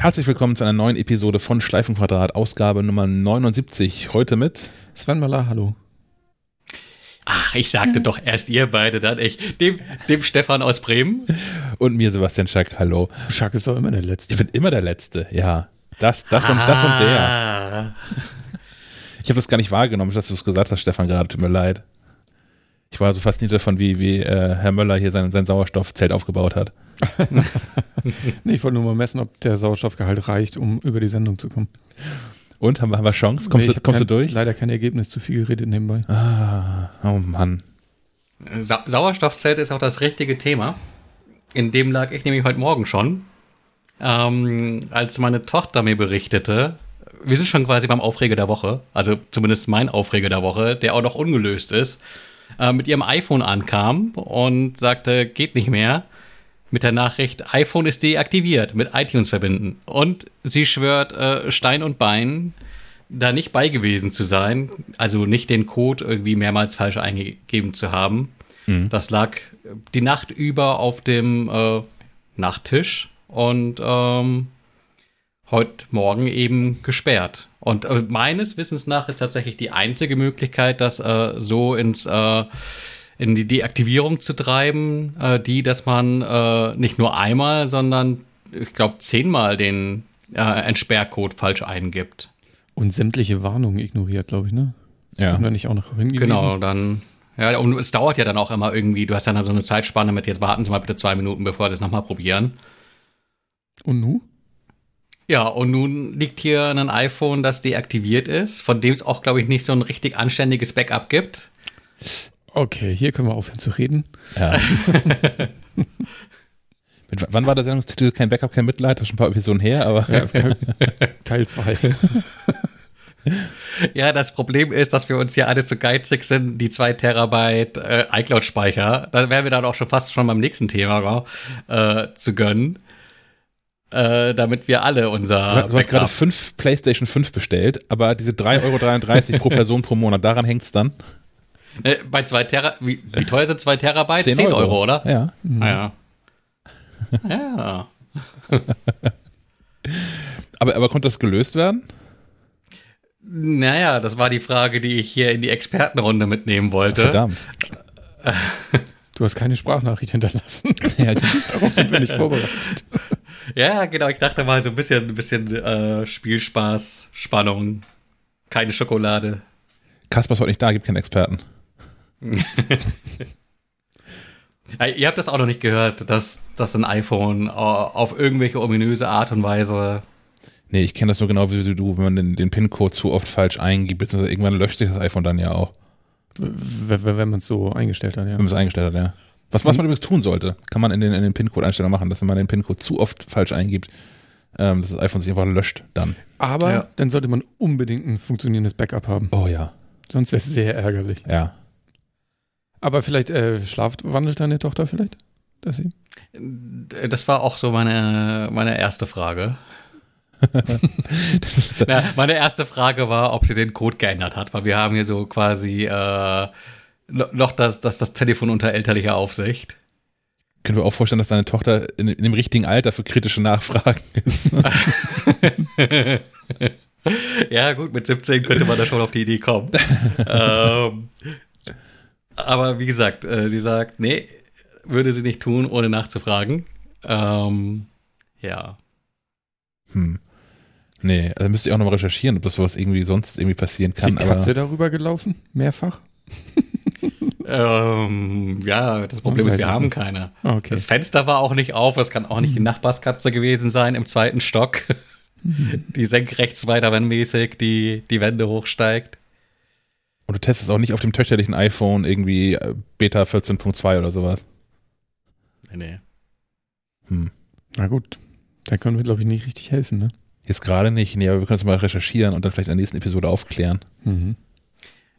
Herzlich willkommen zu einer neuen Episode von Schleifenquadrat, Ausgabe Nummer 79. Heute mit Sven Maller, hallo. Ach, ich sagte doch erst ihr beide, dann ich. Dem, dem Stefan aus Bremen. Und mir Sebastian Schack, hallo. Schack ist doch immer der Letzte. Ich bin immer der Letzte, ja. Das, das und das und der. Ah. Ich habe das gar nicht wahrgenommen, dass du es gesagt hast, Stefan, gerade. Tut mir leid. Ich war so fasziniert davon, wie, wie äh, Herr Möller hier sein, sein Sauerstoffzelt aufgebaut hat. nee, ich wollte nur mal messen, ob der Sauerstoffgehalt reicht, um über die Sendung zu kommen. Und, haben wir, haben wir Chance? Kommst, Nee, du, kommst du kein- durch? Leider kein Ergebnis, zu viel geredet nebenbei. Ah, oh Mann. Sa Sauerstoffzelt ist auch das richtige Thema. In dem lag ich nämlich heute Morgen schon. Ähm, als meine Tochter mir berichtete, wir sind schon quasi beim Aufreger der Woche, also zumindest mein Aufreger der Woche, der auch noch ungelöst ist, äh, mit ihrem iPhone ankam und sagte, geht nicht mehr. Mit der Nachricht, iPhone ist deaktiviert, mit iTunes verbinden. Und sie schwört äh, Stein und Bein, da nicht bei gewesen zu sein, also nicht den Code irgendwie mehrmals falsch eingegeben zu haben. Das lag die Nacht über auf dem äh, Nachttisch und ähm, heute Morgen eben gesperrt. Und äh, meines Wissens nach ist tatsächlich die einzige Möglichkeit, das äh, so ins äh, in die Deaktivierung zu treiben, äh, die, dass man äh, nicht nur einmal, sondern ich glaube zehnmal den äh, Entsperrcode falsch eingibt. Und sämtliche Warnungen ignoriert, glaube ich, ne? Ja. Haben wir nicht auch noch hingewiesen? Genau, dann. Ja, und es dauert ja dann auch immer irgendwie, du hast dann so eine Zeitspanne mit, jetzt warten Sie mal bitte zwei Minuten, bevor Sie es nochmal probieren. Und nu? Ja, und nun liegt hier ein iPhone, das deaktiviert ist, von dem es auch, glaube ich, nicht so ein richtig anständiges Backup gibt. Okay, hier können wir aufhören zu reden. ja. Mit, wann war der Sendungstitel? Kein Backup, kein Mitleid? Das ist schon ein paar Episoden her, aber Teil 2. Ja, das Problem ist, dass wir uns hier alle zu geizig sind, die zwei Terabyte äh, iCloud-Speicher, da wären wir dann auch schon fast schon beim nächsten Thema äh, zu gönnen, äh, damit wir alle unser du hast gerade fünf PlayStation 5 bestellt, aber diese 3,33 Euro pro Person pro Monat, daran hängt es dann. Äh, bei zwei Tera, wie, wie teuer sind zwei Terabyte? 10, 10 Euro. Euro. oder? Ja. Ah, ja. ja. Aber, aber konnte das gelöst werden? Naja, das war die Frage, die ich hier in die Expertenrunde mitnehmen wollte. Verdammt. Du hast keine Sprachnachricht hinterlassen. Ja, Darauf sind wir nicht vorbereitet. Ja, genau. Ich dachte mal so ein bisschen, ein bisschen äh, Spielspaß, Spannung, keine Schokolade. Kasper ist heute nicht da, gibt keinen Experten. Ja, ihr habt das auch noch nicht gehört, dass, dass ein iPhone äh, auf irgendwelche ominöse Art und Weise. Nee, ich kenne das nur genau wie du, wenn man den, den PIN-Code zu oft falsch eingibt, beziehungsweise irgendwann löscht sich das iPhone dann ja auch, Wenn, wenn man es so eingestellt hat, ja. wenn man es eingestellt hat, ja. Was, was man übrigens tun sollte, kann man in den, in den PIN-Code-Einstellungen machen, dass wenn man den PIN-Code zu oft falsch eingibt, ähm, dass das iPhone sich einfach löscht dann. Aber Ja. dann sollte man unbedingt ein funktionierendes Backup haben. Oh ja, Sonst wäre es sehr ärgerlich. ja. Aber vielleicht äh, schlafwandelt deine Tochter vielleicht? Dass sie? Das war auch so meine, meine erste Frage. Na, meine erste Frage war, ob sie den Code geändert hat, weil wir haben hier so quasi äh, noch das, das, das Telefon unter elterlicher Aufsicht. Können wir auch vorstellen, dass deine Tochter in, in dem richtigen Alter für kritische Nachfragen ist. Ja, gut, mit 17 könnte man da schon auf die Idee kommen. ähm, aber wie gesagt, äh, sie sagt, nee, würde sie nicht tun, ohne nachzufragen. Ähm, ja. Hm. Nee, also müsste ich auch nochmal recherchieren, ob das sowas irgendwie sonst irgendwie passieren Ist die kann. Katze Aber darüber gelaufen? Mehrfach? Ähm, ja, das Problem Man ist, wir haben nicht. keine. Ah, Okay. Das Fenster war auch nicht auf, das kann auch nicht die Nachbarskatze gewesen sein im zweiten Stock, die senkrecht Spider-Man-mäßig die, die Wände hochsteigt. und du testest auch nicht auf dem töchterlichen iPhone irgendwie äh, Beta 14.2 oder sowas. Nee, nee. Hm. Na gut. Da können wir, glaube ich, nicht richtig helfen, ne? Jetzt gerade nicht, nee, aber wir können es mal recherchieren und dann vielleicht in der nächsten Episode aufklären. Mhm.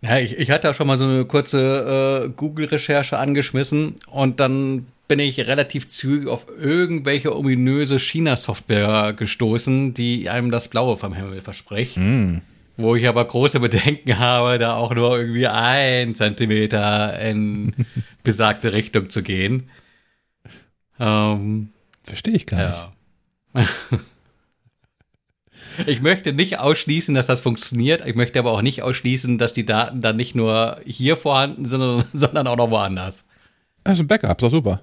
Ja, ich, ich hatte ja schon mal so eine kurze äh, Google-Recherche angeschmissen und dann bin ich relativ zügig auf irgendwelche ominöse China-Software gestoßen, die einem das Blaue vom Himmel verspricht. Hm. Wo ich aber große Bedenken habe, da auch nur irgendwie ein Zentimeter in besagte Richtung zu gehen. Ähm, Verstehe ich gar nicht. Ich möchte nicht ausschließen, dass das funktioniert. Ich möchte aber auch nicht ausschließen, dass die Daten dann nicht nur hier vorhanden sind, sondern auch noch woanders. Das ist ein Backup, ist doch super.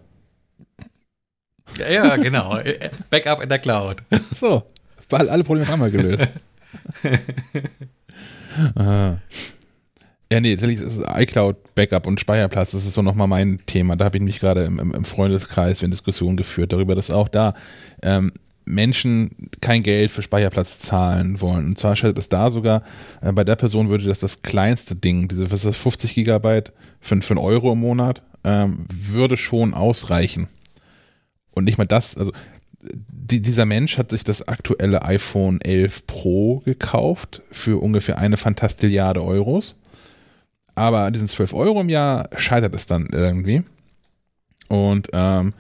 Ja, ja genau. Backup in der Cloud. So, alle Probleme einmal gelöst. Ja, nee, tatsächlich ist iCloud, Backup und Speicherplatz, das ist so nochmal mein Thema. Da habe ich mich gerade im, im, Freundeskreis in Diskussion geführt darüber, dass auch da ähm, Menschen kein Geld für Speicherplatz zahlen wollen. Und zwar stellt es da sogar, äh, bei der Person würde das das kleinste Ding, diese was ist das, 50 Gigabyte für, für einen Euro im Monat, ähm, würde schon ausreichen. Und nicht mal das, also die, dieser Mensch hat sich das aktuelle iPhone 11 Pro gekauft für ungefähr eine Fantastilliarde Euros. Aber an diesen 12 Euro im Jahr scheitert es dann irgendwie. Und ähm,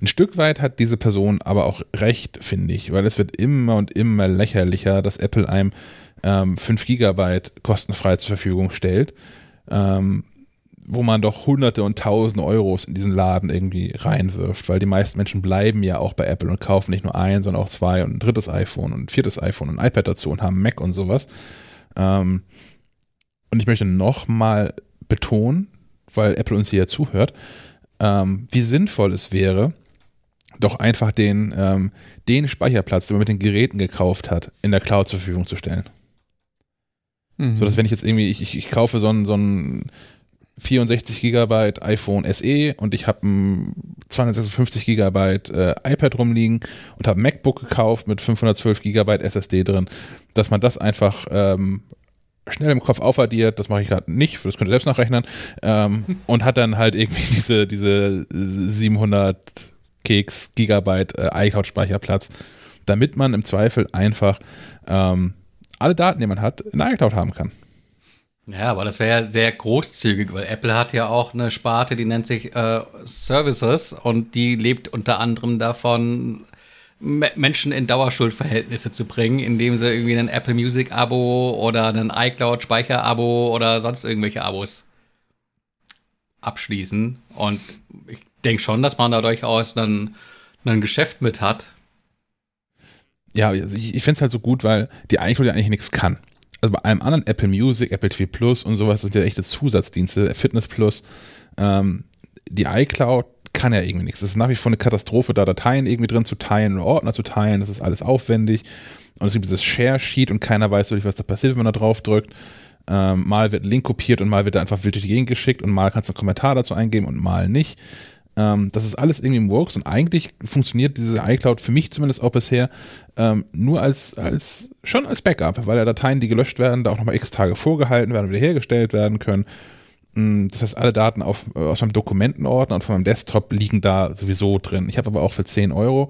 ein Stück weit hat diese Person aber auch recht, finde ich, weil es wird immer und immer lächerlicher, dass Apple einem ähm, 5 Gigabyte kostenfrei zur Verfügung stellt, ähm, wo man doch hunderte und tausende Euros in diesen Laden irgendwie reinwirft, weil die meisten Menschen bleiben ja auch bei Apple und kaufen nicht nur ein, sondern auch zwei und ein drittes iPhone und ein viertes iPhone und ein iPad dazu und haben Mac und sowas. Ähm, und ich möchte nochmal betonen, weil Apple uns hier zuhört, ähm, wie sinnvoll es wäre, doch einfach den, ähm, den Speicherplatz, den man mit den Geräten gekauft hat, in der Cloud zur Verfügung zu stellen. Mhm. So dass wenn ich jetzt irgendwie, ich, ich, ich kaufe so ein, so ein 64 Gigabyte iPhone SE und ich habe ein 256 Gigabyte äh, iPad rumliegen und habe ein MacBook gekauft mit 512 Gigabyte SSD drin, dass man das einfach ähm, schnell im Kopf aufaddiert, das mache ich gerade nicht, das könnt ihr selbst nachrechnen, ähm, und hat dann halt irgendwie diese, diese 700 Keks Gigabyte äh, iCloud-Speicherplatz, damit man im Zweifel einfach ähm, alle Daten, die man hat, in iCloud haben kann. Ja, aber das wäre ja sehr großzügig, weil Apple hat ja auch eine Sparte, die nennt sich äh, Services und die lebt unter anderem davon, Menschen in Dauerschuldverhältnisse zu bringen, indem sie irgendwie ein Apple Music Abo oder ein iCloud Speicher Abo oder sonst irgendwelche Abos abschließen. Und ich denke schon, dass man da durchaus ein, Geschäft mit hat. Ja, also ich, ich finde es halt so gut, weil die iCloud ja eigentlich nichts kann. Also bei einem anderen Apple Music, Apple TV Plus und sowas sind ja echte Zusatzdienste, Fitness Plus. Ähm, die iCloud kann ja irgendwie nichts. Es ist nach wie vor eine Katastrophe, da Dateien irgendwie drin zu teilen Ordner zu teilen. Das ist alles aufwendig. Und es gibt dieses Share-Sheet und keiner weiß wirklich, was da passiert, wenn man da drauf drückt. Ähm, mal wird ein Link kopiert und mal wird er einfach wild durch die Gegend geschickt und mal kannst du einen Kommentar dazu eingeben und mal nicht. Ähm, das ist alles irgendwie im Works und eigentlich funktioniert diese iCloud für mich zumindest auch bisher ähm, nur als, als, schon als Backup, weil ja Dateien, die gelöscht werden, da auch nochmal x Tage vorgehalten werden und wiederhergestellt werden können. Mm, das heißt, alle Daten auf, äh, aus meinem Dokumentenordner und von meinem Desktop liegen da sowieso drin. Ich habe aber auch für 10 Euro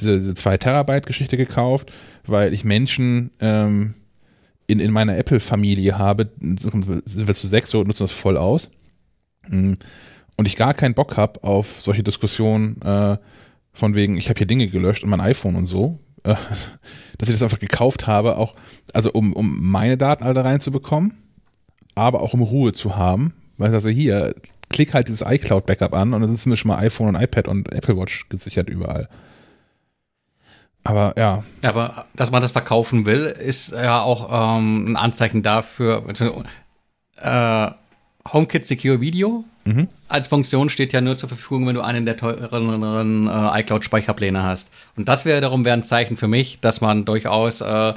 diese, diese 2 Terabyte Geschichte gekauft, weil ich Menschen ähm, in, in meiner Apple-Familie habe, sind wir zu sechs, so nutzen das voll aus. Und ich gar keinen Bock habe auf solche Diskussionen äh, von wegen, ich habe hier Dinge gelöscht und mein iPhone und so, äh, dass ich das einfach gekauft habe, auch, also um, um meine Daten alle reinzubekommen, aber auch um Ruhe zu haben, weil also hier, klick halt dieses iCloud-Backup an und dann sind zumindest schon mal iPhone und iPad und Apple Watch gesichert überall. Aber ja. Aber dass man das verkaufen will, ist ja auch ähm, ein Anzeichen dafür. Äh, HomeKit Secure Video mhm. als Funktion steht ja nur zur Verfügung, wenn du einen der teureren äh, iCloud-Speicherpläne hast. Und das wäre darum wäre ein Zeichen für mich, dass man durchaus äh,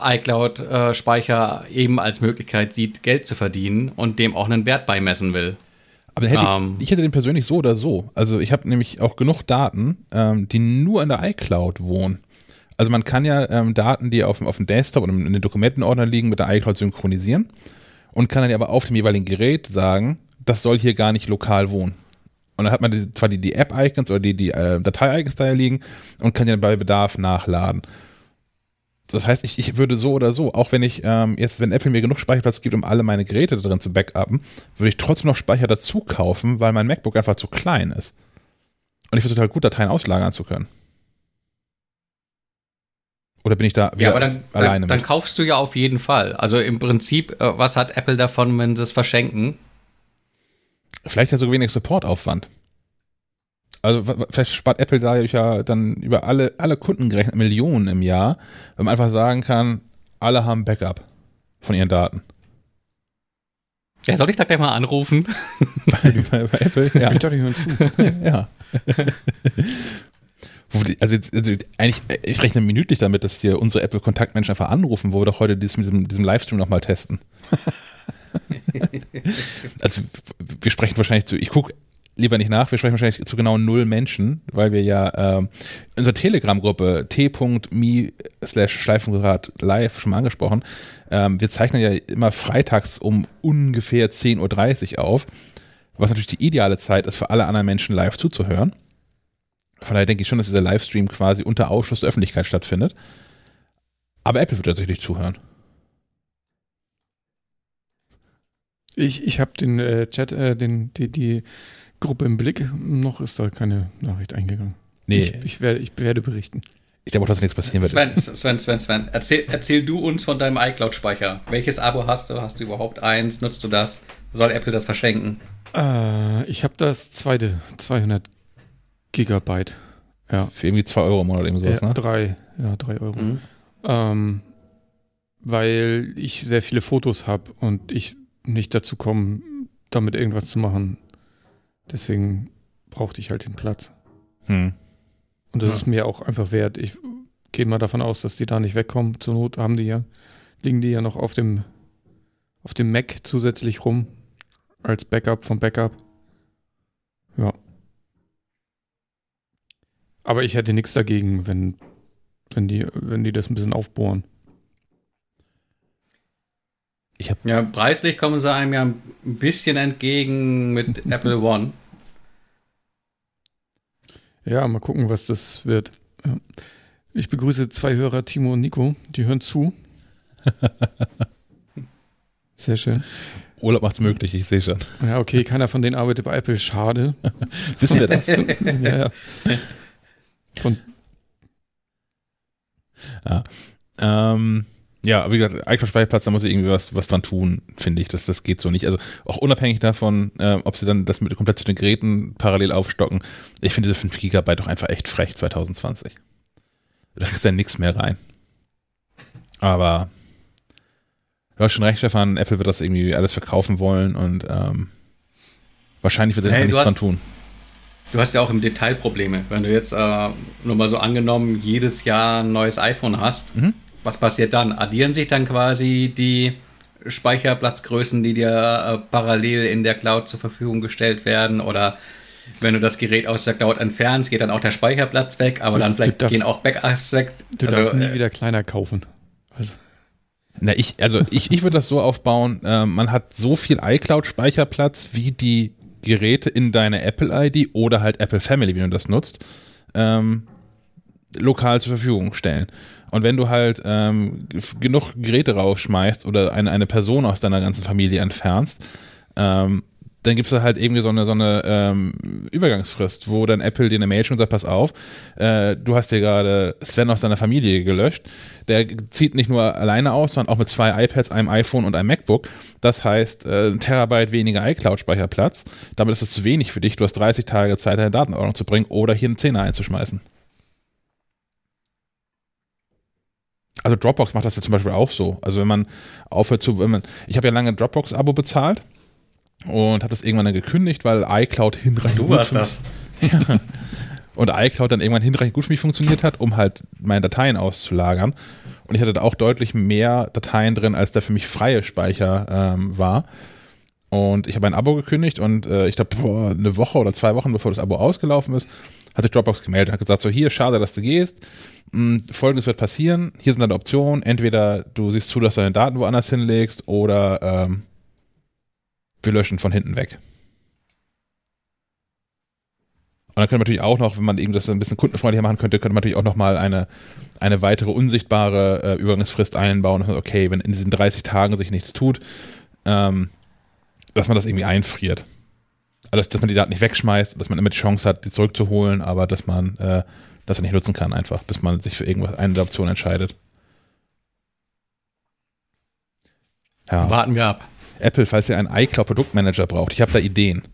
iCloud-Speicher eben als Möglichkeit sieht, Geld zu verdienen und dem auch einen Wert beimessen will. Aber hätte ähm, ich, ich, hätte den persönlich so oder so. Also ich habe nämlich auch genug Daten, ähm, die nur in der iCloud wohnen. Also man kann ja ähm, Daten, die auf, auf dem Desktop oder in den Dokumentenordner liegen, mit der iCloud synchronisieren und kann dann aber auf dem jeweiligen Gerät sagen, das soll hier gar nicht lokal wohnen. Und dann hat man die, zwar die, die App-Icons oder die, die äh, Datei-Icons da liegen und kann ja bei Bedarf nachladen. Das heißt, ich, ich würde so oder so, auch wenn ich ähm, jetzt, wenn Apple mir genug Speicherplatz gibt, um alle meine Geräte drin zu backuppen, würde ich trotzdem noch Speicher dazu kaufen, weil mein MacBook einfach zu klein ist. Und ich es total gut, Dateien auslagern zu können. Oder bin ich da ja, aber dann, alleine? Dann, dann kaufst du ja auf jeden Fall. Also im Prinzip, äh, was hat Apple davon, wenn sie es verschenken? Vielleicht ja sogar wenig Supportaufwand. Also vielleicht spart Apple da ja dann über alle, alle Kunden gerechnet Millionen im Jahr, wenn man einfach sagen kann, alle haben Backup von ihren Daten. Ja, soll ich da gleich mal anrufen? bei, bei, bei Apple? Ja. Ich dachte, ich höre zu. ja. also, jetzt, also eigentlich, ich rechne minütlich damit, dass hier unsere Apple-Kontaktmenschen einfach anrufen, wo wir doch heute dies, mit diesem, diesem Livestream nochmal testen. also wir sprechen wahrscheinlich zu, ich gucke lieber nicht nach, wir sprechen wahrscheinlich zu genau null Menschen, weil wir ja äh, unsere Telegram-Gruppe t.me slash Schleifenrad live schon mal angesprochen, ähm, wir zeichnen ja immer freitags um ungefähr 10.30 Uhr auf, was natürlich die ideale Zeit ist, für alle anderen Menschen live zuzuhören. Von daher denke ich schon, dass dieser Livestream quasi unter Ausschluss der Öffentlichkeit stattfindet. Aber Apple wird tatsächlich zuhören. Ich, ich habe den äh, Chat, äh, den, die, die Gruppe im Blick. Noch ist da keine Nachricht eingegangen. Nee. Ich, ich, werde, ich werde berichten. Ich glaube auch, dass nichts passieren wird. Sven, Sven, Sven, Sven, erzähl, erzähl du uns von deinem iCloud-Speicher. Welches Abo hast du? Hast du überhaupt eins? Nutzt du das? Soll Apple das verschenken? Äh, ich habe das zweite, 200 Gigabyte. Ja. Für irgendwie 2 Euro im Monat oder sowas, ja, ne? Drei, ja, drei Euro. Mhm. Ähm, weil ich sehr viele Fotos habe und ich nicht dazu komme, damit irgendwas zu machen. Deswegen brauchte ich halt den Platz. Hm. Und das Ja. ist mir auch einfach wert. Ich gehe mal davon aus, dass die da nicht wegkommen. Zur Not haben die ja, liegen die ja noch auf dem, auf dem Mac zusätzlich rum. Als Backup vom Backup. Ja. Aber ich hätte nichts dagegen, wenn, wenn, die, wenn die das ein bisschen aufbohren. Ja, preislich kommen sie einem ja ein bisschen entgegen mit Apple One. Ja, mal gucken, was das wird. Ich begrüße zwei Hörer, Timo und Nico. Die hören zu. Sehr schön. Urlaub macht's möglich, ich sehe schon. Ja, okay, keiner von denen arbeitet bei Apple. Schade. Wissen wir das? ja, ja. Von, ähm, ja, aber wie gesagt, iCloud-Speicherplatz, da muss ich irgendwie was, was dran tun, finde ich. Das, das geht so nicht. Also auch unabhängig davon, äh, ob sie dann das mit komplett zu den Geräten parallel aufstocken. Ich finde diese 5 Gigabyte doch einfach echt frech 2020. Da kriegst du ja nichts mehr rein. Aber du hast schon recht, Stefan, Apple wird das irgendwie alles verkaufen wollen und ähm, wahrscheinlich wird sie Hey, nichts hast- dran tun. Du hast ja auch im Detail Probleme. Wenn du jetzt äh, nur mal so angenommen jedes Jahr ein neues iPhone hast, Mhm. was passiert dann? Addieren sich dann quasi die Speicherplatzgrößen, die dir äh, parallel in der Cloud zur Verfügung gestellt werden? Oder wenn du das Gerät aus der Cloud entfernst, geht dann auch der Speicherplatz weg, aber Du- dann vielleicht darfst- gehen auch Backups weg. du Also, darfst nie äh, wieder kleiner kaufen. Also, Na, ich, also ich, ich würde das so aufbauen, äh, man hat so viel iCloud-Speicherplatz, wie die Geräte in deine Apple-ID oder halt Apple Family, wie du das nutzt, ähm, lokal zur Verfügung stellen. Und wenn du halt ähm, genug Geräte rausschmeißt oder eine, eine Person aus deiner ganzen Familie entfernst, ähm, dann gibt es halt irgendwie so eine, so eine ähm, Übergangsfrist, wo dann Apple dir eine Mail schon sagt, pass auf, äh, du hast dir gerade Sven aus deiner Familie gelöscht. Der zieht nicht nur alleine aus, sondern auch mit zwei iPads, einem iPhone und einem MacBook. Das heißt, äh, ein Terabyte weniger iCloud-Speicherplatz. Damit ist es zu wenig für dich. Du hast 30 Tage Zeit, deine Daten in Ordnung zu bringen oder hier einen Zehner einzuschmeißen. Also Dropbox macht das ja zum Beispiel auch so. Also wenn man aufhört zu, wenn man, ich habe ja lange ein Dropbox-Abo bezahlt und habe das irgendwann dann gekündigt, weil iCloud hinreichend du gut warst das. und iCloud dann irgendwann hinreichend gut für mich funktioniert hat, um halt meine Dateien auszulagern. Und ich hatte da auch deutlich mehr Dateien drin, als der für mich freie Speicher ähm, war. Und ich habe ein Abo gekündigt und äh, ich glaube, vor eine Woche oder zwei Wochen, bevor das Abo ausgelaufen ist, hat sich Dropbox gemeldet und hat gesagt, so hier, schade, dass du gehst. Hm, Folgendes wird passieren. Hier sind deine Optionen. Entweder du siehst zu, dass du deine Daten woanders hinlegst oder ähm, wir löschen von hinten weg. Und dann könnte man natürlich auch noch, wenn man eben das ein bisschen kundenfreundlicher machen könnte, könnte man natürlich auch noch mal eine, eine weitere unsichtbare äh, Übergangsfrist einbauen. Okay, wenn in diesen 30 Tagen sich nichts tut, ähm, dass man das irgendwie einfriert. Also, dass, dass man die Daten nicht wegschmeißt, dass man immer die Chance hat, die zurückzuholen, aber dass man äh, das nicht nutzen kann einfach, bis man sich für irgendwas eine der Optionen entscheidet. Ja. Warten wir ab. Apple, falls ihr einen iCloud-Produktmanager braucht, ich habe da Ideen.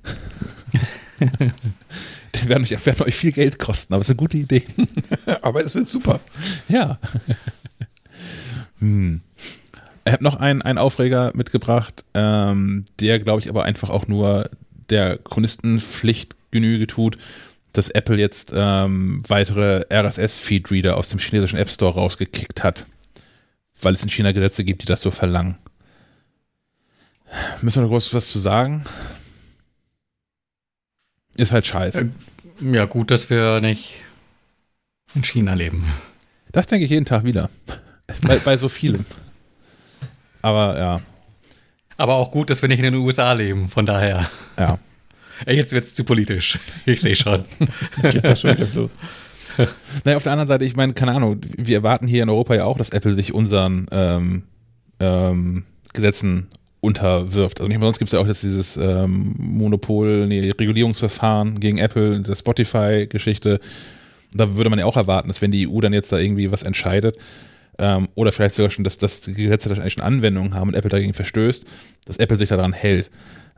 Die werden euch, werden euch viel Geld kosten, aber es ist eine gute Idee. Aber es wird super. Ja. hm. Ich habe noch einen, einen Aufreger mitgebracht, ähm, der, glaube ich, aber einfach auch nur der Chronistenpflicht Genüge tut, dass Apple jetzt ähm, weitere RSS-Feed-Reader aus dem chinesischen App Store rausgekickt hat, weil es in China Gesetze gibt, die das so verlangen. Müssen wir noch groß was zu sagen? Ist halt scheiße. Ja, gut, dass wir nicht in China leben. Das denke ich jeden Tag wieder. bei, bei so vielem. Aber ja. Aber auch gut, dass wir nicht in den USA leben, von daher. Ja. Ey, jetzt wird es zu politisch. Ich sehe schon. Geht das schon wieder los. Naja, auf der anderen Seite, ich meine, keine Ahnung, wir erwarten hier in Europa ja auch, dass Apple sich unseren ähm, ähm, Gesetzen unterwirft. Also nicht mal sonst gibt es ja auch jetzt dieses ähm, Monopol, nee, Regulierungsverfahren gegen Apple, der Spotify-Geschichte. Da würde man ja auch erwarten, dass wenn die EU dann jetzt da irgendwie was entscheidet, ähm, oder vielleicht sogar schon, dass, dass die Gesetze da eigentlich schon Anwendungen haben und Apple dagegen verstößt, dass Apple sich daran hält.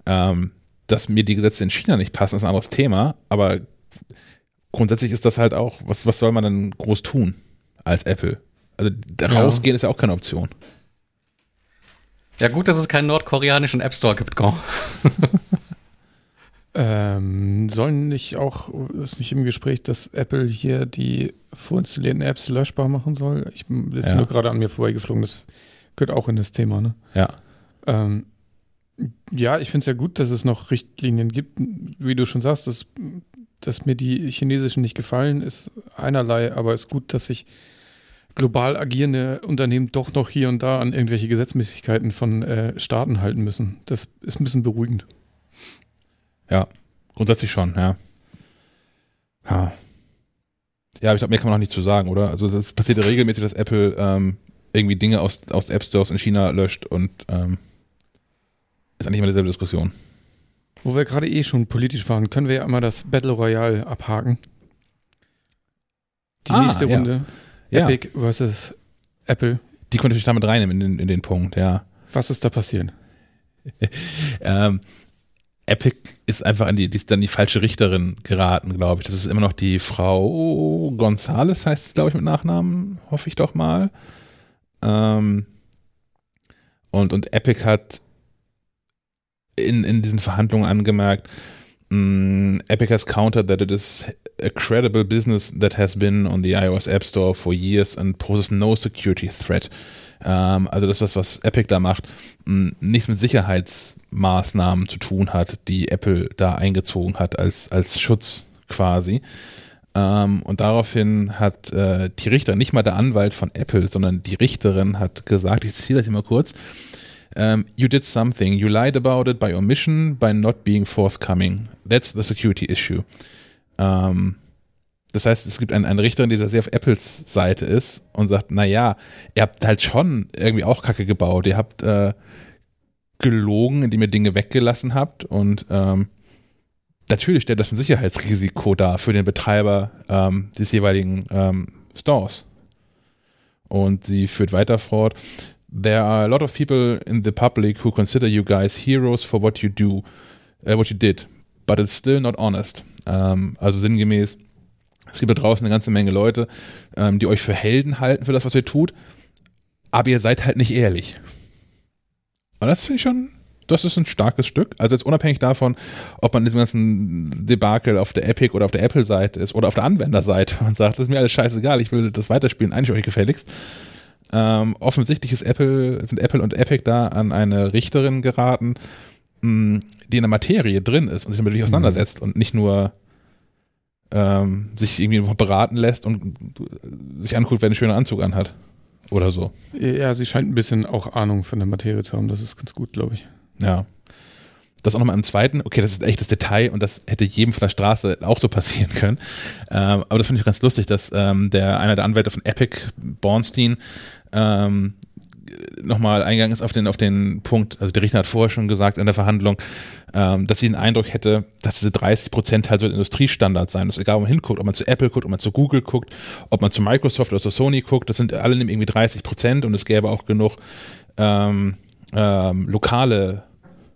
Ähm, dass mir die Gesetze in China nicht passen, ist ein anderes Thema, aber grundsätzlich ist das halt auch, was, was soll man denn groß tun als Apple? Also rausgehen ja. ist ja auch keine Option. Ja, gut, dass es keinen nordkoreanischen App Store gibt, Gon. ähm, sollen nicht auch, ist nicht im Gespräch, dass Apple hier die vorinstallierten Apps löschbar machen soll? Ich das ist ja. nur gerade an mir vorbeigeflogen, das gehört auch in das Thema, ne? Ja. Ähm, ja, ich finde es ja gut, dass es noch Richtlinien gibt. Wie du schon sagst, dass, dass mir die chinesischen nicht gefallen, ist einerlei, aber es ist gut, dass sich global agierende Unternehmen doch noch hier und da an irgendwelche Gesetzmäßigkeiten von äh, Staaten halten müssen. Das ist ein bisschen beruhigend. Ja, grundsätzlich schon, ja. Ja, ja ich glaube, mehr kann man noch nicht zu sagen, oder? Also es passiert regelmäßig, dass Apple ähm, irgendwie Dinge aus, aus App Stores in China löscht und ähm, ist eigentlich immer dieselbe Diskussion. Wo wir gerade eh schon politisch waren, können wir ja einmal das Battle Royale abhaken. Die ah, nächste. Runde. Ja. Epic versus Apple. Die konnte ich damit reinnehmen in den, in den Punkt, ja. Was ist da passiert? ähm, Epic ist einfach an die, die ist dann die falsche Richterin geraten, glaube ich. Das ist immer noch die Frau Gonzales, heißt sie, glaube ich, mit Nachnamen, hoffe ich doch mal. Ähm, und, und Epic hat in, in diesen Verhandlungen angemerkt, mm, Epic has countered that it is a credible business that has been on the iOS App Store for years and poses no security threat. Ähm, also das, was, was Epic da macht, mm, nichts mit Sicherheitsmaßnahmen zu tun hat, die Apple da eingezogen hat als, als Schutz quasi. Ähm, und daraufhin hat äh, die Richter, nicht mal der Anwalt von Apple, sondern die Richterin hat gesagt, ich zitiere das hier mal kurz, um, you did something. You lied about it by omission, by not being forthcoming. That's the security issue. Um, das heißt, es gibt einen, einen Richter, der sehr auf Apples Seite ist und sagt, naja, ihr habt halt schon irgendwie auch Kacke gebaut. Ihr habt äh, gelogen, indem ihr Dinge weggelassen habt und ähm, natürlich stellt das ein Sicherheitsrisiko dar für den Betreiber ähm, des jeweiligen ähm, Stores. Und sie führt weiter fort there are a lot of people in the public who consider you guys heroes for what you do, uh, what you did, but it's still not honest. Ähm, also sinngemäß, es gibt da draußen eine ganze Menge Leute, ähm, die euch für Helden halten für das, was ihr tut, aber ihr seid halt nicht ehrlich. Und das finde ich schon, das ist ein starkes Stück. Also jetzt unabhängig davon, ob man in diesem ganzen Debakel auf der Epic oder auf der Apple-Seite ist oder auf der Anwenderseite und sagt, das ist mir alles scheißegal, ich will das weiterspielen, eigentlich euch gefälligst. Ähm, offensichtlich ist Apple, sind Apple und Epic da an eine Richterin geraten, mh, die in der Materie drin ist und sich damit wirklich auseinandersetzt mhm. und nicht nur ähm, sich irgendwie beraten lässt und sich anguckt, wer einen schönen Anzug anhat. Oder so. Ja, sie scheint ein bisschen auch Ahnung von der Materie zu haben. Das ist ganz gut, glaube ich. Ja. Das auch nochmal im zweiten, okay, das ist echt das Detail und das hätte jedem von der Straße auch so passieren können. Ähm, aber das finde ich ganz lustig, dass ähm, der einer der Anwälte von Epic, Bornstein, ähm, nochmal eingegangen ist auf den, auf den Punkt, also der Richter hat vorher schon gesagt in der Verhandlung, ähm, dass sie den Eindruck hätte, dass diese 30 Prozent halt so ein Industriestandard sein. Das ist egal, wo man hinguckt, ob man zu Apple guckt, ob man zu Google guckt, ob man zu Microsoft oder zu Sony guckt, das sind alle irgendwie 30 Prozent und es gäbe auch genug ähm, ähm, lokale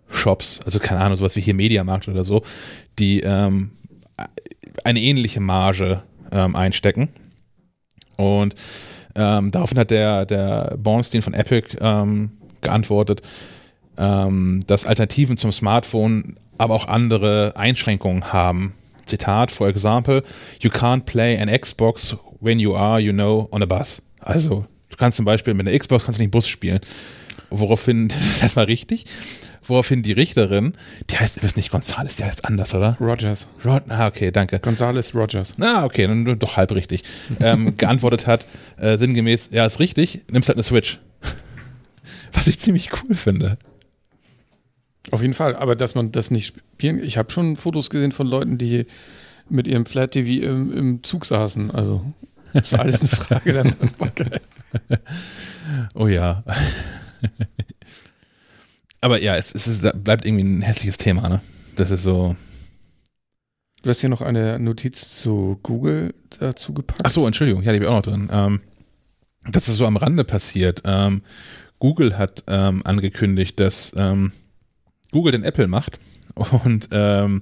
Shops, also keine Ahnung, sowas wie hier Mediamarkt oder so, die ähm, eine ähnliche Marge ähm, einstecken. Und ähm, daraufhin hat der, der Bornstein von Epic ähm, geantwortet, ähm, dass Alternativen zum Smartphone aber auch andere Einschränkungen haben. Zitat, for example, you can't play an Xbox when you are, you know, on a bus. Also, du kannst zum Beispiel mit einer Xbox kannst du nicht Bus spielen. Woraufhin, das ist erstmal richtig, woraufhin die Richterin, die heißt, ich weiß nicht Gonzales, die heißt anders, oder? Rogers. Rod, ah, okay, danke. Gonzales Rogers. Ah, okay, dann doch halb richtig. Ähm, geantwortet hat, äh, sinngemäß, ja, ist richtig, nimmst halt eine Switch. Was ich ziemlich cool finde. Auf jeden Fall, aber dass man das nicht spielen, ich habe schon Fotos gesehen von Leuten, die mit ihrem Flat TV im, im Zug saßen. Also ist alles eine Frage Machbarkeit. Oh ja. Aber ja, es, es ist, bleibt irgendwie ein hässliches Thema, ne? Das ist so. Du hast hier noch eine Notiz zu Google dazu gepackt. Ach so, Entschuldigung, ja, die habe ich auch noch drin. Ähm, das ist so am Rande passiert. Ähm, Google hat ähm, angekündigt, dass ähm, Google den Apple macht und ähm,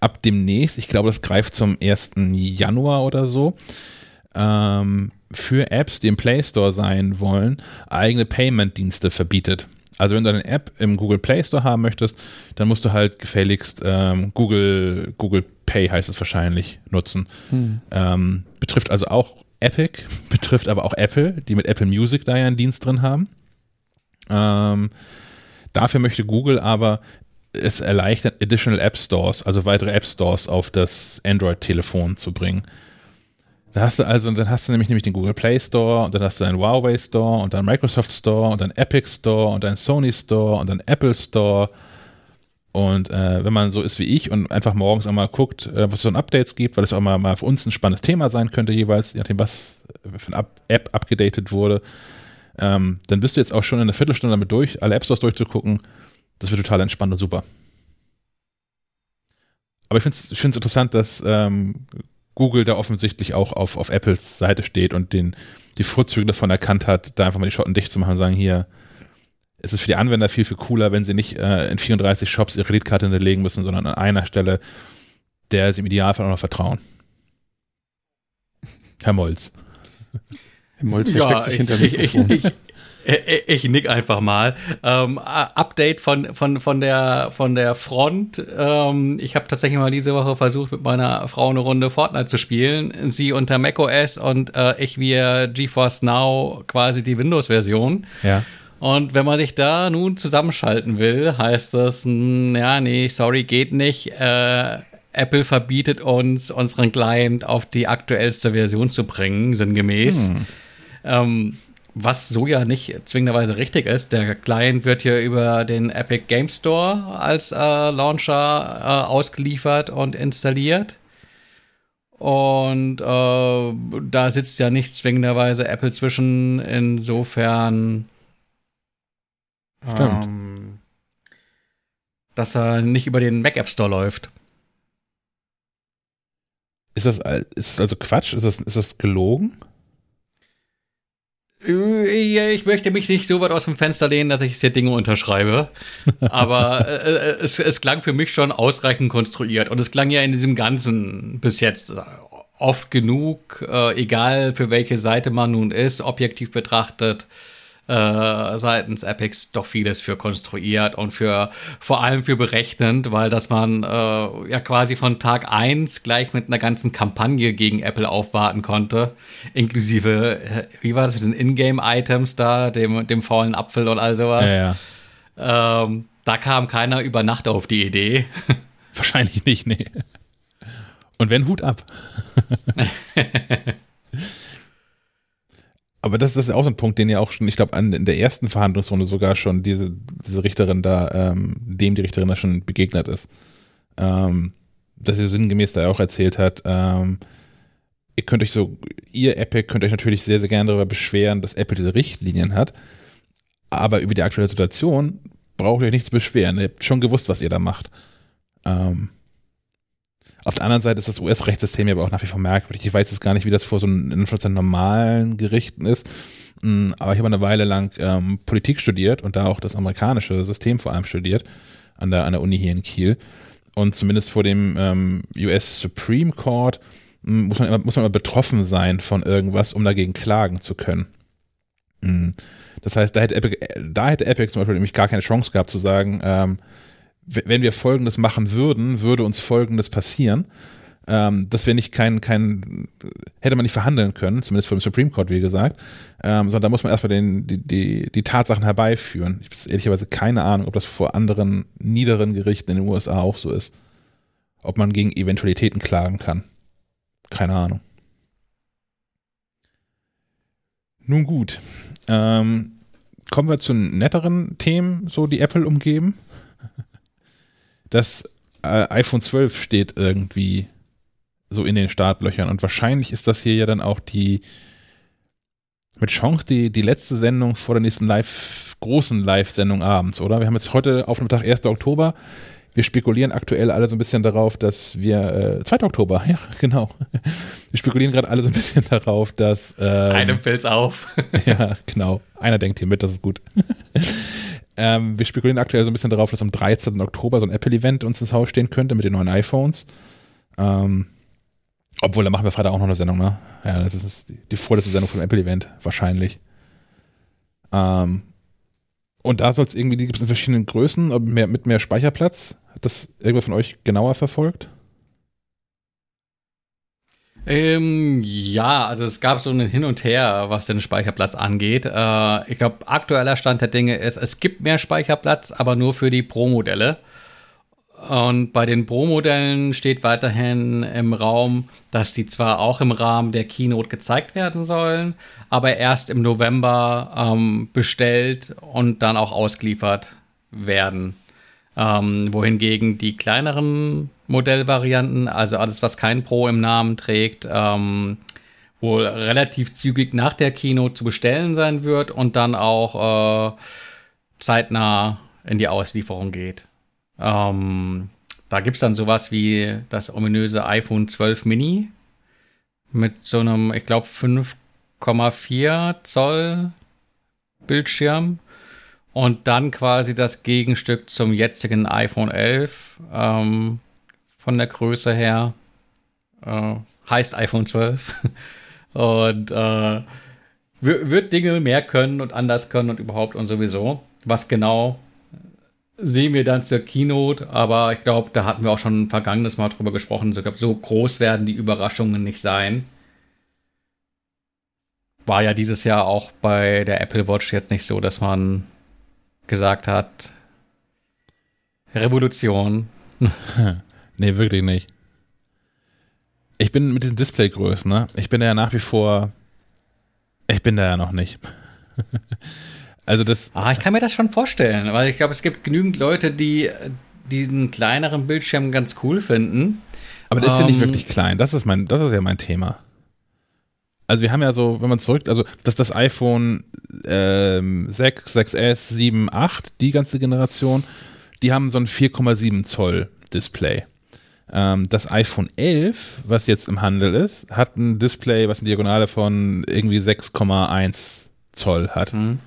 ab demnächst, ich glaube, das greift zum 1. Januar oder so, ähm, für Apps, die im Play Store sein wollen, eigene Payment-Dienste verbietet. Also wenn du eine App im Google Play Store haben möchtest, dann musst du halt gefälligst ähm, Google, Google Pay heißt es wahrscheinlich, nutzen. Hm. Ähm, betrifft also auch Epic, betrifft aber auch Apple, die mit Apple Music da ja einen Dienst drin haben. Ähm, dafür möchte Google aber es erleichtern, Additional App Stores, also weitere App Stores auf das Android-Telefon zu bringen. Da hast du also, dann hast du nämlich, nämlich den Google Play Store und dann hast du einen Huawei Store und dann Microsoft Store und dann Epic Store und dann Sony Store und dann Apple Store. Und äh, wenn man so ist wie ich und einfach morgens einmal guckt, äh, was es so ein Updates gibt, weil es auch mal, mal für uns ein spannendes Thema sein könnte jeweils, je nachdem, was für eine App abgedatet wurde, ähm, dann bist du jetzt auch schon in einer Viertelstunde damit durch, alle App Stores durchzugucken. Das wird total entspannt und super. Aber ich finde es interessant, dass ähm, Google da offensichtlich auch auf, auf Apples Seite steht und den, die Vorzüge davon erkannt hat, da einfach mal die Schotten dicht zu machen und sagen, hier, es ist für die Anwender viel, viel cooler, wenn sie nicht äh, in 34 Shops ihre Kreditkarte hinterlegen müssen, sondern an einer Stelle, der sie im Idealfall auch noch vertrauen. Herr Molz. Herr Molz versteckt ja, sich hinter ich, ich, ich, ich nick einfach mal. Ähm, Update von, von, von, der, von der Front. Ähm, ich habe tatsächlich mal diese Woche versucht, mit meiner Frau eine Runde Fortnite zu spielen. Sie unter macOS und äh, ich via GeForce Now quasi die Windows-Version. Ja. Und wenn man sich da nun zusammenschalten will, heißt das, mh, hm, ja, nee, sorry, geht nicht. Äh, Apple verbietet uns, unseren Client auf die aktuellste Version zu bringen, sinngemäß. Hm. Ähm, was so ja nicht zwingenderweise richtig ist. Der Client wird hier über den Epic Game Store als äh, Launcher äh, ausgeliefert und installiert. Und äh, da sitzt ja nicht zwingenderweise Apple zwischen. Insofern. Stimmt. Ähm, dass er nicht über den Mac App Store läuft. Ist das, ist das also Quatsch? Ist das, ist das gelogen? Ich möchte mich nicht so weit aus dem Fenster lehnen, dass ich hier Dinge unterschreibe. Aber äh, äh, es, es klang für mich schon ausreichend konstruiert. Und es klang ja in diesem Ganzen bis jetzt oft genug, äh, egal für welche Seite man nun ist, objektiv betrachtet, äh, seitens Epics doch vieles für konstruiert und für vor allem für berechnend, weil dass man äh, ja quasi von Tag eins gleich mit einer ganzen Kampagne gegen Apple aufwarten konnte, inklusive, äh, wie war das mit diesen Ingame-Items da, dem, dem faulen Apfel und all sowas. Ja, ja. Ähm, da kam keiner über Nacht auf die Idee. Wahrscheinlich nicht, nee. Und wenn, Hut ab. Aber das, das ist auch so ein Punkt, den ja auch schon, ich glaube, in der ersten Verhandlungsrunde sogar schon diese, diese Richterin da, ähm, dem die Richterin da schon begegnet ist. Ähm, dass sie sinngemäß da auch erzählt hat, ähm, ihr könnt euch so, ihr Epic könnt euch natürlich sehr, sehr gerne darüber beschweren, dass Apple diese Richtlinien hat. Aber über die aktuelle Situation braucht ihr euch nichts beschweren. Ihr habt schon gewusst, was ihr da macht. Ähm, auf der anderen Seite ist das US-Rechtssystem ja aber auch nach wie vor merkwürdig. Ich weiß jetzt gar nicht, wie das vor so einem normalen Gerichten ist. Mm, aber ich habe eine Weile lang ähm, Politik studiert und da auch das amerikanische System vor allem studiert an der, an der Uni hier in Kiel. Und zumindest vor dem ähm, US Supreme Court hm, muss man, immer, muss man immer betroffen sein von irgendwas, um dagegen klagen zu können. Hm. Das heißt, da hätte Epic, da hätte Epic zum Beispiel nämlich gar keine Chance gehabt zu sagen, ähm, wenn wir Folgendes machen würden, würde uns Folgendes passieren. Ähm, dass wir nicht kein, kein, hätte man nicht verhandeln können, zumindest vor dem Supreme Court, wie gesagt, ähm, sondern da muss man erstmal den, die, die, die Tatsachen herbeiführen. Ich habe ehrlicherweise keine Ahnung, ob das vor anderen niederen Gerichten in den USA auch so ist. Ob man gegen Eventualitäten klagen kann. Keine Ahnung. Nun gut. Ähm, kommen wir zu netteren Themen, so die Apple umgeben. Das äh, iPhone 12 steht irgendwie so in den Startlöchern und wahrscheinlich ist das hier ja dann auch die mit Chance die, die letzte Sendung vor der nächsten live, großen Live-Sendung abends, oder? Wir haben jetzt heute auf dem Tag 1. Oktober. Wir spekulieren aktuell alle so ein bisschen darauf, dass wir, äh, 2. Oktober, ja, genau. Wir spekulieren gerade alle so ein bisschen darauf, dass. Ähm, Einem fällt's auf. ja, genau. Einer denkt hier mit, das ist gut. Ähm, wir spekulieren aktuell so ein bisschen darauf, dass am 13. Oktober so ein Apple-Event uns ins Haus stehen könnte mit den neuen iPhones. Ähm, obwohl, da machen wir Freitag auch noch eine Sendung, ne? Ja, das ist die, vorletzte Sendung vom Apple-Event, wahrscheinlich. Ähm, und da soll es irgendwie, die gibt es in verschiedenen Größen, mehr, mit mehr Speicherplatz. Hat das irgendwer von euch genauer verfolgt? Ähm, ja, also es gab so ein Hin und Her, was den Speicherplatz angeht. Äh, ich glaube, aktueller Stand der Dinge ist, es gibt mehr Speicherplatz, aber nur für die Pro-Modelle. Und bei den Pro-Modellen steht weiterhin im Raum, dass die zwar auch im Rahmen der Keynote gezeigt werden sollen, aber erst im November ähm, bestellt und dann auch ausgeliefert werden. Ähm, wohingegen die kleineren Modellvarianten, also alles, was kein Pro im Namen trägt, ähm, wohl relativ zügig nach der Keynote zu bestellen sein wird und dann auch äh, zeitnah in die Auslieferung geht. Ähm, da gibt es dann sowas wie das ominöse iPhone 12 Mini mit so einem, ich glaube, 5,4 Zoll Bildschirm und dann quasi das Gegenstück zum jetzigen iPhone 11 ähm, von der Größe her. Äh, heißt iPhone 12 und äh, wird Dinge mehr können und anders können und überhaupt und sowieso. Was genau sehen wir dann zur Keynote, aber ich glaube, da hatten wir auch schon ein vergangenes Mal drüber gesprochen. Ich glaube, so groß werden die Überraschungen nicht sein. War ja dieses Jahr auch bei der Apple Watch jetzt nicht so, dass man gesagt hat, Revolution. nee, wirklich nicht. Ich bin mit diesen Displaygrößen, ne? Ich bin ja nach wie vor. Ich bin da ja noch nicht. Also das. Ah, ich kann mir das schon vorstellen, weil ich glaube, es gibt genügend Leute, die diesen kleineren Bildschirm ganz cool finden. Aber der ist ja nicht ähm, wirklich klein. Das ist mein, das ist ja mein Thema. Also wir haben ja so, wenn man zurück, also dass das iPhone ähm, 6, 6S, 7, 8, die ganze Generation, die haben so ein 4,7 Zoll Display. Ähm, das iPhone 11, was jetzt im Handel ist, hat ein Display, was eine Diagonale von irgendwie 6,1 Zoll hat. Mhm.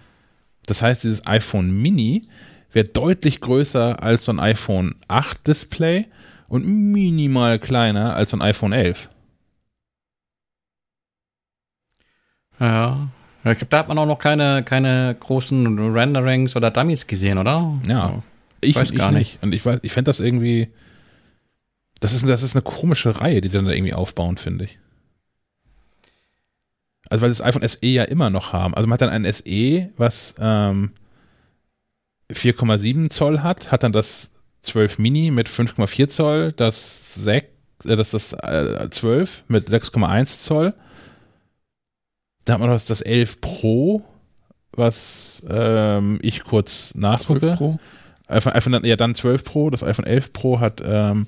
Das heißt, dieses iPhone Mini wird deutlich größer als so ein iPhone 8 Display und minimal kleiner als so ein iPhone 11. Ja. Ich glaube, da hat man auch noch keine, keine großen Renderings oder Dummies gesehen, oder? Ja. Ich, weiß ich gar nicht. nicht. Und ich, ich fände das irgendwie. Das ist, das ist eine komische Reihe, die sie dann da irgendwie aufbauen, finde ich. Also weil das iPhone SE ja immer noch haben. Also man hat dann ein SE, was ähm, 4,7 Zoll hat, hat dann das 12 Mini mit 5,4 Zoll, das 6, äh, das, das äh, 12 mit 6,1 Zoll. Dann hat man das, das 11 Pro, was ähm, ich kurz nachgucke. 12 Pro? iPhone, iPhone, ja, dann 12 Pro. Das iPhone 11 Pro hat ähm,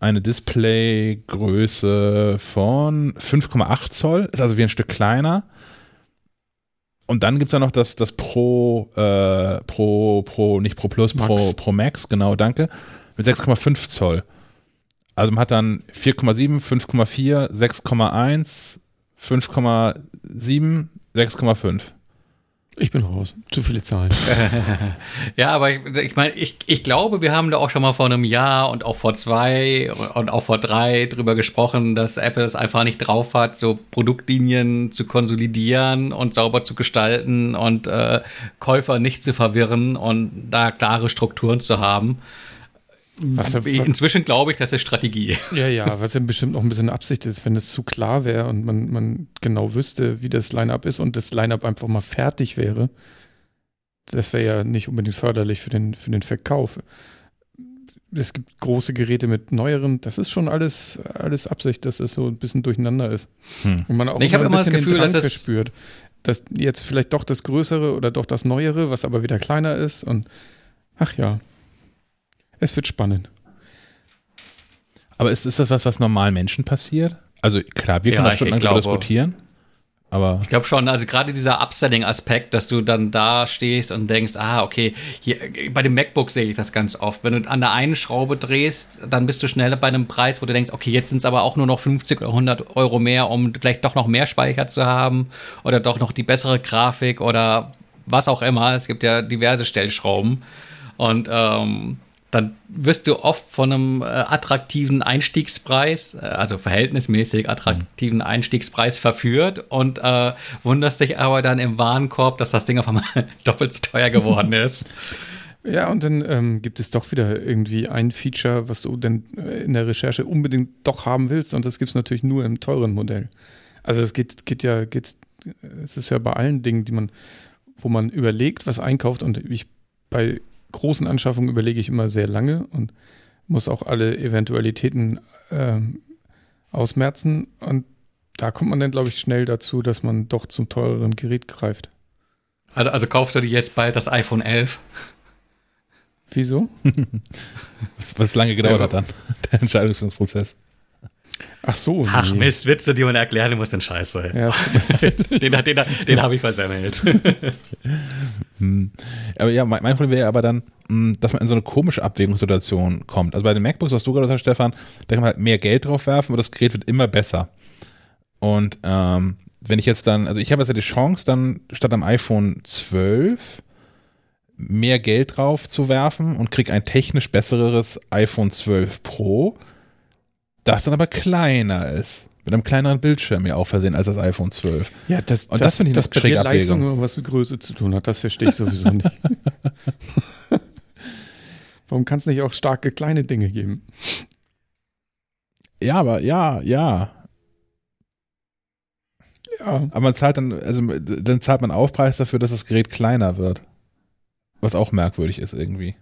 eine Displaygröße von 5,8 Zoll, ist also wie ein Stück kleiner. Und dann gibt es ja noch das, das Pro, äh, Pro, Pro, nicht Pro Plus, Max. Pro, Pro Max, genau, danke, mit 6,5 Zoll. Also man hat dann 4,7, 5,4, 6,1, 5,7, 6,5. Ich bin raus. Zu viele Zahlen. ja, aber ich, ich meine, ich, ich glaube, wir haben da auch schon mal vor einem Jahr und auch vor zwei und auch vor drei drüber gesprochen, dass Apple es einfach nicht drauf hat, so Produktlinien zu konsolidieren und sauber zu gestalten und äh, Käufer nicht zu verwirren und da klare Strukturen zu haben. Was, Inzwischen glaube ich, das ist Strategie. Ja, ja, was ja bestimmt noch ein bisschen Absicht ist, wenn es zu klar wäre und man, man genau wüsste, wie das Line-Up ist und das Line-Up einfach mal fertig wäre. Das wäre ja nicht unbedingt förderlich für den, für den Verkauf. Es gibt große Geräte mit neueren, das ist schon alles, alles Absicht, dass es so ein bisschen durcheinander ist. Hm. Und man auch ich immer ein bisschen das Gefühl, den Drang verspürt. Dass jetzt vielleicht doch das Größere oder doch das Neuere, was aber wieder kleiner ist und ach ja, es wird spannend. Aber ist, ist das was, was normalen Menschen passiert? Also klar, wir können ja, da stundenlang darüber diskutieren. Aber ich glaube schon, also gerade dieser Upselling-Aspekt, dass du dann da stehst und denkst, ah, okay, hier, bei dem MacBook sehe ich das ganz oft. Wenn du an der einen Schraube drehst, dann bist du schnell bei einem Preis, wo du denkst, okay, jetzt sind es aber auch nur noch 50 oder 100 Euro mehr, um vielleicht doch noch mehr Speicher zu haben oder doch noch die bessere Grafik oder was auch immer. Es gibt ja diverse Stellschrauben. Und ähm, dann wirst du oft von einem äh, attraktiven Einstiegspreis, äh, also verhältnismäßig attraktiven Einstiegspreis verführt und äh, wunderst dich aber dann im Warenkorb, dass das Ding auf einmal doppelt so teuer geworden ist. Ja, und dann ähm, gibt es doch wieder irgendwie ein Feature, was du denn äh, in der Recherche unbedingt doch haben willst und das gibt es natürlich nur im teuren Modell. Also es geht, geht ja, geht, es ist ja bei allen Dingen, die man, wo man überlegt, was einkauft und ich bei großen Anschaffungen überlege ich immer sehr lange und muss auch alle Eventualitäten äh, ausmerzen. Und da kommt man dann, glaube ich, schnell dazu, dass man doch zum teureren Gerät greift. Also, also kaufst du dir jetzt bald das iPhone 11? Wieso? was, was lange gedauert ja, hat dann, der Entscheidungsprozess. Ach so. Ach nee. Mist, Witze, die man erklären muss, dann scheiße. Ja. den den, den, den habe ich versemmelt. Hm. Aber ja, mein, Problem wäre aber dann, hm, dass man in so eine komische Abwägungssituation kommt. Also bei den MacBooks, was du gerade sagst, Stefan, da kann man halt mehr Geld drauf werfen und das Gerät wird immer besser. Und ähm, wenn ich jetzt dann, also ich habe jetzt ja die Chance, dann statt am iPhone 12 mehr Geld drauf zu werfen und kriege ein technisch besseres iPhone 12 Pro das dann aber kleiner ist. Mit einem kleineren Bildschirm ja auch versehen als das iPhone 12. Ja, das, und das, das finde ich das eine bei Leistung was mit Größe zu tun hat, das verstehe ich sowieso nicht. Warum kann es nicht auch starke kleine Dinge geben? Ja, aber ja, ja. Ja. Aber man zahlt dann, also dann zahlt man Aufpreis dafür, dass das Gerät kleiner wird. Was auch merkwürdig ist irgendwie.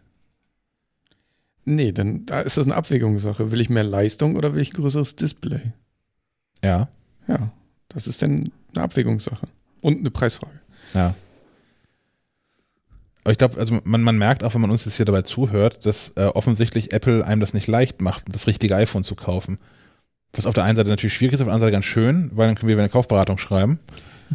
Nee, dann da ist das eine Abwägungssache. Will ich mehr Leistung oder will ich ein größeres Display? Ja. Ja, das ist dann eine Abwägungssache. Und eine Preisfrage. Ja. Aber ich glaube, also man, man merkt auch, wenn man uns jetzt hier dabei zuhört, dass äh, offensichtlich Apple einem das nicht leicht macht, das richtige iPhone zu kaufen. Was auf der einen Seite natürlich schwierig ist, auf der anderen Seite ganz schön, weil dann können wir eine Kaufberatung schreiben.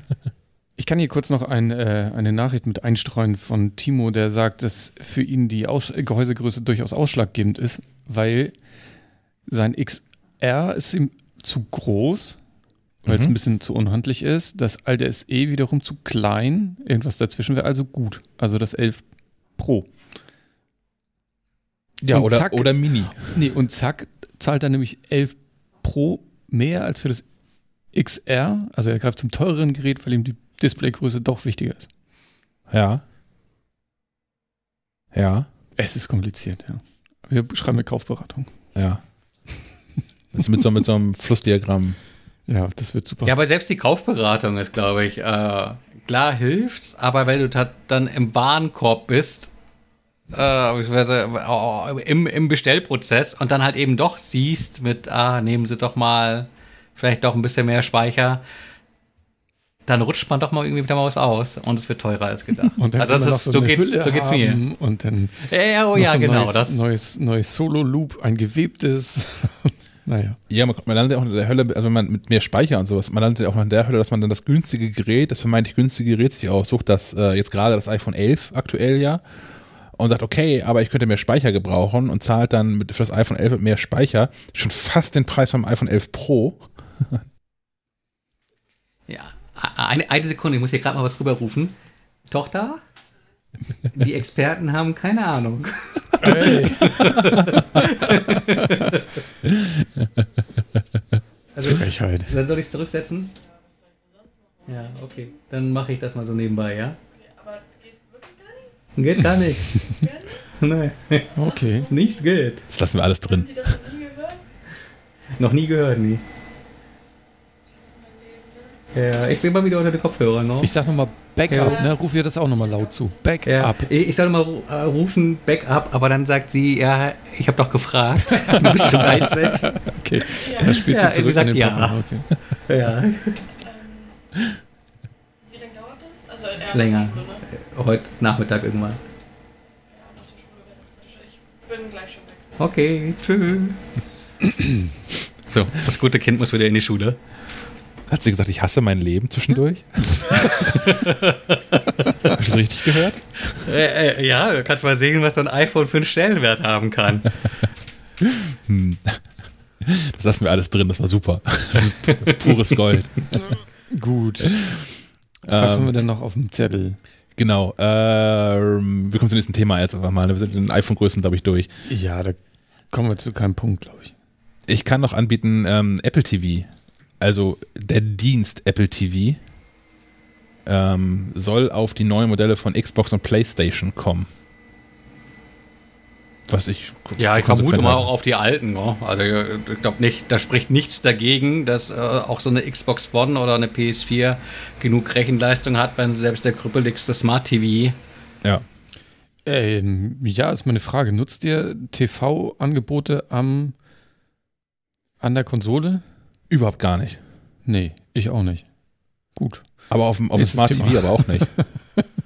Ich kann hier kurz noch ein, äh, eine Nachricht mit einstreuen von Timo, der sagt, dass für ihn die Aus Gehäusegröße durchaus ausschlaggebend ist, weil sein XR ist ihm zu groß, weil es mhm. ein bisschen zu unhandlich ist. Das alte SE wiederum zu klein. Irgendwas dazwischen wäre also gut. Also das 11 Pro. Ja, oder, zack, oder Mini. Nee, und zack, zahlt er nämlich 11 Pro mehr als für das XR. Also er greift zum teureren Gerät, weil ihm die Displaygröße doch wichtiger ist. Ja. Ja. Es ist kompliziert, ja. Wir schreiben eine Kaufberatung. Ja. Mit, mit, so, mit so einem Flussdiagramm. Ja, das wird super. Ja, aber selbst die Kaufberatung ist, glaube ich, äh, klar hilft, aber wenn du dann im Warenkorb bist, äh, im, im Bestellprozess und dann halt eben doch siehst mit, ah, nehmen Sie doch mal vielleicht doch ein bisschen mehr Speicher, dann rutscht man doch mal irgendwie wieder mal was aus und es wird teurer als gedacht. Und also das ist, so, so geht's, so geht's mir. Und dann ja, oh ja, genau. Neues, das neues, neues Solo-Loop, ein gewebtes. Naja. Ja, man, man landet auch in der Hölle, also man mit mehr Speicher und sowas, man landet auch noch in der Hölle, dass man dann das günstige Gerät, das vermeintlich günstige Gerät sich aussucht, das äh, jetzt gerade das iPhone 11 aktuell ja und sagt, okay, aber ich könnte mehr Speicher gebrauchen und zahlt dann mit, für das iPhone 11 mit mehr Speicher schon fast den Preis vom iPhone 11 Pro. ja, eine, eine Sekunde, ich muss hier gerade mal was rüberrufen. Tochter? Die Experten haben keine Ahnung. Ey. Also, Frechheit. dann soll ich es zurücksetzen? Ja, okay. Dann mache ich das mal so nebenbei, ja? Aber geht Geht wirklich gar nichts. gar nichts. Nein, Okay. nichts geht. Das lassen wir alles drin. Haben die das noch nie gehört? Noch nie gehört, nie. Das ist mein Leben, ne? Ja, ich bin mal wieder unter den Kopfhörern noch. Ich sag nochmal Backup, Ja. ne? Ruf ihr das auch nochmal laut zu. Backup. Ja, ich ich soll mal ru- äh, rufen, Backup, aber dann sagt sie, ja, ich habe doch gefragt. Du bist zu geizig. Okay. Da spielt Ja, sie zurück sie sagt in den ja. Okay. Ja, Wie lange dauert das? Also eher Länger. Schule, ne? heute Nachmittag irgendwann. Ja, nach der Schule. Ich bin gleich schon weg. Okay, tschüss. So, das gute Kind muss wieder in die Schule. Hat sie gesagt, ich hasse mein Leben zwischendurch? Hast du das richtig gehört? Äh, äh, ja, du kannst mal sehen, was so ein iPhone für einen Stellenwert haben kann. Das lassen wir alles drin, das war super. Pures Gold. Gut. Was haben wir Ähm, denn noch auf dem Zettel? genau. Ähm, wir kommen zum nächsten Thema jetzt einfach mal. Wir sind in den iPhone-Größen, glaube ich, durch. Ja, da kommen wir zu keinem Punkt, glaube ich. Ich kann noch anbieten ähm, Apple TV. Also der Dienst Apple TV ähm, soll auf die neuen Modelle von Xbox und PlayStation kommen. Was ich Ja, ich vermute mal auch auf die alten. Ne? Also ich glaube nicht, da spricht nichts dagegen, dass äh, auch so eine Xbox One oder eine PS4 genug Rechenleistung hat, wenn selbst der krüppeligste Smart TV. Ja. Ähm, ja, ist meine Frage. Nutzt ihr TV-Angebote am an der Konsole? Überhaupt gar nicht. Nee, ich auch nicht. Gut. Aber auf dem, auf dem Smart Thema. TV aber auch nicht.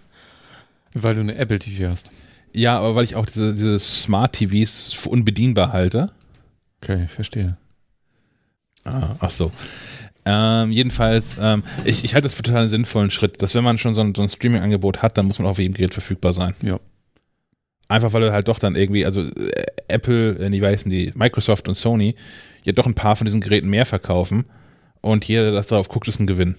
Weil du eine Apple TV hast. Ja, aber weil ich auch diese, diese Smart TVs für unbedienbar halte. Okay, verstehe. Ah, ach so. Ähm, jedenfalls, ähm, ich, ich halte das für total einen sinnvollen Schritt, dass wenn man schon so ein, so ein Streaming-Angebot hat, dann muss man auf jedem Gerät verfügbar sein. Ja. Einfach weil du halt doch dann irgendwie, also äh, Apple, äh, die weißen die, Microsoft und Sony, ja doch ein paar von diesen Geräten mehr verkaufen und jeder, der das darauf guckt, ist ein Gewinn.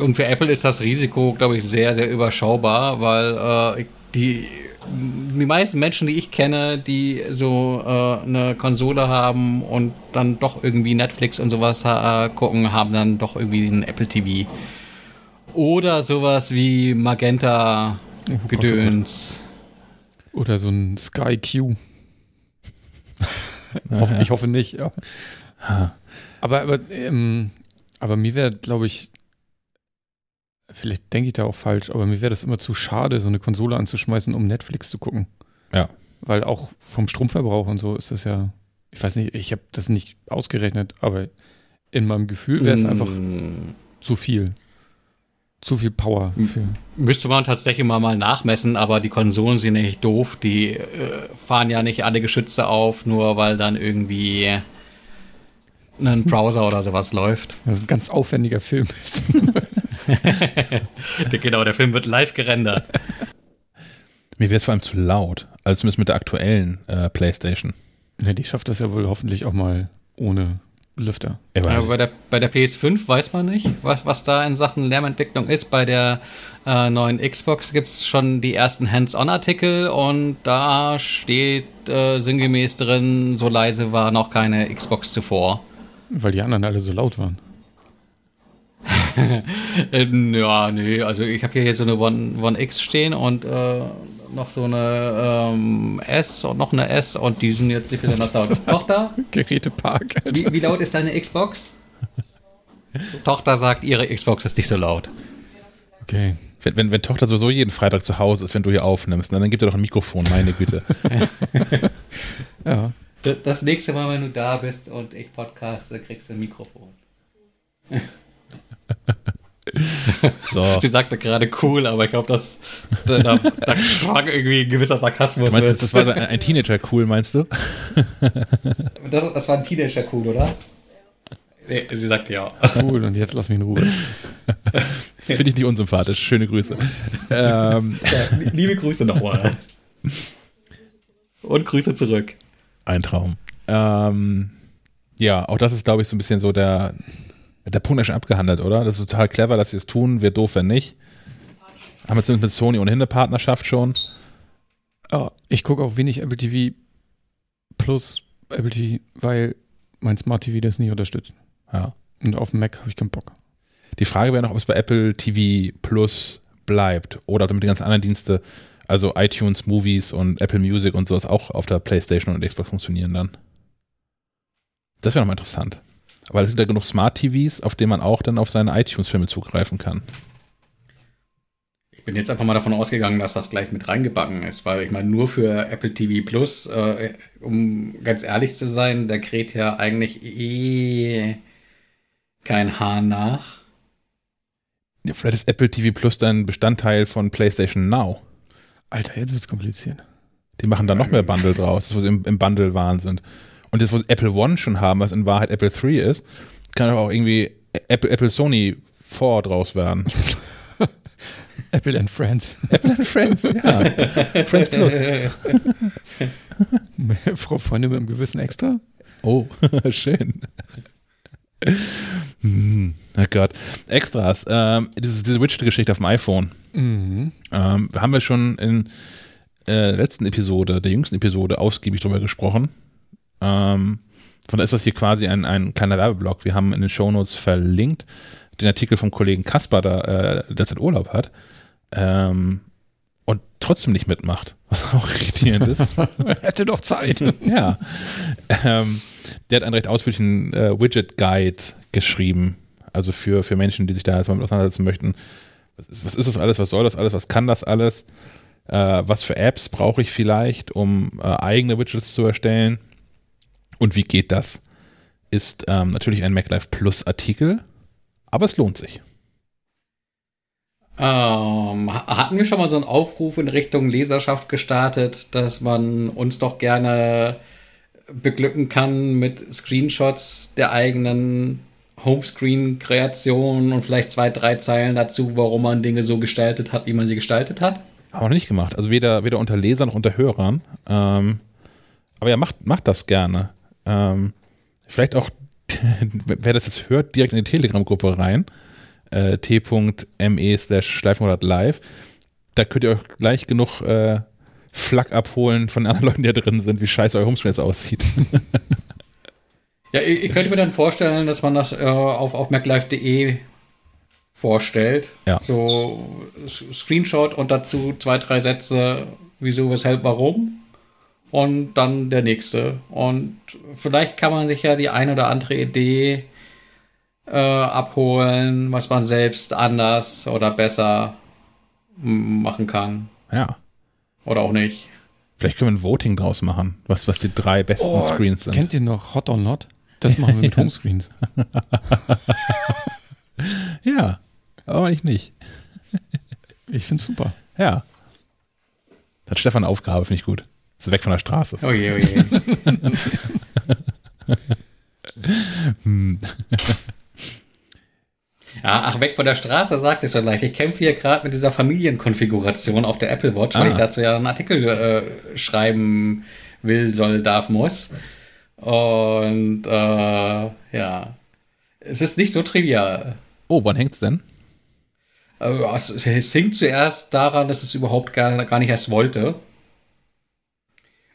Und für Apple ist das Risiko, glaube ich, sehr, sehr überschaubar, weil äh, die, die meisten Menschen, die ich kenne, die so äh, eine Konsole haben und dann doch irgendwie Netflix und sowas äh, gucken, haben dann doch irgendwie einen Apple TV. Oder sowas wie Magenta Oh Gott, Gedöns. Oder so ein Sky Q. Hoff- ich hoffe nicht, ja. Aber, aber, ähm, aber mir wäre, glaube ich, vielleicht denke ich da auch falsch, aber mir wäre das immer zu schade, so eine Konsole anzuschmeißen, um Netflix zu gucken. Ja. Weil auch vom Stromverbrauch und so ist das ja, ich weiß nicht, ich habe das nicht ausgerechnet, aber in meinem Gefühl wäre es einfach Mm, zu viel. Zu viel Power für. Müsste man tatsächlich mal, mal nachmessen, aber die Konsolen sind ja nicht doof. Die äh, fahren ja nicht alle Geschütze auf, nur weil dann irgendwie ein Browser oder sowas läuft. Das ist ein ganz aufwendiger Film ist. genau, der Film wird live gerendert. Mir wäre es vor allem zu laut, also zumindest mit der aktuellen äh, Playstation. ja, die schafft das ja wohl hoffentlich auch mal ohne Lüfter. Ja, bei, der, bei der PS5 weiß man nicht, was, was da in Sachen Lärmentwicklung ist. Bei der äh, neuen Xbox gibt es schon die ersten Hands-on-Artikel und da steht äh, sinngemäß drin, so leise war noch keine Xbox zuvor. Weil die anderen alle so laut waren. Ähm, ja, nee, also ich habe hier so eine One, One X stehen und äh, noch so eine ähm, S und noch eine S und die sind jetzt nicht besonders laut. Tochter, Gerätepark, Alter. wie, wie laut ist deine Xbox? Tochter sagt, ihre Xbox ist nicht so laut. Okay. Wenn, wenn, wenn Tochter sowieso jeden Freitag zu Hause ist, wenn du hier aufnimmst, ne, dann gibt er doch ein Mikrofon, meine Güte. Ja. Das, das nächste Mal, wenn du da bist und ich podcaste, kriegst du ein Mikrofon. So. Sie sagte gerade cool, aber ich glaube, das da, da, da schwang irgendwie ein gewisser Sarkasmus. Du meinst, mit. das war so ein, ein Teenager cool, meinst du? das, das war ein Teenager cool, oder? Nee, sie sagte ja. Cool, und jetzt lass mich in Ruhe. Finde ich nicht unsympathisch. Schöne Grüße. ähm, ja liebe Grüße nochmal. Und Grüße zurück. ein Traum. Ähm, ja, auch das ist, glaube ich, so ein bisschen so der, der Punkt ist schon abgehandelt, oder? Das ist total clever, dass sie es tun. Wäre doof, wenn nicht. Haben wir zumindest mit Sony ohnehin eine Partnerschaft schon. Ja, ich gucke auch wenig Apple TV plus Apple TV, weil mein Smart TV das nicht unterstützt. Ja. Und auf dem Mac habe ich keinen Bock. Die Frage wäre noch, ob es bei Apple TV Plus bleibt oder ob damit die ganzen anderen Dienste, also iTunes, Movies und Apple Music und sowas auch auf der PlayStation und Xbox funktionieren dann. Das wäre nochmal interessant. Weil es gibt ja genug Smart TVs, auf denen man auch dann auf seine iTunes-Filme zugreifen kann. Ich bin jetzt einfach mal davon ausgegangen, dass das gleich mit reingebacken ist, weil ich meine, nur für Apple TV Plus, äh, um ganz ehrlich zu sein, da kräht ja eigentlich eh kein Hahn nach. Ja, vielleicht ist Apple TV Plus dann Bestandteil von PlayStation Now. Alter, jetzt wird's kompliziert. Die machen da noch mehr Bundle draus, das sie im, im Bundle waren sind. Und das, wo sie Apple One schon haben, was in Wahrheit Apple 3 ist, kann aber auch irgendwie Apple, Apple Sony 4 draus werden. Apple and Friends. Apple and Friends, ja. Friends Plus. Frau Freunde mit einem gewissen Extra? Oh, schön. Hm, oh Gott. Extras. Ähm, diese, diese Widget-Geschichte auf dem iPhone. Mhm. Ähm, haben wir schon in äh, der letzten Episode, der jüngsten Episode, ausgiebig drüber gesprochen. Ähm, von daher ist das hier quasi ein, ein kleiner Werbeblock. Wir haben in den Shownotes verlinkt den Artikel vom Kollegen Kasper, der äh, derzeit Urlaub hat. Ähm, und trotzdem nicht mitmacht, was auch irritierend ist. Hätte doch Zeit. ja. Ähm, der hat einen recht ausführlichen äh, Widget-Guide geschrieben. Also für, für Menschen, die sich da jetzt mal mit auseinandersetzen möchten. Was ist, was ist das alles? Was soll das alles? Was kann das alles? Äh, was für Apps brauche ich vielleicht, um äh, eigene Widgets zu erstellen? Und wie geht das? Ist ähm, natürlich ein MacLife Plus Artikel, aber es lohnt sich. Ähm, hatten wir schon mal so einen Aufruf in Richtung Leserschaft gestartet, dass man uns doch gerne beglücken kann mit Screenshots der eigenen Homescreen-Kreation und vielleicht zwei, drei Zeilen dazu, warum man Dinge so gestaltet hat, wie man sie gestaltet hat? Haben wir noch nicht gemacht. Also weder, weder unter Lesern noch unter Hörern. Ähm, aber ja, macht, macht das gerne. Ähm, vielleicht auch, wer das jetzt hört, direkt in die Telegram-Gruppe rein. Äh, t.me slash live. Da könnt ihr euch gleich genug äh, Flak abholen von anderen Leuten, die da drin sind, wie scheiße euer Homescreen jetzt aussieht. Ja, ich, ich könnte mir dann vorstellen, dass man das äh, auf, auf maclife.de vorstellt. Ja. So Screenshot und dazu zwei, drei Sätze, wieso, weshalb, warum. Und dann der nächste. Und vielleicht kann man sich ja die ein oder andere Idee äh, abholen, was man selbst anders oder besser machen kann. Ja. Oder auch nicht. Vielleicht können wir ein Voting draus machen, was, was die drei besten Oh, Screens sind. Kennt ihr noch Hot or Not? Das machen wir mit Homescreens. Ja, aber ich nicht. Ich find's super. Ja. Das hat Stefan eine Aufgabe, finde ich gut. Ist weg von der Straße. Oh je, oh je. Hm. Ja, ach, weg von der Straße, sagt es schon leicht. Ich kämpfe hier gerade mit dieser Familienkonfiguration auf der Apple Watch, weil Ah. ich dazu ja einen Artikel äh, schreiben will, soll, darf, muss. Und äh, ja, es ist nicht so trivial. Oh, wann hängt's denn? Äh, es, es hing zuerst daran, dass es überhaupt gar, gar nicht erst wollte.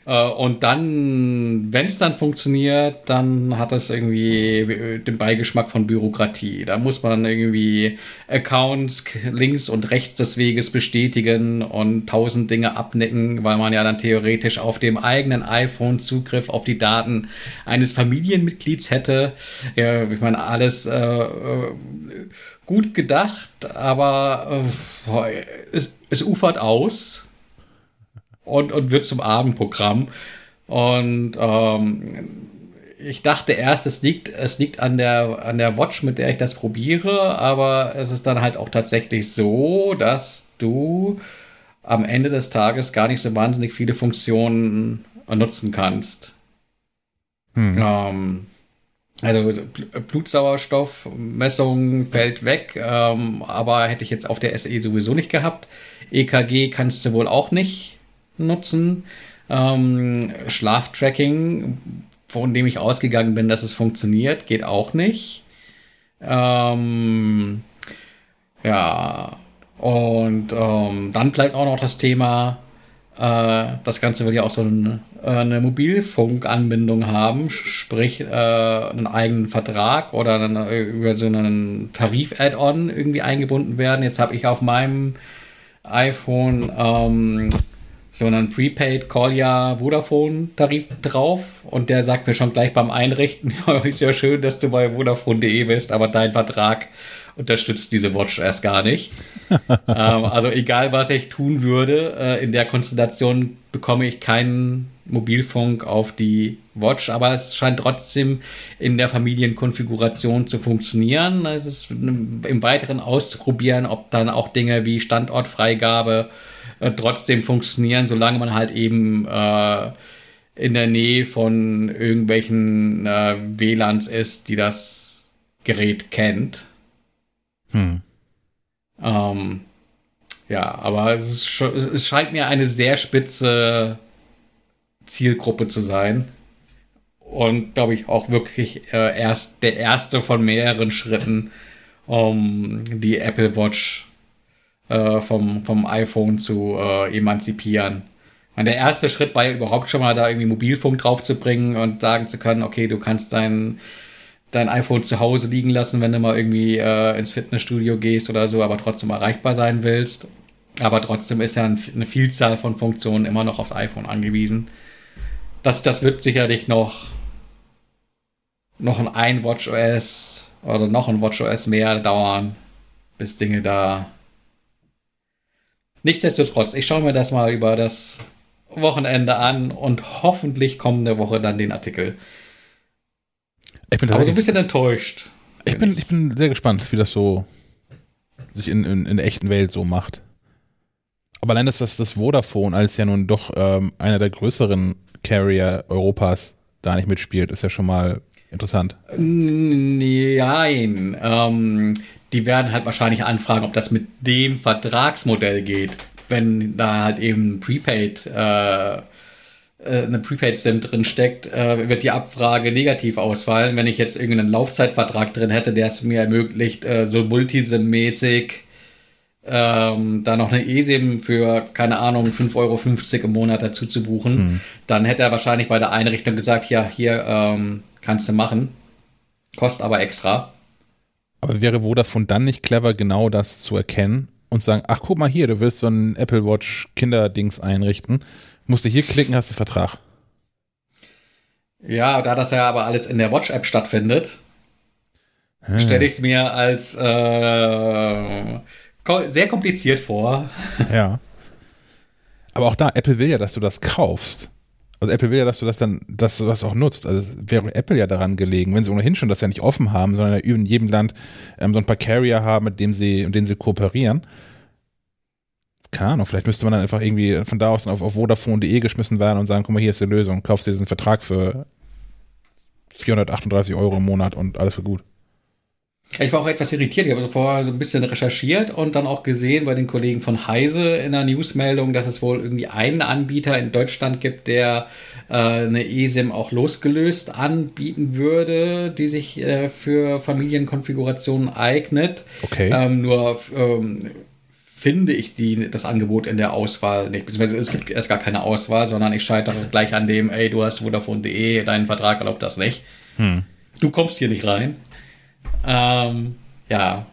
Äh, Und dann, wenn es dann funktioniert, dann hat es irgendwie äh, den Beigeschmack von Bürokratie. Da muss man irgendwie Accounts links und rechts des Weges bestätigen und tausend Dinge abnicken, weil man ja dann theoretisch auf dem eigenen iPhone Zugriff auf die Daten eines Familienmitglieds hätte. Ja, ich meine, alles äh, äh, gut gedacht, aber äh, es, es ufert aus und, und wird zum Abendprogramm. Und ähm, ich dachte erst, es liegt, es liegt an der, an der Watch, mit der ich das probiere, aber es ist dann halt auch tatsächlich so, dass du am Ende des Tages gar nicht so wahnsinnig viele Funktionen nutzen kannst. Hm. Ähm, also Bl- Blutsauerstoffmessung fällt weg, ähm, aber hätte ich jetzt auf der SE sowieso nicht gehabt. EKG kannst du wohl auch nicht nutzen. Ähm, Schlaftracking, von dem ich ausgegangen bin, dass es funktioniert, geht auch nicht. Ähm, ja, Und ähm, dann bleibt auch noch das Thema, äh, das Ganze will ja auch so ein, äh, eine Mobilfunkanbindung haben, sprich äh, einen eigenen Vertrag oder eine, über so einen Tarif-Add-on irgendwie eingebunden werden. Jetzt habe ich auf meinem iPhone so einen Prepaid Collier Vodafone Tarif drauf und der sagt mir schon gleich beim Einrichten, ist ja schön, dass du bei Vodafone.de bist, aber dein Vertrag unterstützt diese Watch erst gar nicht. ähm, also egal, was ich tun würde, äh, in der Konstellation bekomme ich keinen Mobilfunk auf die Watch, aber es scheint trotzdem in der Familienkonfiguration zu funktionieren. Es ist im Weiteren auszuprobieren, ob dann auch Dinge wie Standortfreigabe äh, trotzdem funktionieren, solange man halt eben äh, in der Nähe von irgendwelchen äh, WLANs ist, die das Gerät kennt. Hm. Ähm, ja, aber es, ist, es scheint mir eine sehr spitze Zielgruppe zu sein. Und glaube ich auch wirklich äh, erst der erste von mehreren Schritten, um die Apple Watch äh, vom, vom iPhone zu äh, emanzipieren. Und der erste Schritt war ja überhaupt schon mal da irgendwie Mobilfunk draufzubringen und sagen zu können, okay, du kannst dein, dein iPhone zu Hause liegen lassen, wenn du mal irgendwie äh, ins Fitnessstudio gehst oder so, aber trotzdem erreichbar sein willst. Aber trotzdem ist ja eine Vielzahl von Funktionen immer noch aufs iPhone angewiesen. Das, das wird sicherlich noch, noch ein WatchOS oder noch ein WatchOS mehr dauern, bis Dinge da Nichtsdestotrotz, ich schaue mir das mal über das Wochenende an und hoffentlich kommende Woche dann den Artikel. Ich bin Aber so ein bisschen enttäuscht. Ich bin, ich bin sehr gespannt, wie das so sich in, in, in der echten Welt so macht. Aber allein, dass das, das Vodafone als ja nun doch ähm, einer der größeren Carrier Europas da nicht mitspielt, ist ja schon mal interessant. Nein. Ähm, die werden halt wahrscheinlich anfragen, ob das mit dem Vertragsmodell geht. Wenn da halt eben Prepaid, äh, äh eine Prepaid-SIM drin steckt, äh, wird die Abfrage negativ ausfallen. Wenn ich jetzt irgendeinen Laufzeitvertrag drin hätte, der es mir ermöglicht, äh, so Multisim-mäßig ähm, da noch eine eSIM für, keine Ahnung, 5,50 Euro im Monat dazu zu buchen, hm. dann hätte er wahrscheinlich bei der Einrichtung gesagt, ja, hier ähm, kannst du machen. Kostet aber extra. Aber wäre Vodafone dann nicht clever, genau das zu erkennen und sagen, ach guck mal hier, du willst so ein Apple Watch Kinderdings einrichten, musst du hier klicken, hast du Vertrag. Ja, da das ja aber alles in der Watch-App stattfindet, hm. stelle ich es mir als äh, sehr kompliziert vor. Ja. Aber auch da, Apple will ja, dass du das kaufst. Also Apple will ja, dass du das dann, dass du das auch nutzt. Also wäre Apple ja daran gelegen, wenn sie ohnehin schon das ja nicht offen haben, sondern in jedem Land ähm, so ein paar Carrier haben, mit dem sie, mit denen sie kooperieren. Keine Ahnung, vielleicht müsste man dann einfach irgendwie von da aus auf, auf Vodafone.de geschmissen werden und sagen, guck mal, hier ist die Lösung, kaufst dir diesen Vertrag für 438 Euro im Monat und alles für gut. Ich war auch etwas irritiert. Ich habe so vorher so ein bisschen recherchiert und dann auch gesehen bei den Kollegen von Heise in der Newsmeldung, dass es wohl irgendwie einen Anbieter in Deutschland gibt, der äh, eine eSIM auch losgelöst anbieten würde, die sich äh, für Familienkonfigurationen eignet. Okay. Ähm, nur ähm, finde ich die, das Angebot in der Auswahl nicht. Beziehungsweise es gibt erst gar keine Auswahl, sondern ich scheitere gleich an dem, ey, du hast Vodafone.de, deinen Vertrag erlaubt das nicht. Hm. Du kommst hier nicht rein. Ähm, ja,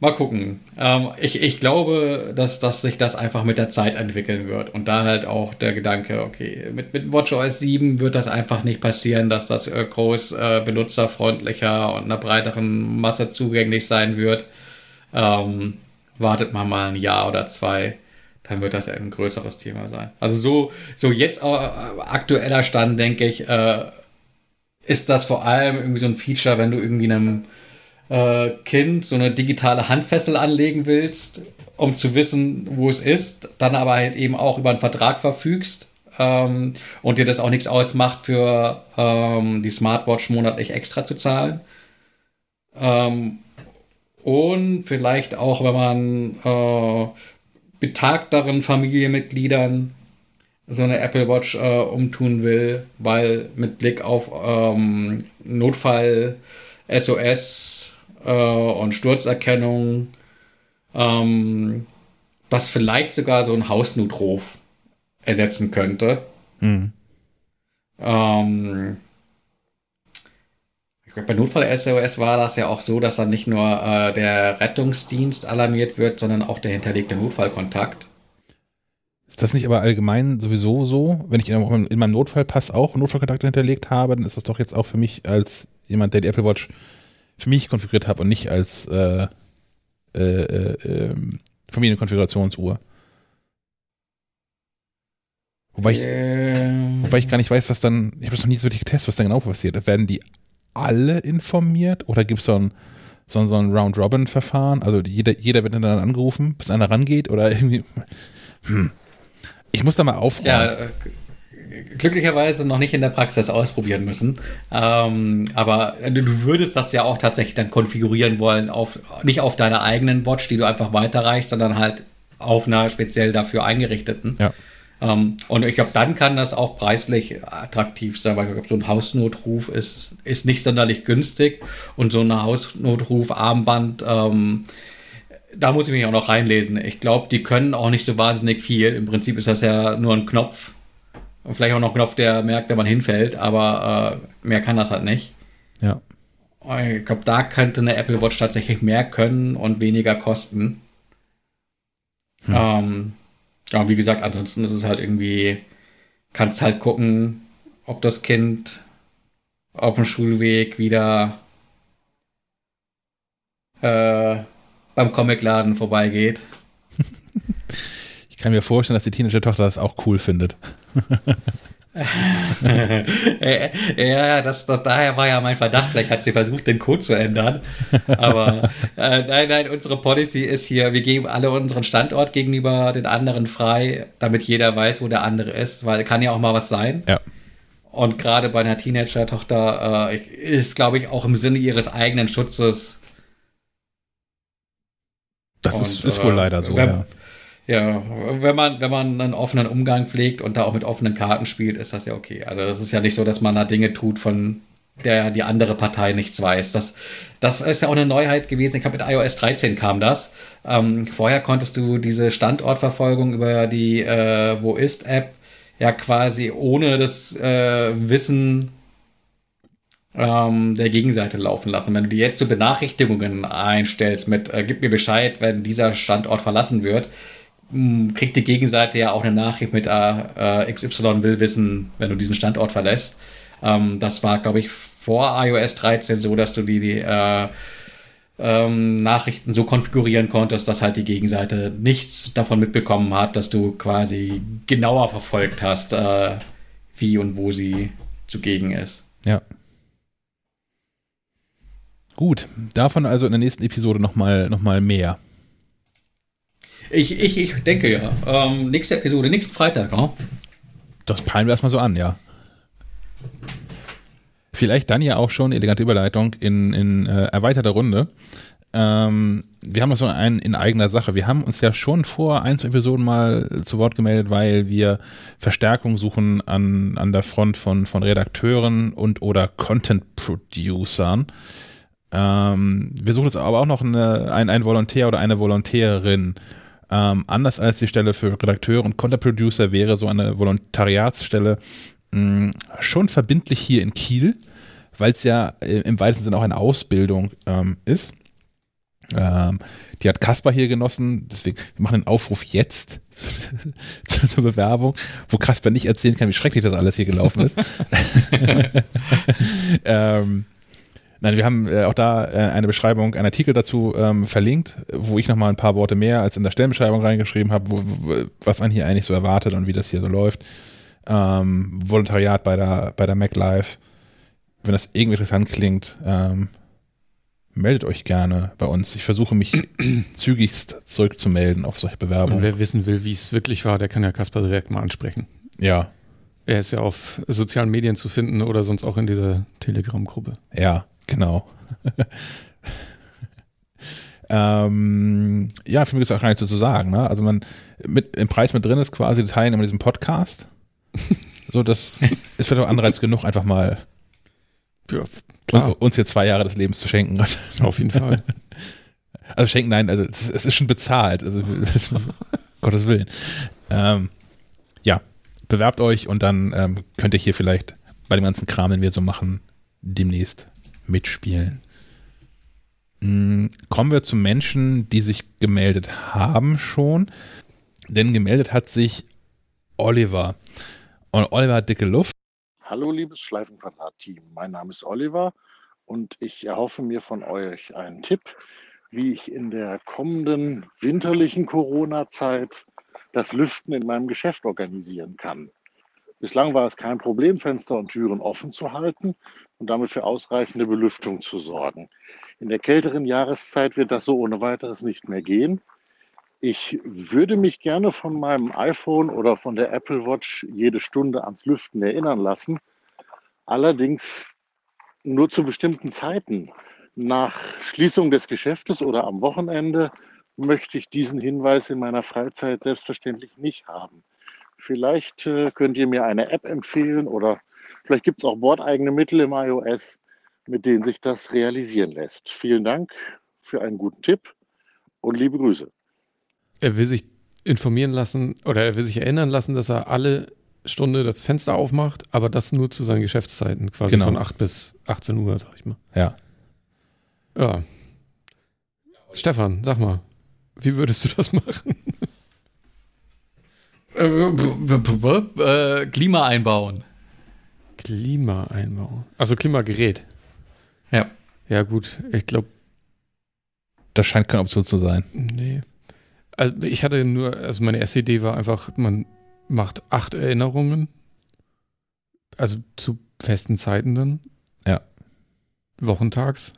mal gucken. Ähm, ich, ich glaube, dass, dass sich das einfach mit der Zeit entwickeln wird. Und da halt auch der Gedanke, okay, mit, mit WatchOS 7 wird das einfach nicht passieren, dass das äh, groß äh, benutzerfreundlicher und einer breiteren Masse zugänglich sein wird. Ähm, wartet man mal ein Jahr oder zwei, dann wird das ein größeres Thema sein. Also so, so jetzt äh, aktueller Stand, denke ich, äh, ist das vor allem irgendwie so ein Feature, wenn du irgendwie einem äh, Kind so eine digitale Handfessel anlegen willst, um zu wissen, wo es ist, dann aber halt eben auch über einen Vertrag verfügst ähm, und dir das auch nichts ausmacht, für ähm, die Smartwatch monatlich extra zu zahlen. Ähm, und vielleicht auch, wenn man äh, betagteren Familienmitgliedern so eine Apple Watch äh, umtun will, weil mit Blick auf ähm, Notfall, SOS äh, und Sturzerkennung ähm, das vielleicht sogar so ein Hausnotruf ersetzen könnte. Mhm. Ähm, bei Notfall-SOS war das ja auch so, dass dann nicht nur äh, der Rettungsdienst alarmiert wird, sondern auch der hinterlegte Notfallkontakt. Ist das nicht aber allgemein sowieso so? Wenn ich in, in meinem Notfallpass auch Notfallkontakte hinterlegt habe, dann ist das doch jetzt auch für mich als jemand, der die Apple Watch für mich konfiguriert hat und nicht als äh, äh, äh, ähm, Familienkonfigurationsuhr. Wobei ich, Ähm, wobei ich gar nicht weiß, was dann, ich habe das noch nie so wirklich getestet, was dann genau passiert. Werden die alle informiert oder gibt es so ein, so ein, so ein Round-Robin-Verfahren? Also jeder, jeder wird dann angerufen, bis einer rangeht oder irgendwie. Hm. Ich muss da mal aufräumen. ja, äh, glücklicherweise noch nicht in der Praxis ausprobieren müssen. Ähm, aber du würdest das ja auch tatsächlich dann konfigurieren wollen, auf, nicht auf deiner eigenen Watch, die du einfach weiterreichst, sondern halt auf einer speziell dafür eingerichteten. Ja. Ähm, und ich glaube, dann kann das auch preislich attraktiv sein, weil ich glaube, so ein Hausnotruf ist, ist nicht sonderlich günstig und so eine Hausnotruf-Armband, ähm, da muss ich mich auch noch reinlesen. Ich glaube, die können auch nicht so wahnsinnig viel. Im Prinzip ist das ja nur ein Knopf. Und vielleicht auch noch ein Knopf, der merkt, wenn man hinfällt, aber äh, mehr kann das halt nicht. Ja. Ich glaube, da könnte eine Apple Watch tatsächlich mehr können und weniger kosten. Ähm, ja, wie gesagt, ansonsten ist es halt irgendwie, kannst halt gucken, ob das Kind auf dem Schulweg wieder äh, beim Comicladen vorbeigeht. Ich kann mir vorstellen, dass die Teenager-Tochter das auch cool findet. Äh, ja, das, das, daher war ja mein Verdacht. Vielleicht hat sie versucht, den Code zu ändern. Aber äh, nein, nein, unsere Policy ist hier, wir geben alle unseren Standort gegenüber den anderen frei, damit jeder weiß, wo der andere ist, weil kann ja auch mal was sein. Ja. Und gerade bei einer Teenager-Tochter äh, ist, glaube ich, auch im Sinne ihres eigenen Schutzes. Das Und, ist, ist wohl äh, leider so, wenn- ja. Ja, wenn man, wenn man einen offenen Umgang pflegt und da auch mit offenen Karten spielt, ist das ja okay. Also es ist ja nicht so, dass man da Dinge tut, von der die andere Partei nichts weiß. Das, das ist ja auch eine Neuheit gewesen. Ich glaube, mit iOS 13 kam das. Ähm, vorher konntest du diese Standortverfolgung über die äh, Wo ist App ja quasi ohne das äh, Wissen ähm, der Gegenseite laufen lassen. Wenn du dir jetzt so Benachrichtigungen einstellst mit äh, gib mir Bescheid, wenn dieser Standort verlassen wird, kriegt die Gegenseite ja auch eine Nachricht mit äh, äh, XY will wissen, wenn du diesen Standort verlässt. Ähm, das war, glaube ich, vor iOS 13 so, dass du die, die äh, ähm, Nachrichten so konfigurieren konntest, dass halt die Gegenseite nichts davon mitbekommen hat, dass du quasi genauer verfolgt hast, äh, wie und wo sie zugegen ist. Ja. Gut, davon also in der nächsten Episode nochmal noch mal mehr. Ich, ich, ich denke ja. Ähm, nächste Episode, nächsten Freitag, ja? Das peilen wir erstmal so an, ja. Vielleicht dann ja auch schon, elegante Überleitung, in, in äh, erweiterter Runde. Ähm, wir haben noch so einen in eigener Sache. Wir haben uns ja schon vor ein, zwei Episoden mal zu Wort gemeldet, weil wir Verstärkung suchen an, an der Front von, von Redakteuren und oder Content-Producern. Ähm, wir suchen jetzt aber auch noch eine, ein, ein Volontär oder eine Volontärin. Ähm, anders als die Stelle für Redakteur und Content Producer wäre so eine Volontariatsstelle mh, schon verbindlich hier in Kiel, weil es ja äh, im weitesten Sinne auch eine Ausbildung ähm, ist. Ähm, die hat Kasper hier genossen, deswegen wir machen einen Aufruf jetzt zur, zur Bewerbung, wo Kasper nicht erzählen kann, wie schrecklich das alles hier gelaufen ist. ähm, Nein, wir haben äh, auch da äh, eine Beschreibung, einen Artikel dazu ähm, verlinkt, wo ich nochmal ein paar Worte mehr als in der Stellenbeschreibung reingeschrieben habe, wo, wo, was man hier eigentlich so erwartet und wie das hier so läuft. Ähm, Volontariat bei der, bei der MacLive. Wenn das irgendwie interessant klingt, ähm, meldet euch gerne bei uns. Ich versuche mich zügigst zurückzumelden auf solche Und Bewerbungen. wer wissen will, wie es wirklich war, der kann ja Kasper direkt mal ansprechen. Ja, Er ist ja auf sozialen Medien zu finden oder sonst auch in dieser Telegram-Gruppe. Ja, genau. ähm, ja, für mich ist auch gar nichts so zu sagen. Ne? Also man mit im Preis mit drin ist quasi die Teilnahme an diesem Podcast. So, das ist vielleicht auch Anreiz genug, einfach mal Ja, klar, uns hier zwei Jahre des Lebens zu schenken. auf jeden Fall. Also schenken, nein, also es, ist schon bezahlt. Also Gottes Willen. Ähm, ja, bewerbt euch und dann ähm, könnt ihr hier vielleicht bei dem ganzen Kram, den wir so machen, demnächst mitspielen. Mm, Kommen wir zu Menschen, die sich gemeldet haben schon. Denn gemeldet hat sich Oliver. Und Oliver hat dicke Luft. Hallo, liebes Schleifenquadrat-Team. Mein Name ist Oliver und ich erhoffe mir von euch einen Tipp, wie ich in der kommenden winterlichen Corona-Zeit das Lüften in meinem Geschäft organisieren kann. Bislang war es kein Problem, Fenster und Türen offen zu halten und damit für ausreichende Belüftung zu sorgen. In der kälteren Jahreszeit wird das so ohne weiteres nicht mehr gehen. Ich würde mich gerne von meinem iPhone oder von der Apple Watch jede Stunde ans Lüften erinnern lassen. Allerdings nur zu bestimmten Zeiten. Nach Schließung des Geschäftes oder am Wochenende möchte ich diesen Hinweis in meiner Freizeit selbstverständlich nicht haben. Vielleicht äh, könnt ihr mir eine App empfehlen oder vielleicht gibt es auch bordeigene Mittel im iOS, mit denen sich das realisieren lässt. Vielen Dank für einen guten Tipp und liebe Grüße. Er will sich informieren lassen oder er will sich erinnern lassen, dass er alle Stunde das Fenster aufmacht, aber das nur zu seinen Geschäftszeiten, quasi Genau. von 8 bis 18 Uhr, sag ich mal. Ja. Ja. Stefan, sag mal, wie würdest du das machen? Äh, b- äh, Klima einbauen. Klimaeinbau. Also Klimagerät. Ja. Ja, gut, ich glaube, Das scheint keine Option zu sein. nee. Also ich hatte nur, also meine erste Idee war einfach, man macht acht Erinnerungen. Also zu festen Zeiten dann. Ja. Wochentags.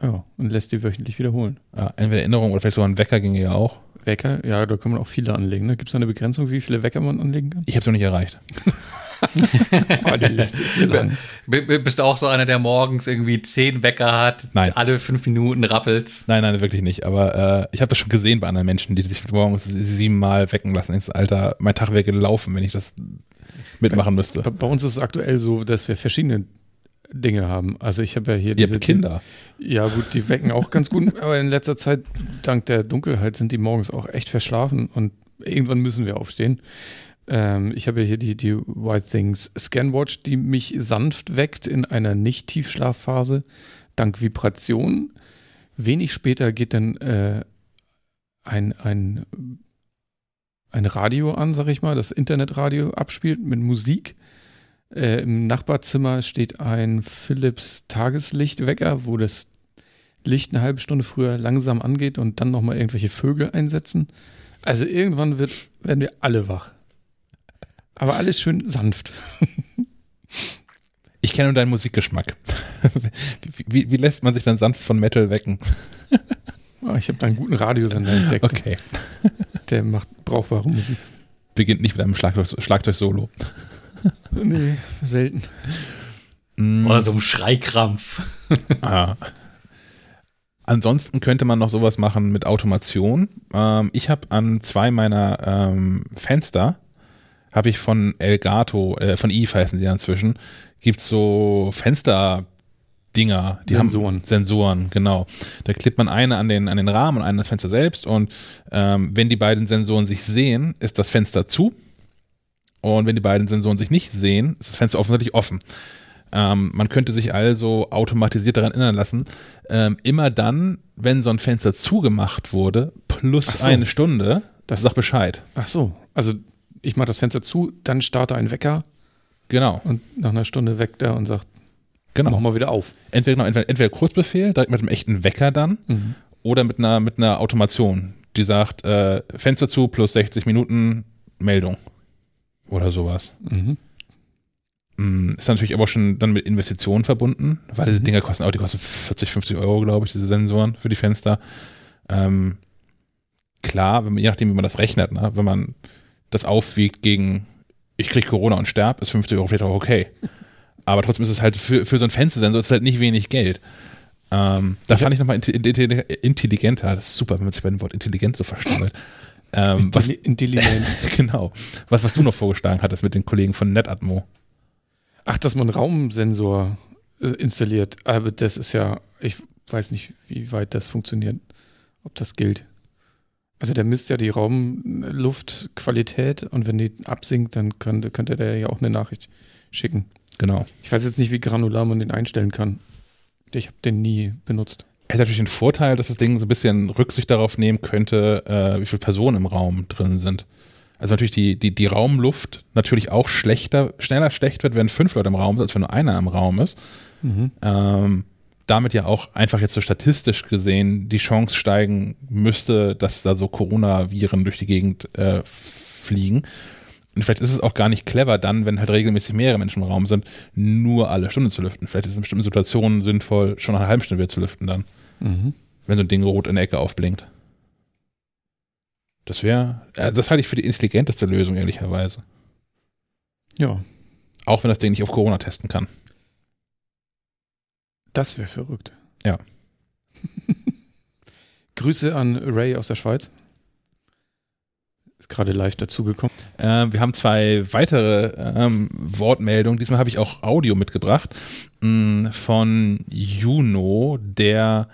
Ja, und lässt die wöchentlich wiederholen. Ja, entweder Erinnerung oder vielleicht sogar ein Wecker ginge ja auch. Wecker, ja, da kann man auch viele anlegen. Ne? Gibt es da eine Begrenzung, wie viele Wecker man anlegen kann? Ich habe es noch nicht erreicht. Oh, die Liste ist lang. Bist du auch so einer, der morgens irgendwie zehn Wecker hat, Nein. alle fünf Minuten rappelst? Nein, nein, wirklich nicht. Aber äh, ich habe das schon gesehen bei anderen Menschen, die sich morgens siebenmal wecken lassen. Ich so, Alter, mein Tag wäre gelaufen, wenn ich das mitmachen müsste. Bei, bei uns ist es aktuell so, dass wir verschiedene Dinge haben. Also ich habe ja hier Ihr habt Kinder. Ja, gut, die wecken auch ganz gut, aber in letzter Zeit, dank der Dunkelheit, sind die morgens auch echt verschlafen und irgendwann müssen wir aufstehen. Ähm, ich habe ja hier die, die White Things Scanwatch, die mich sanft weckt in einer Nicht-Tiefschlafphase, dank Vibration. Wenig später geht dann äh, ein, ein, ein Radio an, sag ich mal, das Internetradio abspielt mit Musik. Äh, Im Nachbarzimmer steht ein Philips Tageslichtwecker, wo das Licht eine halbe Stunde früher langsam angeht und dann nochmal irgendwelche Vögel einsetzen. Also irgendwann wird, werden wir alle wach. Aber alles schön sanft. Ich kenne nur deinen Musikgeschmack. wie, wie, wie lässt man sich dann sanft von Metal wecken? Ah, Ich habe da einen guten Radiosender entdeckt, Okay. der macht brauchbare Musik. Beginnt nicht mit einem Schlagzeug- Schlagzeug-Solo. Nee, selten. Mm, Oder so ein Schreikrampf. ah. Ansonsten könnte man noch sowas machen mit Automation. Ähm, ich habe an zwei meiner ähm, Fenster, habe ich von Elgato, äh, von Eve heißen die ja inzwischen, gibt's so Fenster-Dinger, die Sensoren. haben Sensoren, genau. Da klebt man eine an den, an den Rahmen und eine an das Fenster selbst und ähm, wenn die beiden Sensoren sich sehen, ist das Fenster zu und wenn die beiden Sensoren sich nicht sehen, ist das Fenster offensichtlich offen. Ähm, man könnte sich also automatisiert daran erinnern lassen, ähm, immer dann, wenn so ein Fenster zugemacht wurde, plus so. eine Stunde, Das- sag Bescheid. Ach so, also ich mache das Fenster zu, dann starte ein Wecker Genau, und nach einer Stunde weckt er und sagt, mach genau. mal wieder auf. Entweder, genau, entweder, entweder Kurzbefehl, direkt mit einem echten Wecker dann, Mhm. oder mit einer, mit einer Automation, die sagt, äh, Fenster zu plus 60 Minuten Meldung. Oder sowas. Mhm. Mm, Ist natürlich aber auch schon dann mit Investitionen verbunden, weil diese Mhm. Dinger kosten auch, die kosten 40, 50 Euro, glaube ich, diese Sensoren für die Fenster. Ähm, klar, wenn man, je nachdem, wie man das rechnet, ne? wenn man das aufwiegt gegen, ich kriege Corona und sterb, ist 50 Euro vielleicht auch okay. Aber trotzdem ist es halt für, für so ein Fenstersensor ist es halt nicht wenig Geld. Ähm, da fand ich nochmal intelligenter, das ist super, wenn man sich bei dem Wort intelligent so verstanden ähm, was, Intelligent. genau. Was, was du noch vorgeschlagen hattest mit den Kollegen von NetAtmo. Ach, dass man einen Raumsensor äh, installiert. Aber das ist ja, ich weiß nicht, wie weit das funktioniert. ob das gilt. Also der misst ja die Raumluftqualität und wenn die absinkt, dann könnte, könnte der ja auch eine Nachricht schicken. Genau. Ich weiß jetzt nicht, wie granular man den einstellen kann. Ich habe den nie benutzt. Er hat natürlich den Vorteil, dass das Ding so ein bisschen Rücksicht darauf nehmen könnte, äh, wie viele Personen im Raum drin sind. Also natürlich die, die, die Raumluft natürlich auch schlechter, schneller schlecht wird, wenn fünf Leute im Raum sind, als wenn nur einer im Raum ist. Mhm. Ähm, damit ja auch einfach jetzt so statistisch gesehen die Chance steigen müsste, dass da so Coronaviren durch die Gegend äh, fliegen. Und vielleicht ist es auch gar nicht clever dann, wenn halt regelmäßig mehrere Menschen im Raum sind, nur alle Stunde zu lüften. Vielleicht ist es in bestimmten Situationen sinnvoll, schon nach einer halben Stunde wieder zu lüften dann, Mhm. wenn so ein Ding rot in der Ecke aufblinkt. Das wäre, äh, das halte ich für die intelligenteste Lösung, ehrlicherweise. Ja, Auch wenn das Ding nicht auf Corona testen kann. Das wäre verrückt. Ja. Grüße an Ray aus der Schweiz. Ist gerade live dazugekommen. Äh, wir haben zwei weitere ähm, Wortmeldungen. Diesmal habe ich auch Audio mitgebracht mh, von Juno, der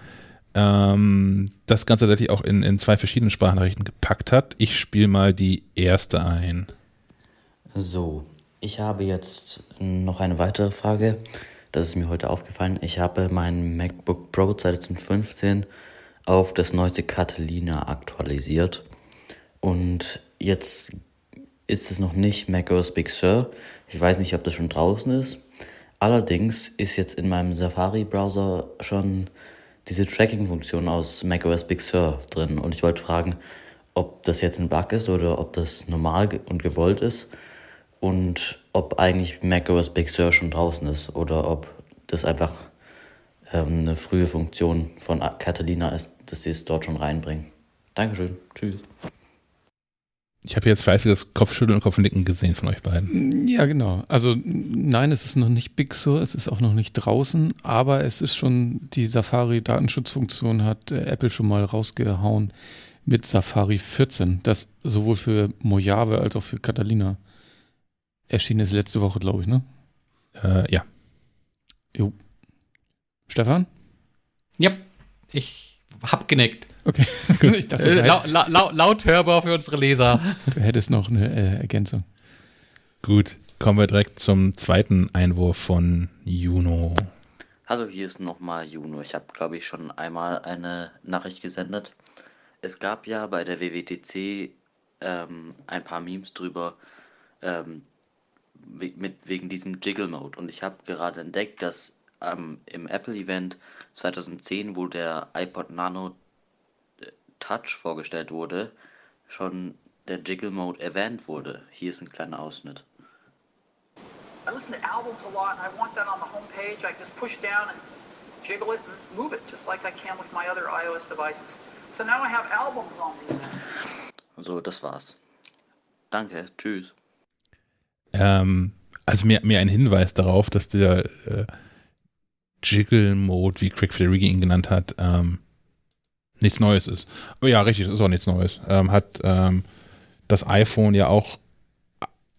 ähm, das Ganze tatsächlich auch in, in zwei verschiedenen Sprachnachrichten gepackt hat. Ich spiele mal die erste ein. So, ich habe jetzt noch eine weitere Frage. Das ist mir heute aufgefallen. Ich habe mein MacBook Pro 2015 auf das neueste Catalina aktualisiert. Und jetzt ist es noch nicht macOS Big Sur. Ich weiß nicht, ob das schon draußen ist. Allerdings ist jetzt in meinem Safari-Browser schon diese Tracking-Funktion aus macOS Big Sur drin. Und ich wollte fragen, ob das jetzt ein Bug ist oder ob das normal und gewollt ist. Und ob eigentlich macOS Big Sur schon draußen ist oder ob das einfach ähm, eine frühe Funktion von Catalina ist, dass sie es dort schon reinbringen. Dankeschön. Tschüss. Ich habe jetzt fleißiges Kopfschütteln und Kopfnicken gesehen von euch beiden. Ja, genau. Also nein, es ist noch nicht Big Sur, es ist auch noch nicht draußen, aber es ist schon, die Safari-Datenschutzfunktion hat äh, Apple schon mal rausgehauen mit Safari 14, das sowohl für Mojave als auch für Catalina erschienen ist letzte Woche, glaube ich, ne? Äh, ja. Stefan? Ja, ich hab genickt. Okay. ich dachte, Äh, lau, lau, laut hörbar für unsere Leser. du hättest noch eine äh, Ergänzung. Gut, kommen wir direkt zum zweiten Einwurf von Juno. Hallo, hier ist nochmal Juno. Ich habe, glaube ich, schon einmal eine Nachricht gesendet. Es gab ja bei der WWDC ähm, ein paar Memes drüber, ähm, mit, wegen diesem Jiggle-Mode. Und ich habe gerade entdeckt, dass ähm, im Apple-Event 2010, wo der iPod Nano äh, Touch vorgestellt wurde, schon der Jiggle-Mode erwähnt wurde. Hier ist ein kleiner Ausschnitt. I listen to albums a lot, and I want that on the home page. I just push down and jiggle it and move it, just like I can with my other iOS devices. So now I have albums on the event. So, das war's. Danke, tschüss. Ähm, also mir, mir ein Hinweis darauf, dass der äh, Jiggle-Mode, wie Craig Federighi ihn genannt hat, ähm, nichts Neues ist. Aber ja, richtig, das ist auch nichts Neues. Ähm, hat ähm, das iPhone ja auch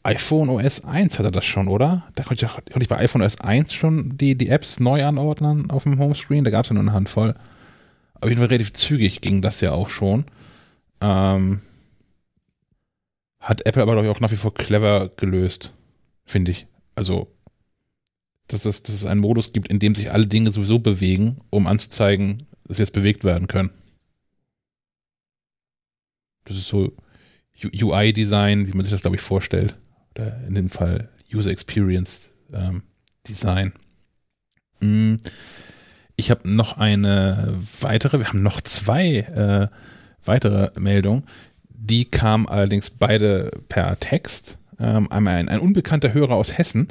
iPhone OS 1 hatte das schon, oder? Da konnte ich, konnte ich bei iPhone OS 1 schon die, die Apps neu anordnen auf dem Homescreen. Da gab es ja nur eine Handvoll. Auf jeden Fall relativ zügig ging das ja auch schon. Ähm, hat Apple aber, glaube ich, auch nach wie vor clever gelöst, finde ich. Also, dass es, dass es einen Modus gibt, in dem sich alle Dinge sowieso bewegen, um anzuzeigen, dass sie jetzt bewegt werden können. Das ist so UI-Design, wie man sich das, glaube ich, vorstellt. Oder in dem Fall User Experience ähm, Design. Mm, Ich habe noch eine weitere, wir haben noch zwei äh, weitere Meldungen. Die kamen allerdings beide per Text. Ähm, einmal ein, ein unbekannter Hörer aus Hessen,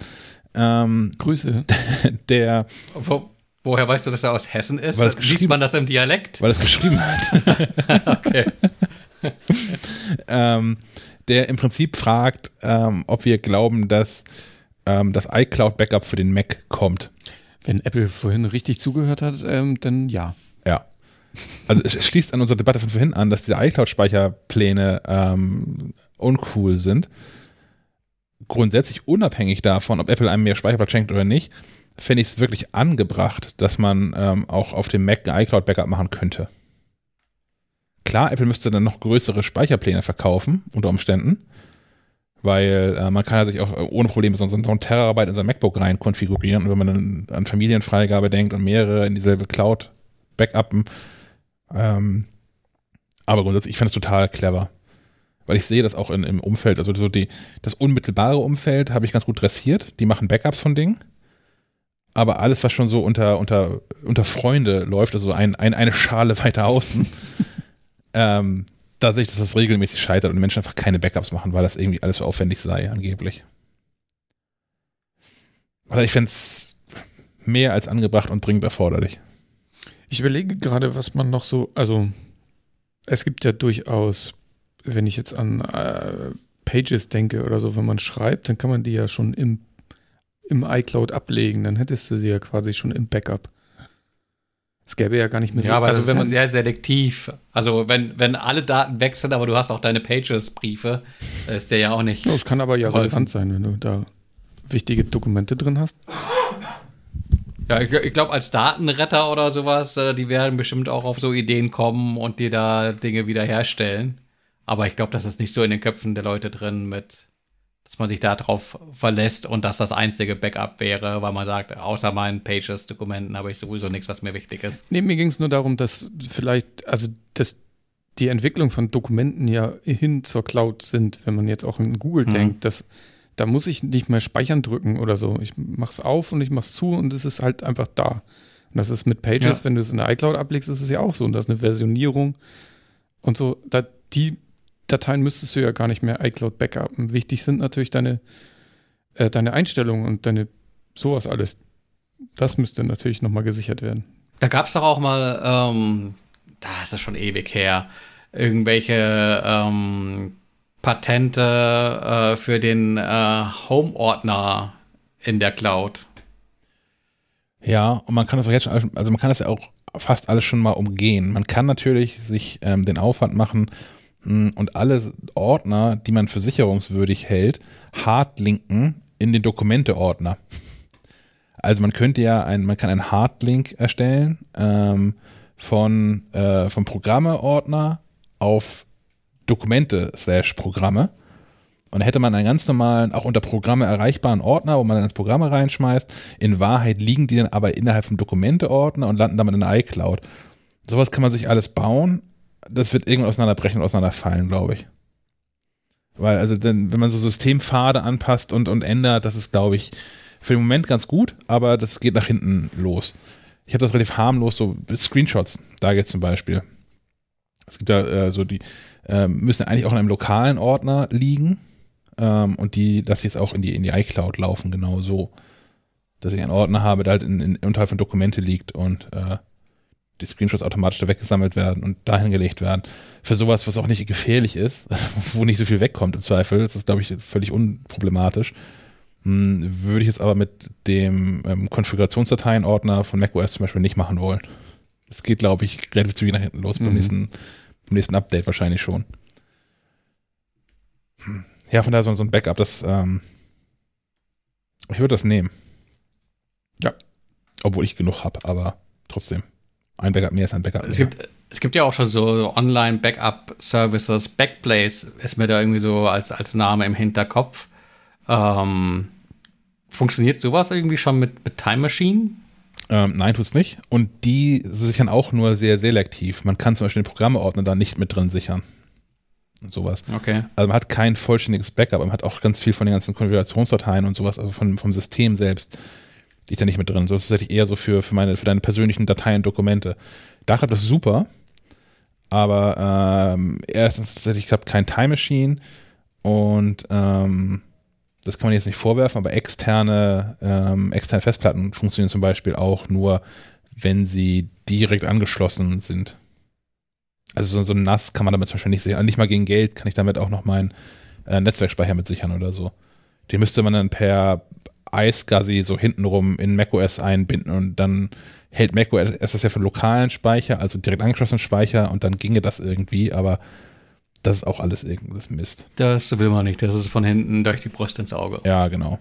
ähm, Grüße. der, Wo, woher weißt du, dass er aus Hessen ist? Weil es Liest geschrieben- man das im Dialekt? weil er es geschrieben hat, Okay. ähm, der im Prinzip fragt, ähm, ob wir glauben, dass ähm, das iCloud-Backup für den Mac kommt. Wenn Apple vorhin richtig zugehört hat, ähm, dann ja. Ja. Also es schließt an unsere Debatte von vorhin an, dass die iCloud-Speicherpläne ähm, uncool sind. Grundsätzlich unabhängig davon, ob Apple einem mehr Speicherplatz schenkt oder nicht, fände ich es wirklich angebracht, dass man ähm, auch auf dem Mac ein iCloud-Backup machen könnte. Klar, Apple müsste dann noch größere Speicherpläne verkaufen, unter Umständen, weil äh, man kann ja sich auch ohne Probleme so, so ein Terabyte in sein MacBook rein konfigurieren und wenn man dann an Familienfreigabe denkt und mehrere in dieselbe Cloud backuppen, ähm, aber grundsätzlich, ich finde es total clever. Weil ich sehe das auch in, im Umfeld, also so die, das unmittelbare Umfeld habe ich ganz gut dressiert. Die machen Backups von Dingen. Aber alles, was schon so unter, unter, unter Freunde läuft, also ein, ein, eine Schale weiter außen, ähm, da sehe ich, dass das regelmäßig scheitert und Menschen einfach keine Backups machen, weil das irgendwie alles so aufwendig sei, angeblich. Also ich fände es mehr als angebracht und dringend erforderlich. Ich überlege gerade, was man noch so, also es gibt ja durchaus, wenn ich jetzt an äh, Pages denke oder so, wenn man schreibt, dann kann man die ja schon im, im iCloud ablegen, dann hättest du sie ja quasi schon im Backup. Es gäbe ja gar nicht mehr so. Ja, aber also das wenn ist man ja sehr selektiv. Also wenn, wenn alle Daten weg sind, aber du hast auch deine Pages-Briefe, ist der ja auch nicht. Das kann aber ja geholfen. relevant sein, wenn du da wichtige Dokumente drin hast. Ja, ich, ich glaube, als Datenretter oder sowas, äh, die werden bestimmt auch auf so Ideen kommen und dir da Dinge wiederherstellen. Aber ich glaube, das ist nicht so in den Köpfen der Leute drin mit, dass man sich darauf verlässt und dass das einzige Backup wäre, weil man sagt, außer meinen Pages-Dokumenten habe ich sowieso nichts, was mir wichtig ist. Nee, mir ging es nur darum, dass vielleicht, also dass die Entwicklung von Dokumenten ja hin zur Cloud sind, wenn man jetzt auch in Google mhm. denkt, dass da muss ich nicht mehr speichern drücken oder so. Ich mache es auf und ich mache es zu und es ist halt einfach da. Und das ist mit Pages, ja. wenn du es in der iCloud ablegst, ist es ja auch so. Und das ist eine Versionierung und so. Da, die Dateien müsstest du ja gar nicht mehr iCloud backupen. Wichtig sind natürlich deine, äh, deine Einstellungen und deine sowas alles. Das müsste natürlich nochmal gesichert werden. Da gab es doch auch mal, ähm, da ist es schon ewig her, irgendwelche ähm, Patente äh, für den äh, Home-Ordner in der Cloud. Ja, und man kann das auch jetzt schon, also man kann das ja auch fast alles schon mal umgehen. Man kann natürlich sich ähm, den Aufwand machen mh, hm, und alle Ordner, die man für sicherungswürdig hält, hardlinken in den Dokumente-Ordner. Also man könnte ja ein, man kann einen Hardlink erstellen ähm, von äh, vom Programme-Ordner auf Dokumente slash Programme. Und da hätte man einen ganz normalen, auch unter Programme erreichbaren Ordner, wo man dann das Programme reinschmeißt. In Wahrheit liegen die dann aber innerhalb vom Dokumente-Ordner und landen damit in der iCloud. Sowas kann man sich alles bauen. Das wird irgendwann auseinanderbrechen und auseinanderfallen, glaube ich. Weil, also, denn, wenn man so Systempfade anpasst und, und ändert, das ist, glaube ich, für den Moment ganz gut, aber das geht nach hinten los. Ich habe das relativ harmlos, so Screenshots, da geht zum Beispiel. Es gibt ja äh, so die, ähm, müssen eigentlich auch in einem lokalen Ordner liegen. Ähm, und die lasse ich jetzt auch in die, in die iCloud laufen, genau so. Dass ich einen Ordner habe, der halt in, in, unterhalb von Dokumente liegt und äh, die Screenshots automatisch da weggesammelt werden und dahin gelegt werden. Für sowas, was auch nicht gefährlich ist, wo nicht so viel wegkommt im Zweifel, das ist, glaube ich, völlig unproblematisch. Hm, würde ich jetzt aber mit dem ähm, Konfigurationsdateien-Ordner von macOS zum Beispiel nicht machen wollen. Das geht, glaube ich, relativ zügig nach hinten los mhm. beim nächsten im nächsten Update wahrscheinlich schon. Ja, von daher so, ein Backup, das, ähm, ich würde das nehmen. Ja. Obwohl ich genug habe, aber trotzdem. Ein Backup mehr ist ein Backup es mehr. Gibt, es gibt ja auch schon so Online-Backup-Services. Backblaze ist mir da irgendwie so als, als Name im Hinterkopf. Ähm, funktioniert sowas irgendwie schon mit, mit Time Machine? Ähm, nein, tut's nicht. Und die sichern auch nur sehr selektiv. Man kann zum Beispiel den Programmeordner da nicht mit drin sichern. Und sowas. Okay. Also man hat kein vollständiges Backup, man hat auch ganz viel von den ganzen Konfigurationsdateien und sowas, also von, vom System selbst. Die ist ja nicht mit drin. So ist tatsächlich eher so für, für meine, für deine persönlichen Dateien und Dokumente. Da klappt das super. Aber ähm, erstens tatsächlich klappt kein Time Machine und ähm, das kann man jetzt nicht vorwerfen, aber externe, ähm, externe Festplatten funktionieren zum Beispiel auch nur, wenn sie direkt angeschlossen sind. Also so, so ein NAS kann man damit zum Beispiel nicht sichern. Nicht mal gegen Geld kann ich damit auch noch meinen äh, Netzwerkspeicher mit sichern oder so. Den müsste man dann per iSCSI so hintenrum in macOS einbinden und dann hält macOS das ja für lokalen Speicher, also direkt angeschlossenen Speicher und dann ginge das irgendwie, aber das ist auch alles irgendwas Mist. Das will man nicht. Das ist von hinten durch die Brust ins Auge. Ja, genau.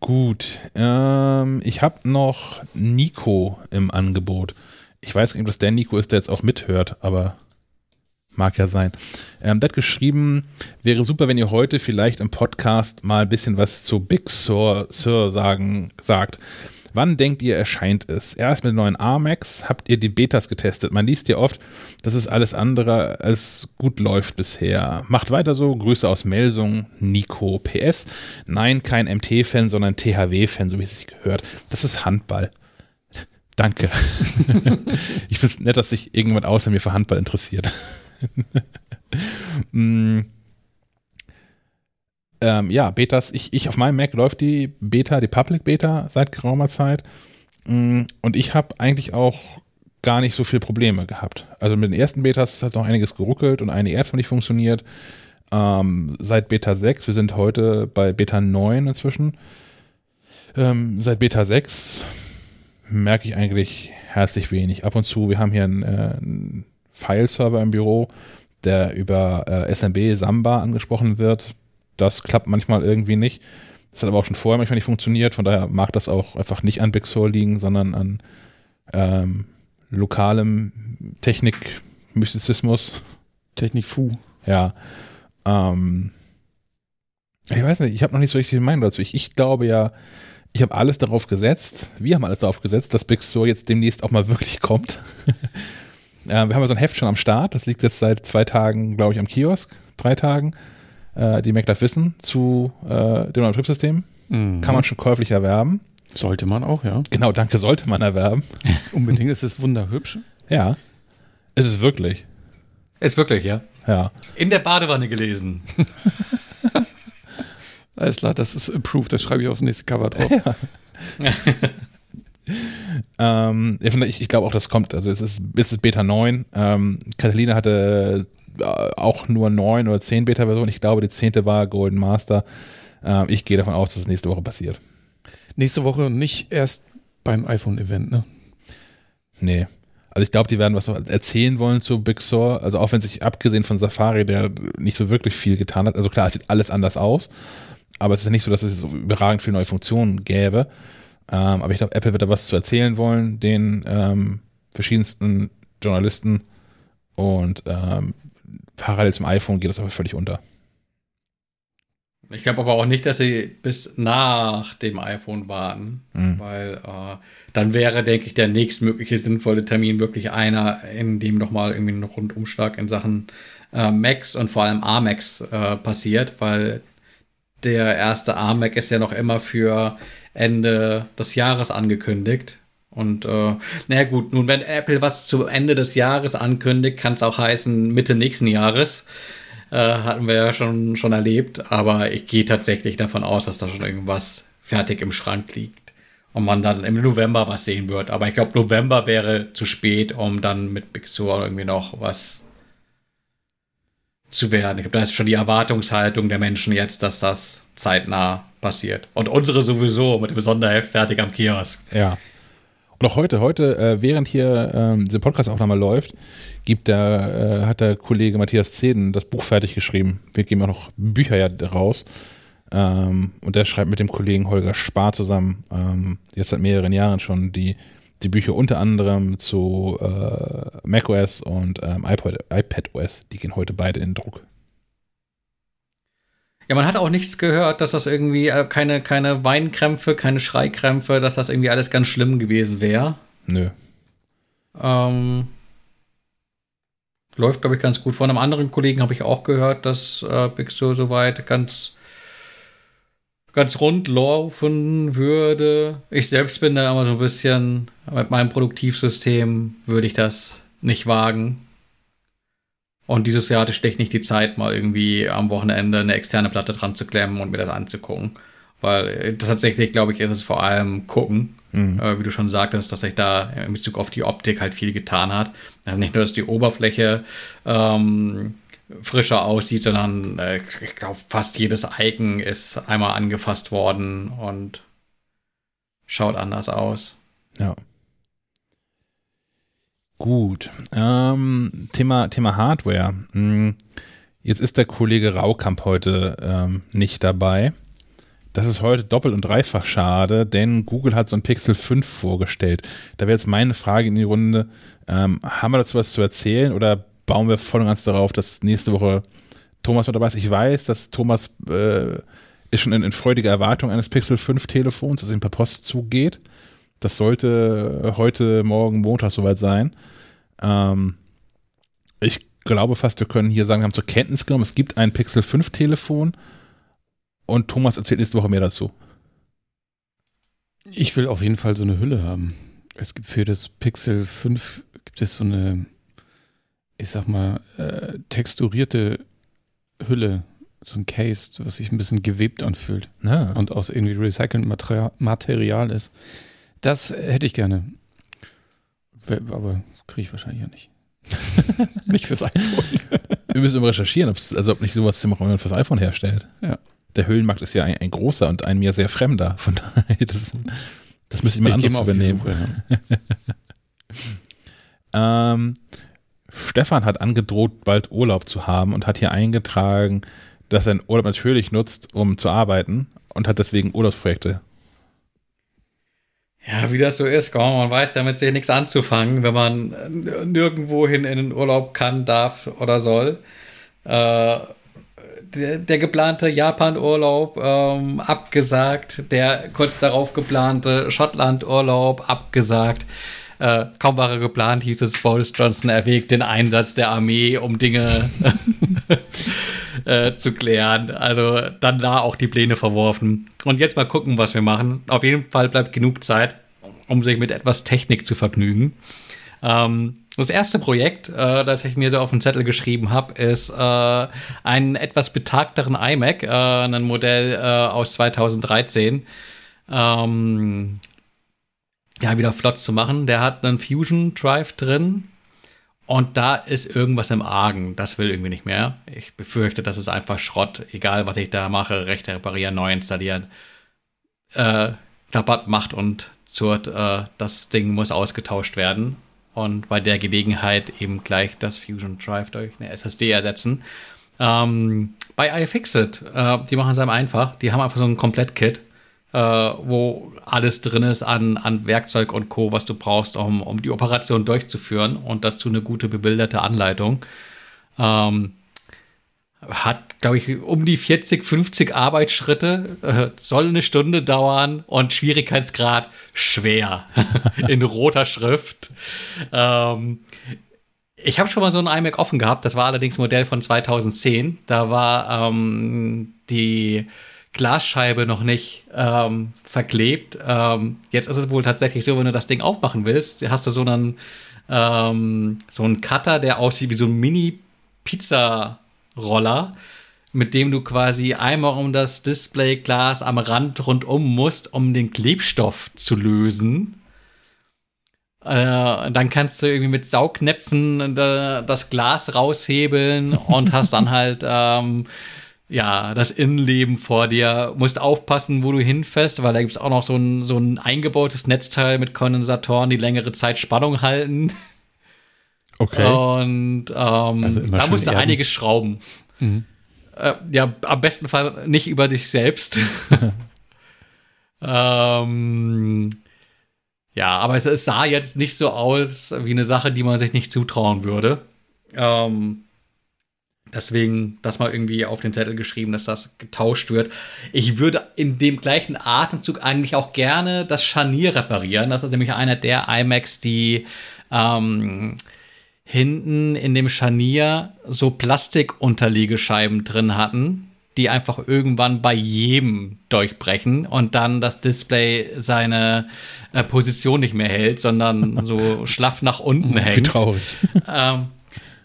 Gut. Ähm, ich habe noch Nico im Angebot. Ich weiß nicht, ob das der Nico ist, der jetzt auch mithört, aber mag ja sein. Ähm, der hat geschrieben, wäre super, wenn ihr heute vielleicht im Podcast mal ein bisschen was zu Big Sur, Sur sagen, sagt. Wann denkt ihr, erscheint es? Erst mit neuen AMAX habt ihr die Betas getestet. Man liest ja oft, dass es alles andere als gut läuft bisher. Macht weiter so. Grüße aus Melsung, Nico. PS. Nein, kein MT-Fan, sondern THW-Fan, so wie es sich gehört. Das ist Handball. Danke. ich finde es nett, dass sich irgendjemand außer mir für Handball interessiert. mm. Ähm, ja, Betas, ich, ich auf meinem Mac läuft die Beta, die Public Beta seit geraumer Zeit. Mm, und ich habe eigentlich auch gar nicht so viele Probleme gehabt. Also mit den ersten Betas hat noch einiges geruckelt und einige Apps haben nicht funktioniert. Ähm, seit Beta 6, wir sind heute bei Beta 9 inzwischen. Ähm, seit Beta 6 merke ich eigentlich herzlich wenig. Ab und zu, wir haben hier einen, äh, einen File-Server im Büro, der über äh, SMB Samba angesprochen wird. Das klappt manchmal irgendwie nicht. Das hat aber auch schon vorher manchmal nicht funktioniert. Von daher mag das auch einfach nicht an Big Sur liegen, sondern an ähm, lokalem Technik-Mystizismus. Technik-Fu. Ja. Ähm, ich weiß nicht, ich habe noch nicht so richtig die Meinung dazu. Ich, ich glaube ja, ich habe alles darauf gesetzt, wir haben alles darauf gesetzt, dass Big Sur jetzt demnächst auch mal wirklich kommt. äh, wir haben ja so ein Heft schon am Start, das liegt jetzt seit zwei Tagen, glaube ich, am Kiosk, drei Tagen. Äh, die MacLife Wissen zu äh, dem neuen Betriebssystem. Mhm. Kann man schon käuflich erwerben. Sollte man auch, ja. Genau, danke, sollte man erwerben. Unbedingt ist es wunderhübsch. Ja. Ist es wirklich. Ist wirklich, ja. Ja. In der Badewanne gelesen. Alles klar, das ist approved, das schreibe ich aufs nächste Cover drauf. ähm, ich, ich glaube auch, das kommt. Also es ist, es ist Beta 9. Ähm, Catalina hatte auch nur 9 oder 10 Beta-Versionen. Ich glaube, die 10. war Golden Master. Ähm, ich gehe davon aus, dass es nächste Woche passiert. Nächste Woche und nicht erst beim iPhone-Event, ne? Nee. Also ich glaube, die werden was erzählen wollen zu Big Sur. Also auch wenn sich abgesehen von Safari, der nicht so wirklich viel getan hat. Also klar, es sieht alles anders aus. Aber es ist nicht so, dass es so überragend viele neue Funktionen gäbe. Ähm, aber ich glaube, Apple wird da was zu erzählen wollen, den ähm, verschiedensten Journalisten. Und ähm, parallel zum iPhone geht das aber völlig unter. Ich glaube aber auch nicht, dass sie bis nach dem iPhone warten, mhm. weil äh, dann wäre, denke ich, der nächstmögliche sinnvolle Termin wirklich einer, in dem nochmal irgendwie ein Rundumschlag in Sachen äh, Macs und vor allem AMAX äh, passiert, weil der erste AMAC ist ja noch immer für Ende des Jahres angekündigt. Und äh, naja gut, nun wenn Apple was zu Ende des Jahres ankündigt, kann es auch heißen Mitte nächsten Jahres. Äh, hatten wir ja schon, schon erlebt. Aber ich gehe tatsächlich davon aus, dass da schon irgendwas fertig im Schrank liegt. Und man dann im November was sehen wird. Aber ich glaube, November wäre zu spät, um dann mit Big Sur irgendwie noch was zu werden. Ich glaube, da ist schon die Erwartungshaltung der Menschen jetzt, dass das zeitnah passiert. Und unsere sowieso mit dem Sonderheft fertig am Kiosk. Ja. Auch heute, heute, äh, während hier ähm, diese Podcast-Aufnahme läuft, gibt der, äh, hat der Kollege Matthias Zeden das Buch fertig geschrieben. Wir geben auch noch Bücher ja raus. Ähm, und der schreibt mit dem Kollegen Holger Spar zusammen, ähm, jetzt seit mehreren Jahren schon, die die Bücher unter anderem zu äh, macOS und ähm, iPod, iPadOS, die gehen heute beide in Druck. Ja, man hat auch nichts gehört, dass das irgendwie äh, keine, keine Weinkrämpfe, keine Schreikrämpfe, dass das irgendwie alles ganz schlimm gewesen wäre. Nö. Ähm, läuft, glaube ich, ganz gut. Von einem anderen Kollegen habe ich auch gehört, dass äh, Big Sur soweit ganz ganz rund laufen würde. Ich selbst bin da immer so ein bisschen, mit meinem Produktivsystem würde ich das nicht wagen. Und dieses Jahr hatte ich schlecht nicht die Zeit, mal irgendwie am Wochenende eine externe Platte dran zu klemmen und mir das anzugucken. Weil äh, tatsächlich, glaube ich, ist es vor allem gucken. Mhm. Äh, wie du schon sagtest, dass sich da in Bezug auf die Optik halt viel getan hat. Also nicht nur, dass die Oberfläche ähm, frischer aussieht, sondern äh, ich glaube, fast jedes Icon ist einmal angefasst worden und schaut anders aus. Ja. Gut. Ähm, Thema, Thema Hardware. Hm, jetzt ist der Kollege Raukamp heute ähm, nicht dabei. Das ist heute doppelt und dreifach schade, denn Google hat so ein Pixel 5 vorgestellt. Da wäre jetzt meine Frage in die Runde, ähm, haben wir dazu was zu erzählen oder bauen wir voll und ganz darauf, dass nächste Woche Thomas mit dabei ist? Ich weiß, dass Thomas äh, ist schon in, in freudiger Erwartung eines Pixel 5 Telefons, das ihm per Post zugeht. Das sollte heute, morgen, Montag soweit sein. Ähm, ich glaube fast, wir können hier sagen, wir haben zur Kenntnis genommen, es gibt ein Pixel 5 Telefon und Thomas erzählt nächste Woche mehr dazu. Ich will auf jeden Fall so eine Hülle haben. Es gibt für das Pixel 5 gibt es so eine, ich sag mal, äh, texturierte Hülle, so ein Case, was sich ein bisschen gewebt anfühlt Ja. und aus irgendwie recyceltem Material, Material ist. Das hätte ich gerne. Aber kriege ich wahrscheinlich ja nicht. nicht fürs iPhone. Wir müssen immer recherchieren, also ob nicht sowas Tim Roman fürs iPhone herstellt. Ja. Der Höhlenmarkt ist ja ein, ein großer und ein mir sehr fremder. Von daher, das, das müsste ich mal anders übernehmen. Suche, ja. Ähm, Stefan hat angedroht, bald Urlaub zu haben und hat hier eingetragen, dass er den Urlaub natürlich nutzt, um zu arbeiten und hat deswegen Urlaubsprojekte. Ja, wie das so ist, komm, man weiß damit sehr nichts anzufangen, wenn man nirgendwohin in den Urlaub kann, darf oder soll. Äh, der, der geplante Japan-Urlaub ähm, abgesagt, der kurz darauf geplante Schottland-Urlaub abgesagt. Äh, kaum war er geplant, hieß es, Boris Johnson erwägt den Einsatz der Armee, um Dinge äh, zu klären. Also dann da auch die Pläne verworfen. Und jetzt mal gucken, was wir machen. Auf jeden Fall bleibt genug Zeit, um sich mit etwas Technik zu vergnügen. Ähm, das erste Projekt, äh, das ich mir so auf den Zettel geschrieben habe, ist äh, einen etwas betagteren iMac, äh, ein Modell äh, aus 2013. Ähm, ja, wieder flott zu machen. Der hat einen Fusion Drive drin. Und da ist irgendwas im Argen. Das will irgendwie nicht mehr. Ich befürchte, das ist einfach Schrott. Egal, was ich da mache, Rechte reparieren, neu installieren. Äh, Klappert, macht und zurt. Äh, das Ding muss ausgetauscht werden. Und bei der Gelegenheit eben gleich das Fusion Drive durch eine SSD ersetzen. Ähm, bei iFixit, äh, die machen es einem einfach. Die haben einfach so ein Komplett-Kit, äh, wo alles drin ist an, an Werkzeug und Co., was du brauchst, um, um die Operation durchzuführen und dazu eine gute bebilderte Anleitung. Ähm, hat, glaube ich, um die 40, 50 Arbeitsschritte, äh, soll eine Stunde dauern und Schwierigkeitsgrad schwer in roter Schrift. Ähm, ich habe schon mal so ein iMac offen gehabt, das war allerdings Modell von 2010. Da war ähm, die Glasscheibe noch nicht ähm, verklebt. Ähm, jetzt ist es wohl tatsächlich so, wenn du das Ding aufmachen willst, hast du so einen, ähm, so einen Cutter, der aussieht wie so ein Mini-Pizza-Roller, mit dem du quasi einmal um das Displayglas am Rand rundum musst, um den Klebstoff zu lösen. Äh, dann kannst du irgendwie mit Saugnäpfen äh, das Glas raushebeln und hast dann halt ähm, ja, das Innenleben vor dir. Musst aufpassen, wo du hinfährst, weil da gibt es auch noch so ein, so ein eingebautes Netzteil mit Kondensatoren, die längere Zeit Spannung halten. Okay. Und ähm, Also da musst du erden. einiges schrauben. Äh, ja, am besten Fall nicht über dich selbst. ähm, ja, aber es, es sah jetzt nicht so aus wie eine Sache, die man sich nicht zutrauen würde. Ähm, deswegen das mal irgendwie auf den Zettel geschrieben, dass das getauscht wird. Ich würde in dem gleichen Atemzug eigentlich auch gerne das Scharnier reparieren. Das ist nämlich einer der iMacs, die ähm, hinten in dem Scharnier so Plastikunterlegescheiben drin hatten, die einfach irgendwann bei jedem durchbrechen und dann das Display seine äh, Position nicht mehr hält, sondern so schlaff nach unten Wie hängt. traurig. Ähm,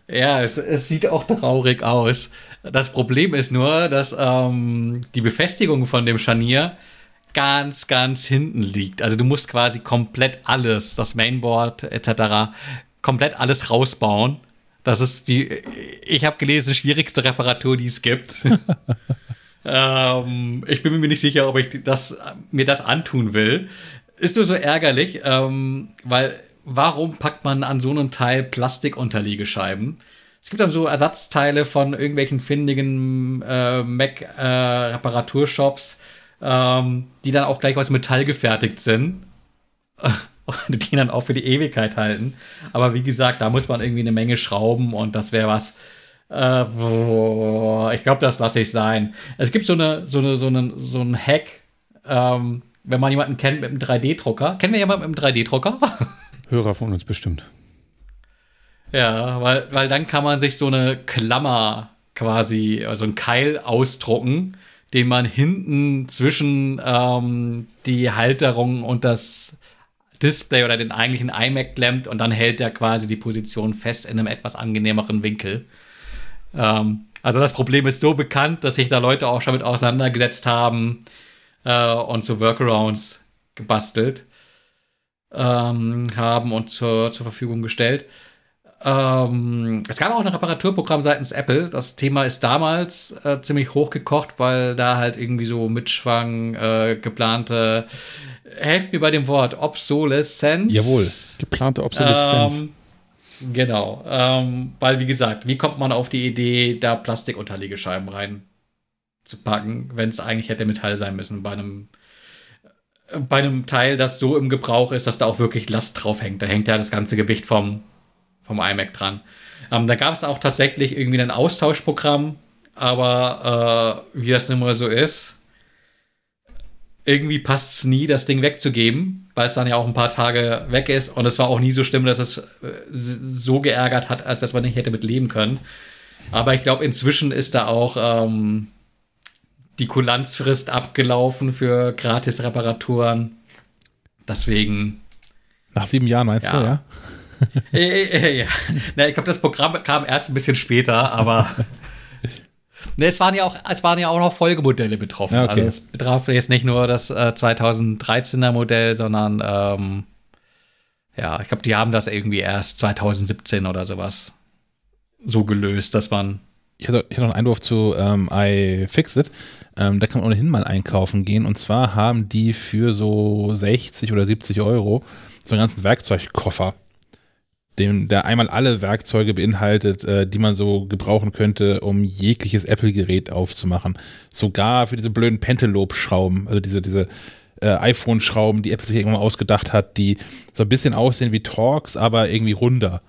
ja, es, es sieht auch traurig aus. Das Problem ist nur, dass ähm, die Befestigung von dem Scharnier ganz, ganz hinten liegt. Also du musst quasi komplett alles, das Mainboard etc., komplett alles rausbauen. Das ist die, ich habe gelesen, schwierigste Reparatur, die es gibt. ähm, ich bin mir nicht sicher, ob ich das, mir das antun will. Ist nur so ärgerlich, ähm, weil warum packt man an so einem Teil Plastikunterlegescheiben? Es gibt dann so Ersatzteile von irgendwelchen findigen äh, Mac-Reparaturshops, ähm, die dann auch gleich aus Metall gefertigt sind. Die dann auch für die Ewigkeit halten. Aber wie gesagt, da muss man irgendwie eine Menge schrauben und das wäre was. Äh, boah, ich glaube, das lasse ich sein. Es gibt so eine, so eine, so eine, so ein Hack, ähm, wenn man jemanden kennt mit einem 3D-Drucker. Kennen wir jemanden mit einem 3D-Drucker? Hörer von uns bestimmt. Ja, weil, weil dann kann man sich so eine Klammer quasi, also einen Keil ausdrucken, den man hinten zwischen ähm, die Halterung und das Display oder den eigentlichen iMac klemmt und dann hält er quasi die Position fest in einem etwas angenehmeren Winkel. Ähm, also das Problem ist so bekannt, dass sich da Leute auch schon mit auseinandergesetzt haben äh, und so Workarounds gebastelt ähm, haben und zur, zur Verfügung gestellt. Ähm, es gab auch ein Reparaturprogramm seitens Apple. Das Thema ist damals äh, ziemlich hochgekocht, weil da halt irgendwie so mitschwang äh, geplante, helft mir bei dem Wort, Obsoleszenz. Jawohl. Geplante Obsoleszenz. Ähm, genau. Ähm, weil, wie gesagt, wie kommt man auf die Idee, da Plastikunterlegescheiben reinzupacken, wenn es eigentlich hätte Metall sein müssen bei einem bei einem Teil, das so im Gebrauch ist, dass da auch wirklich Last drauf hängt. Da hängt ja das ganze Gewicht vom, vom iMac dran. Ähm, da gab es auch tatsächlich irgendwie ein Austauschprogramm, aber äh, wie das immer so ist, irgendwie passt es nie, das Ding wegzugeben, weil es dann ja auch ein paar Tage weg ist und es war auch nie so schlimm, dass es äh, so geärgert hat, als dass man nicht hätte mit leben können. Aber ich glaube, inzwischen ist da auch ähm, die Kulanzfrist abgelaufen für gratis Reparaturen. Deswegen. Nach sieben Jahren meinst Ja. du, ja? äh, äh, ja. Na, ich glaube, das Programm kam erst ein bisschen später, aber. Ne, es waren ja auch, es waren ja auch noch Folgemodelle betroffen. Okay. Also es betraf jetzt nicht nur das äh, 2013er Modell, sondern ähm, ja, ich glaube, die haben das irgendwie erst 2017 oder sowas so gelöst, dass man Ich hatte, ich hatte noch einen Einwurf zu ähm, iFixit. Ähm, da kann man ohnehin mal einkaufen gehen. Und zwar haben die für so 60 oder 70 Euro so einen ganzen Werkzeugkoffer, dem, der einmal alle Werkzeuge beinhaltet, äh, die man so gebrauchen könnte, um jegliches Apple-Gerät aufzumachen. Sogar für diese blöden Pentelope-Schrauben, also diese, diese äh, iPhone-Schrauben, die Apple sich irgendwann mal ausgedacht hat, die so ein bisschen aussehen wie Torx, aber irgendwie runder.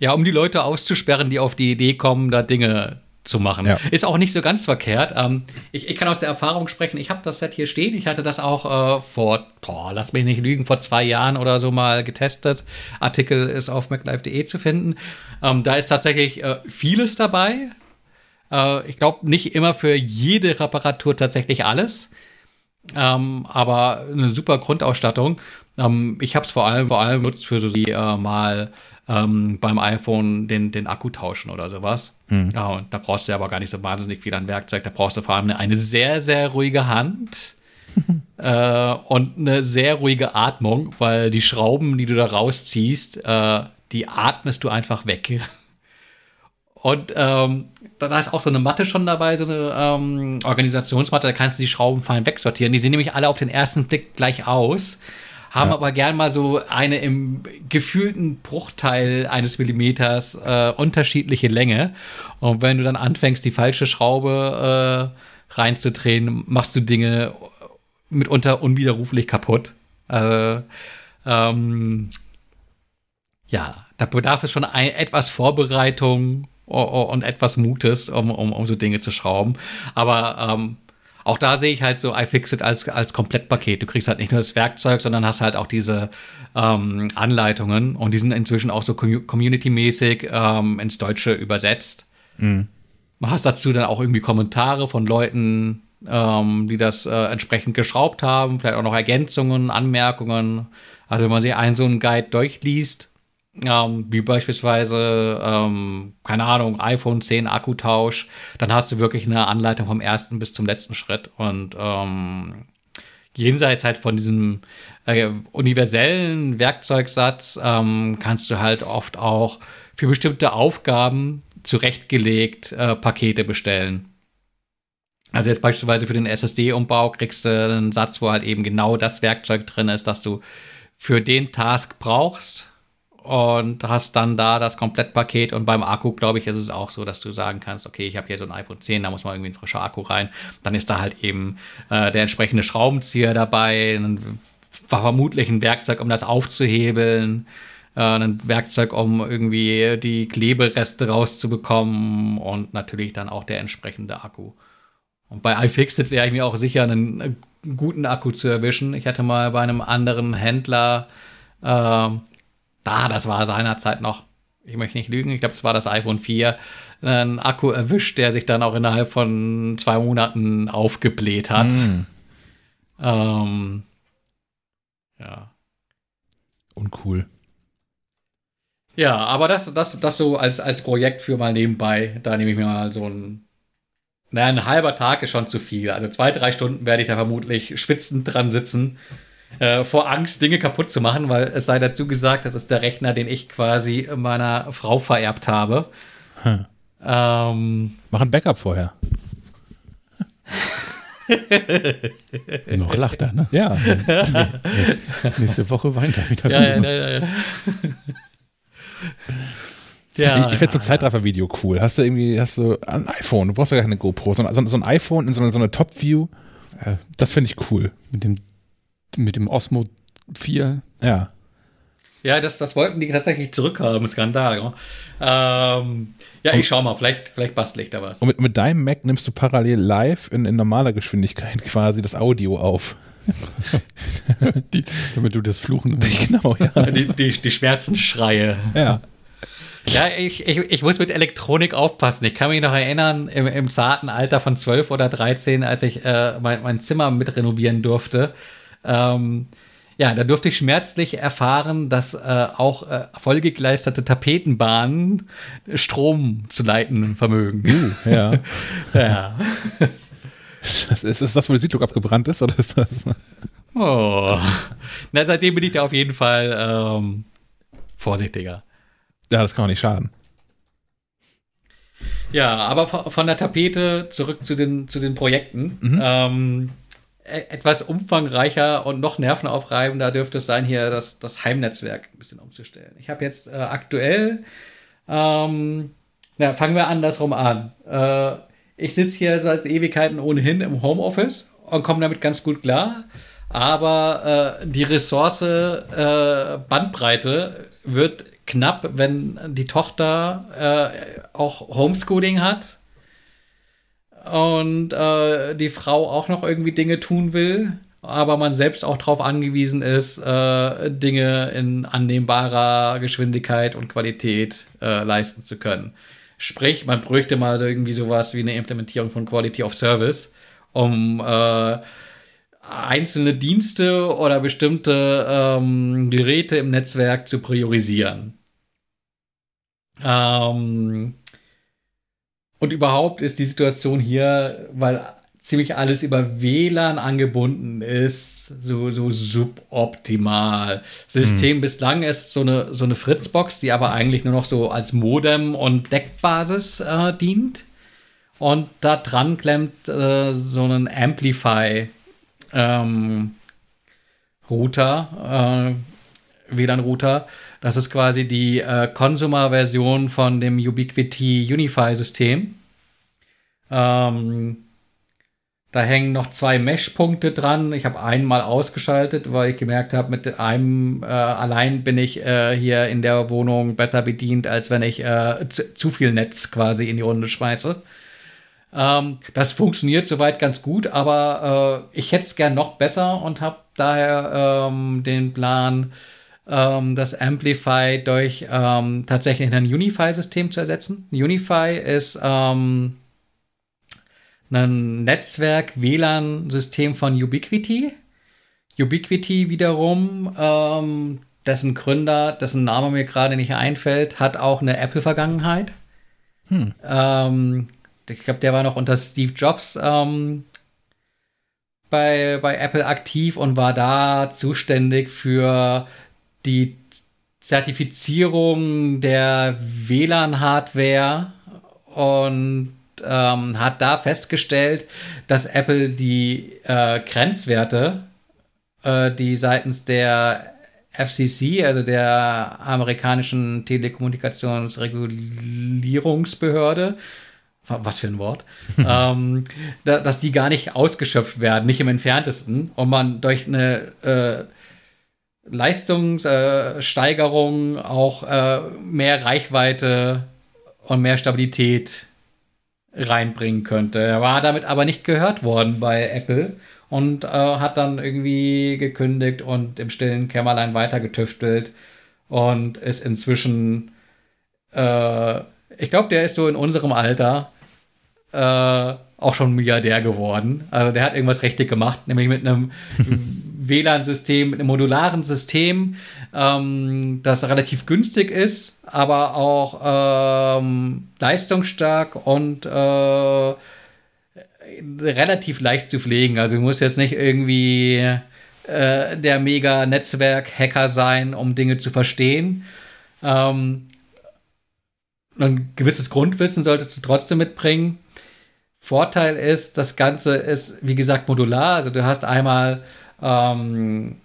Ja, um die Leute auszusperren, die auf die Idee kommen, da Dinge zu machen. Ja. Ist auch nicht so ganz verkehrt. Ähm, ich, ich kann aus der Erfahrung sprechen, ich habe das Set hier stehen. Ich hatte das auch äh, vor, boah, lass mich nicht lügen, vor zwei Jahren oder so mal getestet. Artikel ist auf maclife.de zu finden. Ähm, da ist tatsächlich äh, vieles dabei. Äh, ich glaube, nicht immer für jede Reparatur tatsächlich alles. Ähm, aber eine super Grundausstattung. Ähm, ich habe es vor allem, vor allem benutzt für so die äh, mal ähm, beim iPhone den, den Akku tauschen oder sowas. Ja, und da brauchst du ja aber gar nicht so wahnsinnig viel an Werkzeug. Da brauchst du vor allem eine, eine sehr, sehr ruhige Hand äh, und eine sehr ruhige Atmung, weil die Schrauben, die du da rausziehst, äh, die atmest du einfach weg. Und ähm, da ist auch so eine Matte schon dabei, so eine ähm, Organisationsmatte, da kannst du die Schrauben fein wegsortieren. Die sehen nämlich alle auf den ersten Blick gleich aus, haben Ja. aber gern mal so eine im gefühlten Bruchteil eines Millimeters äh, unterschiedliche Länge. Und wenn du dann anfängst, die falsche Schraube äh, reinzudrehen, machst du Dinge mitunter unwiderruflich kaputt. Äh, ähm, ja, da bedarf es schon ein, etwas Vorbereitung und etwas Mutes, um, um, um so Dinge zu schrauben. Aber ähm, auch da sehe ich halt so iFixit als, als Komplettpaket. Du kriegst halt nicht nur das Werkzeug, sondern hast halt auch diese ähm, Anleitungen und die sind inzwischen auch so commu- community-mäßig ähm, ins Deutsche übersetzt. Du hast dazu dann auch irgendwie Kommentare von Leuten, ähm, die das äh, entsprechend geschraubt haben, vielleicht auch noch Ergänzungen, Anmerkungen. Also wenn man sich einen so einen Guide durchliest, ähm, wie beispielsweise, ähm, keine Ahnung, iPhone 10 Akkutausch, dann hast du wirklich eine Anleitung vom ersten bis zum letzten Schritt. Und ähm, jenseits halt von diesem äh, universellen Werkzeugsatz ähm, kannst du halt oft auch für bestimmte Aufgaben zurechtgelegt äh, Pakete bestellen. Also jetzt beispielsweise für den SSD-Umbau kriegst du einen Satz, wo halt eben genau das Werkzeug drin ist, das du für den Task brauchst. Und hast dann da das Komplettpaket. Und beim Akku, glaube ich, ist es auch so, dass du sagen kannst, okay, ich habe hier so ein iPhone 10, da muss mal irgendwie ein frischer Akku rein. Dann ist da halt eben äh, der entsprechende Schraubenzieher dabei, ein, vermutlich ein Werkzeug, um das aufzuhebeln, äh, ein Werkzeug, um irgendwie die Klebereste rauszubekommen und natürlich dann auch der entsprechende Akku. Und bei iFixit wäre ich mir auch sicher, einen guten Akku zu erwischen. Ich hatte mal bei einem anderen Händler äh, da, das war seinerzeit noch, ich möchte nicht lügen, ich glaube, es war das iPhone 4, einen Akku erwischt, der sich dann auch innerhalb von zwei Monaten aufgebläht hat. Mm. Ähm, ja. Uncool. Ja, aber das, das, das so als, als Projekt für mal nebenbei, da nehme ich mir mal so ein naja, ein halber Tag ist schon zu viel. Also zwei, drei Stunden werde ich da vermutlich schwitzend dran sitzen äh, vor Angst, Dinge kaputt zu machen, weil es sei dazu gesagt, das ist der Rechner, den ich quasi meiner Frau vererbt habe. Hm. Ähm, Mach ein Backup vorher. Noch lacht er, ne? Ja. Nächste Woche weint er wieder. Ja, ja, ja, ja. ja ich, ich finde so ein Zeitraffer-Video cool. Hast du irgendwie, hast du ein iPhone, du brauchst ja keine GoPro, sondern so, ein iPhone in so eine, so eine Top-View. Das finde ich cool. Mit dem mit dem Osmo 4. Ja. Ja, das, das wollten die tatsächlich zurückhaben, Skandal. Ähm, ja, ich schau mal, vielleicht, vielleicht bastel ich da was. Und mit, mit deinem Mac nimmst du parallel live in, in normaler Geschwindigkeit quasi das Audio auf. die, damit du das Fluchen. Genau, ja. Die, die, die Schmerzensschreie. Ja. Ja, ich, ich, ich muss mit Elektronik aufpassen. Ich kann mich noch erinnern, im, im zarten Alter von 12 oder 13, als ich äh, mein, mein Zimmer mit renovieren durfte, ähm, ja, da durfte ich schmerzlich erfahren, dass äh, auch äh, vollgegleisterte Tapetenbahnen Strom zu leiten vermögen. Uh, ja. ja. ist, ist das, wo der Südlok abgebrannt ist, oder ist das? Oh. Na, seitdem bin ich da auf jeden Fall ähm, vorsichtiger. Ja, das kann auch nicht schaden. Ja, aber von der Tapete zurück zu den, zu den Projekten. Mhm. Ähm, etwas umfangreicher und noch nervenaufreibender dürfte es sein, hier das, das Heimnetzwerk ein bisschen umzustellen. Ich habe jetzt äh, aktuell, ähm, na, fangen wir andersrum an. Äh, ich sitze hier seit Ewigkeiten ohnehin im Homeoffice und komme damit ganz gut klar. Aber äh, die Ressource äh, Bandbreite wird knapp, wenn die Tochter äh, auch Homeschooling hat und äh, die Frau auch noch irgendwie Dinge tun will, aber man selbst auch darauf angewiesen ist, äh, Dinge in annehmbarer Geschwindigkeit und Qualität äh, leisten zu können. Sprich, man bräuchte mal so irgendwie sowas wie eine Implementierung von Quality of Service, um äh, einzelne Dienste oder bestimmte ähm, Geräte im Netzwerk zu priorisieren. Ähm, und überhaupt ist die Situation hier, weil ziemlich alles über WLAN angebunden ist, so, so suboptimal. System hm. bislang ist so eine, so eine Fritzbox, die aber eigentlich nur noch so als Modem und Deckbasis äh, dient. Und da dran klemmt äh, so ein Amplify ähm, Router, äh, WLAN-Router, das ist quasi die äh, Consumer-Version von dem Ubiquiti Unify-System. Ähm, da hängen noch zwei Mesh-Punkte dran. Ich habe einen mal ausgeschaltet, weil ich gemerkt habe, mit einem äh, allein bin ich äh, hier in der Wohnung besser bedient, als wenn ich äh, zu, zu, viel Netz quasi in die Runde schmeiße. Ähm, das funktioniert soweit ganz gut, aber äh, ich hätte es gern noch besser und habe daher ähm, den Plan, ähm, das Amplify durch ähm, tatsächlich ein Unify-System zu ersetzen. Unify ist ähm, ein Netzwerk-WLAN-System von Ubiquiti. Ubiquiti wiederum, ähm, dessen Gründer, dessen Name mir gerade nicht einfällt, hat auch eine Apple-Vergangenheit. Hm. Ähm, ich glaube, der war noch unter Steve Jobs ähm, bei, bei Apple aktiv und war da zuständig für die Zertifizierung der WLAN-Hardware und ähm, hat da festgestellt, dass Apple die äh, Grenzwerte, äh, die seitens der FCC, also der amerikanischen Telekommunikationsregulierungsbehörde, was für ein Wort, ähm, da, dass die gar nicht ausgeschöpft werden, nicht im entferntesten, und man durch eine äh, Leistungssteigerung äh, auch äh, mehr Reichweite und mehr Stabilität reinbringen könnte. Er war damit aber nicht gehört worden bei Apple und äh, hat dann irgendwie gekündigt und im stillen Kämmerlein weitergetüftelt und ist inzwischen, äh, ich glaube, der ist so in unserem Alter äh, auch schon Milliardär geworden. Also der hat irgendwas richtig gemacht, nämlich mit einem WLAN-System, mit einem modularen System, ähm, das relativ günstig ist, aber auch ähm, leistungsstark und äh, relativ leicht zu pflegen. Also du musst jetzt nicht irgendwie äh, der mega Netzwerk-Hacker sein, um Dinge zu verstehen. Ähm, ein gewisses Grundwissen solltest du trotzdem mitbringen. Vorteil ist, das Ganze ist, wie gesagt, modular. Also du hast einmal ähm,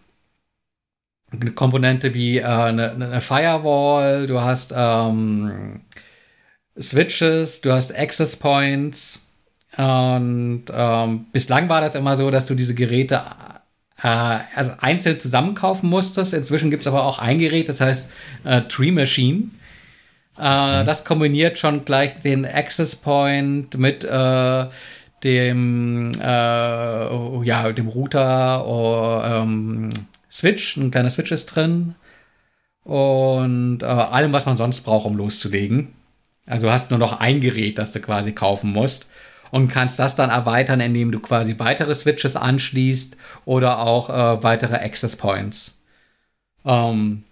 eine Komponente wie äh, eine, eine, Firewall, du hast ähm, Switches, du hast Access Points. Und ähm, bislang war das immer so, dass du diese Geräte äh, also einzeln zusammenkaufen musstest. Inzwischen gibt es aber auch ein Gerät, das heißt äh, Tree Machine. Äh, mhm. Das kombiniert schon gleich den Access Point mit äh, dem, äh, ja, dem Router oder ähm, Switch. Ein kleiner Switch ist drin. Und äh, allem, was man sonst braucht, um loszulegen. Also du hast nur noch ein Gerät, das du quasi kaufen musst. Und kannst das dann erweitern, indem du quasi weitere Switches anschließt oder auch äh, weitere Access Points. Ähm,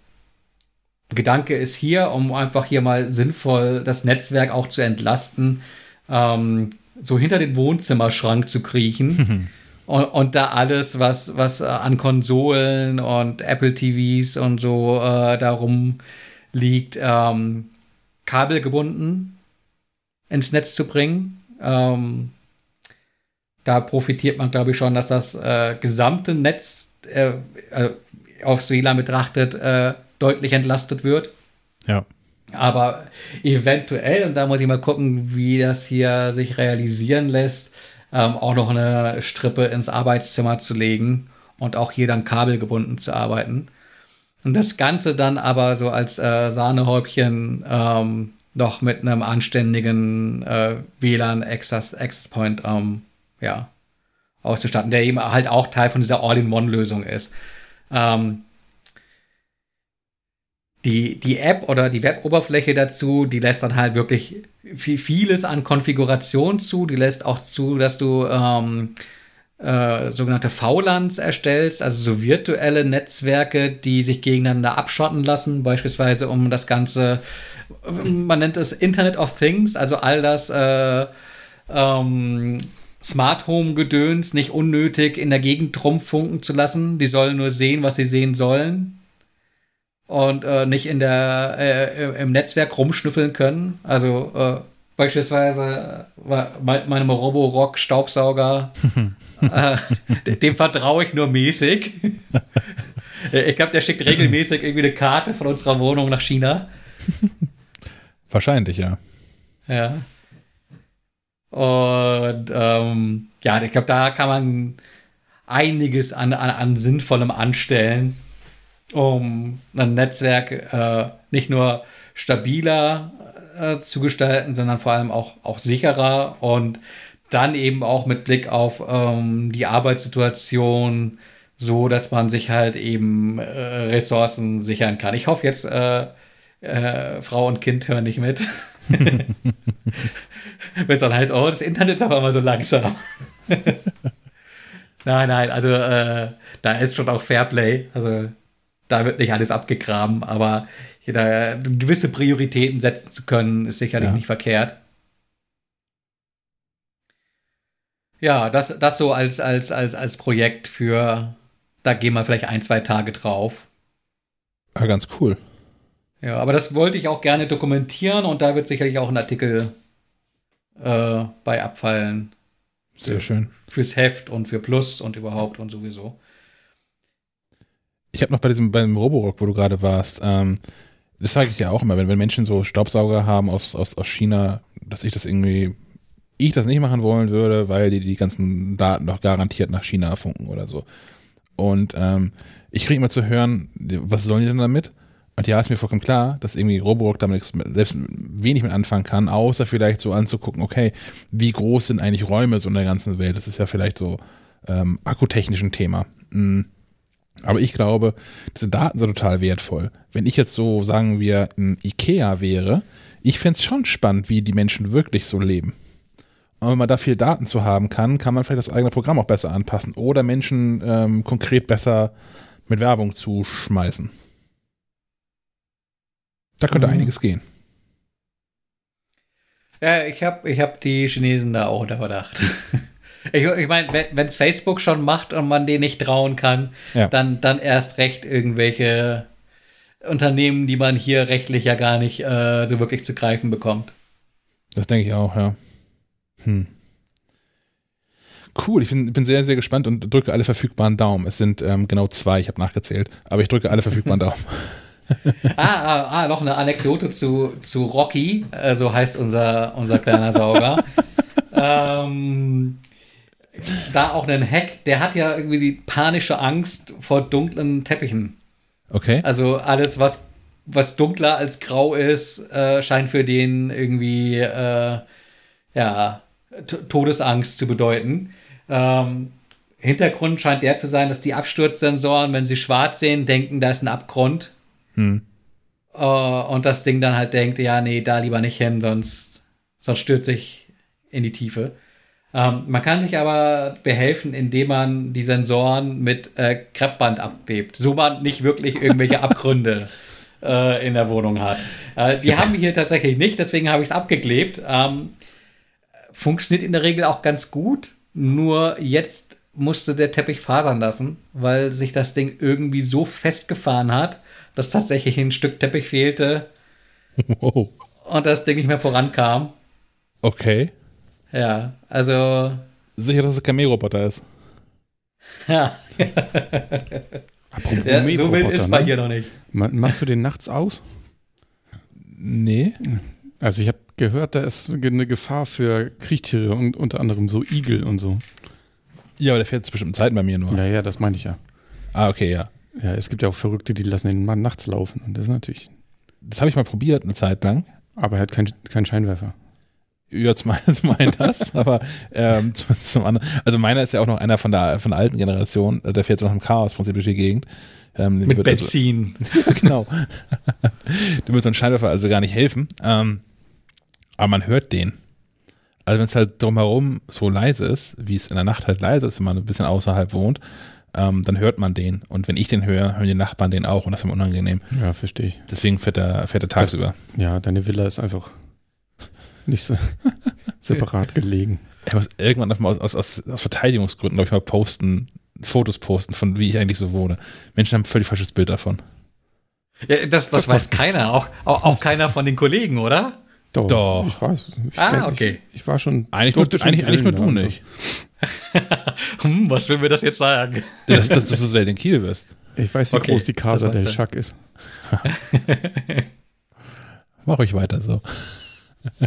Gedanke ist hier, um einfach hier mal sinnvoll das Netzwerk auch zu entlasten, ähm, so hinter den Wohnzimmerschrank zu kriechen und, und, da alles, was, was äh, an Konsolen und Apple TVs und so äh, darum liegt, ähm, kabelgebunden ins Netz zu bringen. Ähm, da profitiert man, glaube ich, schon, dass das äh, gesamte Netz äh, äh auf WLAN betrachtet äh, deutlich entlastet wird. Ja. Aber eventuell, und da muss ich mal gucken, wie das hier sich realisieren lässt, ähm, auch noch eine Strippe ins Arbeitszimmer zu legen und auch hier dann kabelgebunden zu arbeiten. Und das Ganze dann aber so als äh, Sahnehäubchen ähm, noch mit einem anständigen äh, WLAN Access, Access Point ähm, ja, auszustatten, der eben halt auch Teil von dieser All-in-One-Lösung ist. Ähm, die, die App oder die Web-Oberfläche dazu, die lässt dann halt wirklich viel, vieles an Konfiguration zu. Die lässt auch zu, dass du ähm, äh, sogenannte VLANs erstellst, also so virtuelle Netzwerke, die sich gegeneinander abschotten lassen, beispielsweise um das Ganze, man nennt es Internet of Things, also all das äh, ähm, Smart Home Gedöns nicht unnötig in der Gegend rumfunken zu lassen. Die sollen nur sehen, was sie sehen sollen und äh, nicht in der äh, im Netzwerk rumschnüffeln können. Also äh, beispielsweise äh, meinem Roborock Staubsauger, äh, dem vertraue ich nur mäßig. ich glaube, der schickt regelmäßig irgendwie eine Karte von unserer Wohnung nach China. Wahrscheinlich, ja. Ja. Und ähm, ja, ich glaube, da kann man einiges an, an, an Sinnvollem anstellen um ein Netzwerk äh, nicht nur stabiler äh, zu gestalten, sondern vor allem auch, auch sicherer und dann eben auch mit Blick auf ähm, die Arbeitssituation so, dass man sich halt eben äh, Ressourcen sichern kann. Ich hoffe jetzt, äh, äh, Frau und Kind hören nicht mit. Wenn es dann heißt, oh, das Internet ist auf einmal so langsam. nein, nein, also äh, da ist schon auch Fairplay. Also da wird nicht alles abgegraben, aber da gewisse Prioritäten setzen zu können, ist sicherlich ja. nicht verkehrt. Ja, das, das so als, als, als, als Projekt für, da gehen wir vielleicht ein, zwei Tage drauf. Ja, ganz cool. Ja, aber das wollte ich auch gerne dokumentieren und da wird sicherlich auch ein Artikel äh, bei abfallen. Sehr schön. Fürs Heft und für Plus und überhaupt und sowieso. Ich habe noch bei diesem beim Roborock, wo du gerade warst, ähm, das sage ich ja auch immer, wenn, wenn Menschen so Staubsauger haben aus, aus, aus China, dass ich das irgendwie, ich das nicht machen wollen würde, weil die die ganzen Daten doch garantiert nach China funken oder so. Und ähm, ich kriege immer zu hören, was sollen die denn damit? Und ja, ist mir vollkommen klar, dass irgendwie Roborock damit selbst wenig mit anfangen kann, außer vielleicht so anzugucken, okay, wie groß sind eigentlich Räume so in der ganzen Welt? Das ist ja vielleicht so ähm, akkutechnisch ein Thema. Mhm. Aber ich glaube, diese Daten sind total wertvoll. Wenn ich jetzt so, sagen wir, ein Ikea wäre, ich fände es schon spannend, wie die Menschen wirklich so leben. Und wenn man da viel Daten zu haben kann, kann man vielleicht das eigene Programm auch besser anpassen oder Menschen ähm, konkret besser mit Werbung zuschmeißen. Da könnte mhm. einiges gehen. Ja, ich habe ich hab die Chinesen da auch unter Verdacht. ich, ich meine, wenn es Facebook schon macht und man denen nicht trauen kann, ja. dann, dann erst recht irgendwelche Unternehmen, die man hier rechtlich ja gar nicht äh, so wirklich zu greifen bekommt. Das denke ich auch, ja. Hm. Cool, ich bin, bin sehr, sehr gespannt und drücke alle verfügbaren Daumen. Es sind ähm, genau zwei, ich habe nachgezählt, aber ich drücke alle verfügbaren Daumen. ah, ah, ah, noch eine Anekdote zu, zu Rocky, äh, so heißt unser, unser kleiner Sauger. ähm, da auch einen Hack, der hat ja irgendwie die panische Angst vor dunklen Teppichen. Okay. Also alles, was, was dunkler als grau ist, äh, scheint für den irgendwie äh, ja, Todesangst zu bedeuten. Ähm, Hintergrund scheint der zu sein, dass die Absturzsensoren, wenn sie schwarz sehen, denken, da ist ein Abgrund. Hm. Uh, und das Ding dann halt denkt, ja, nee, da lieber nicht hin, sonst, sonst stürze ich in die Tiefe. Ähm, man kann sich aber behelfen, indem man die Sensoren mit äh, Kreppband abklebt, so man nicht wirklich irgendwelche Abgründe äh, in der Wohnung hat. Äh, die haben wir hier tatsächlich nicht, deswegen habe ich es abgeklebt. Ähm, funktioniert in der Regel auch ganz gut, nur jetzt musste der Teppich fasern lassen, weil sich das Ding irgendwie so festgefahren hat, dass tatsächlich ein Stück Teppich fehlte wow. und das Ding nicht mehr vorankam. Okay. Ja, also. Sicher, dass es kein Mähroboter ist. Ja. Apropos ja, so wild ist man ne? hier noch nicht. Machst du den nachts aus? Nee. Also ich habe gehört, da ist eine Gefahr für Kriechtiere und unter anderem so Igel und so. Ja, aber der fährt zu bestimmten Zeiten bei mir nur. Ja, ja, das meine ich ja. Ah, okay, ja. Ja, es gibt ja auch Verrückte, die lassen den Mann nachts laufen. Und das ist natürlich. Das habe ich mal probiert, eine Zeit lang. Aber er hat keinen kein Scheinwerfer. Ja, zum einen das, aber ähm, zum, zum, anderen. Also meiner ist ja auch noch einer von der, von der alten Generation. Der fährt so noch im Chaos-Prinzip durch die Gegend. Ähm, Mit also Benzin. Also, genau. du wird so ein Scheinwerfer also gar nicht helfen. Ähm, aber man hört den. Also wenn es halt drumherum so leise ist, wie es in der Nacht halt leise ist, wenn man ein bisschen außerhalb wohnt, ähm, dann hört man den. Und wenn ich den höre, hören die Nachbarn den auch und das ist mir unangenehm. Ja, verstehe ich. Deswegen fährt er, fährt er tagsüber. Ja, deine Villa ist einfach nicht so separat gelegen. Ich muss irgendwann aus, aus, aus, aus Verteidigungsgründen, glaube ich, mal posten, Fotos posten, von wie ich eigentlich so wohne. Menschen haben ein völlig falsches Bild davon. Ja, das, das weiß keiner, auch, auch, auch keiner von den Kollegen, oder? Doch. Doch. Ich weiß. Ich ah, okay. Ich, ich, war schon. Eigentlich nur, schon eigentlich, eigentlich nur du nicht. hm, was will mir das jetzt sagen? dass, dass du so selten in Kiel wirst. Ich weiß, wie okay, groß die Casa del Schack ist. Mach euch weiter so.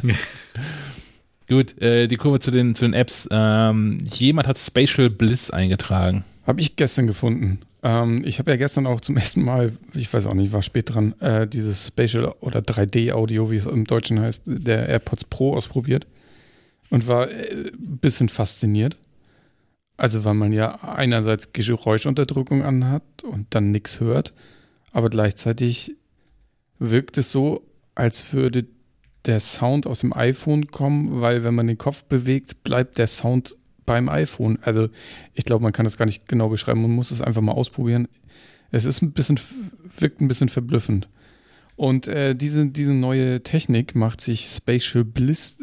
Gut, äh, die Kurve zu den, zu den Apps. Ähm, jemand hat Spatial Bliss eingetragen. Habe ich gestern gefunden. Ähm, ich habe ja gestern auch zum ersten Mal, ich weiß auch nicht, war spät dran, äh, dieses Spatial oder 3D-Audio, wie es im Deutschen heißt, der AirPods Pro ausprobiert und war äh, ein bisschen fasziniert. Also weil man ja einerseits Geräuschunterdrückung anhat und dann nichts hört, aber gleichzeitig wirkt es so, als würde der Sound aus dem iPhone kommen, weil wenn man den Kopf bewegt, bleibt der Sound beim iPhone. Also ich glaube, man kann das gar nicht genau beschreiben. Man muss es einfach mal ausprobieren. Es ist ein bisschen, wirkt ein bisschen verblüffend. Und äh, diese, diese neue Technik macht sich Spatial Bliss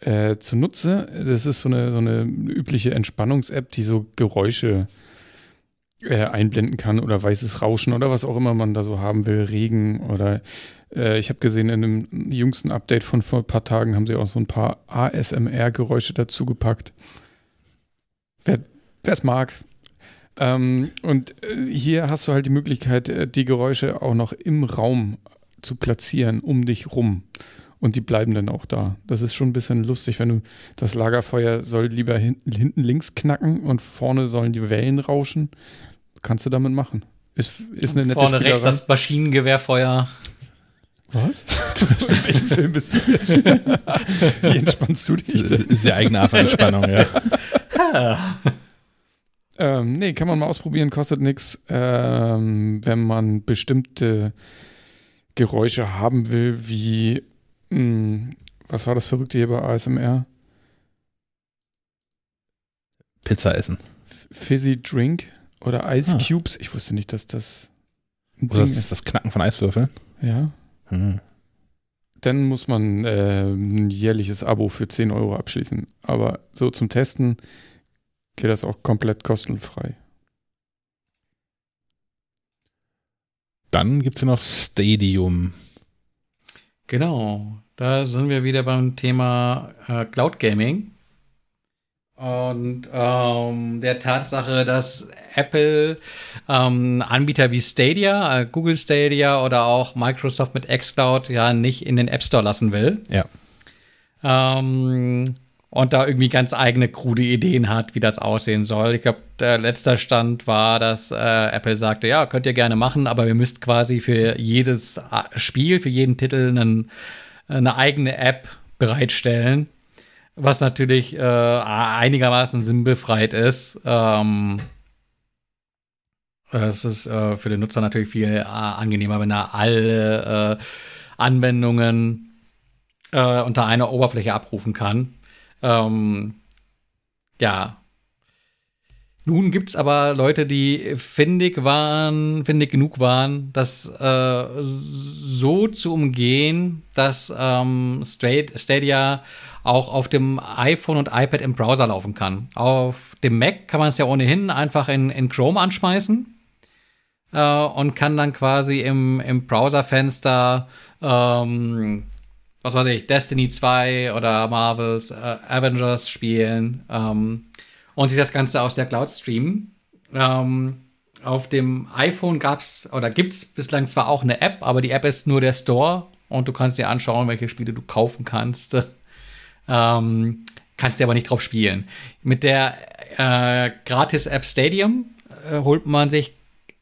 äh, zunutze. Das ist so eine, so eine übliche Entspannungs-App, die so Geräusche äh, einblenden kann oder weißes Rauschen oder was auch immer man da so haben will, Regen oder äh, ich habe gesehen, in einem jüngsten Update von vor ein paar Tagen haben sie auch so ein paar ASMR-Geräusche dazu gepackt. Wer es mag, Ähm, und äh, hier hast du halt die Möglichkeit, äh, die Geräusche auch noch im Raum zu platzieren, um dich rum. Und die bleiben dann auch da. Das ist schon ein bisschen lustig, wenn du das Lagerfeuer soll lieber hin, hinten links knacken und vorne sollen die Wellen rauschen. Kannst du damit machen. Ist, ist eine nette Vorne rechts Spielerei. das Maschinengewehrfeuer. Was? In welchem Film bist du jetzt? Wie entspannst du dich denn? Sehr eigene Art von Entspannung, ja. Ähm, nee, kann man mal ausprobieren, kostet nichts. Ähm, wenn man bestimmte Geräusche haben will, wie, mh, was war das Verrückte hier bei ASMR? Pizza essen. F- Fizzy Drink oder Ice Ah. Cubes. Ich wusste nicht, dass das ein Oder Ding das, ist. das Knacken von Eiswürfeln. Ja. Hm. Dann muss man äh, ein jährliches Abo für 10 Euro abschließen. Aber so zum Testen geht das auch komplett kostenfrei. Dann gibt es ja noch Stadium. Genau, da sind wir wieder beim Thema äh, Cloud Gaming. Und ähm, der Tatsache, dass Apple ähm, Anbieter wie Stadia, äh, Google Stadia oder auch Microsoft mit xCloud ja nicht in den App Store lassen will. Ja. Ähm, und da irgendwie ganz eigene krude Ideen hat, wie das aussehen soll. Ich glaube, der letzte Stand war, dass äh, Apple sagte, ja, könnt ihr gerne machen, aber ihr müsst quasi für jedes äh, Spiel, für jeden Titel einen, eine eigene App bereitstellen, was natürlich äh, einigermaßen sinnbefreit ist. Ähm, es ist äh, für den Nutzer natürlich viel äh, angenehmer, wenn er alle äh, Anwendungen äh, unter einer Oberfläche abrufen kann. Ähm, ja. Nun gibt es aber Leute, die findig waren, findig genug waren, das äh, so zu umgehen, dass ähm, Stadia auch auf dem iPhone und iPad im Browser laufen kann. Auf dem Mac kann man es ja ohnehin einfach in, in Chrome anschmeißen äh, und kann dann quasi im, im Browserfenster ähm, was weiß ich, Destiny 2 oder Marvel's äh, Avengers spielen ähm, und sich das Ganze aus der Cloud streamen. Ähm, auf dem iPhone gab's oder gibt's bislang zwar auch eine App, aber die App ist nur der Store und du kannst dir anschauen, welche Spiele du kaufen kannst. ähm, kannst dir aber nicht drauf spielen. Mit der äh, Gratis-App Stadium äh, holt man sich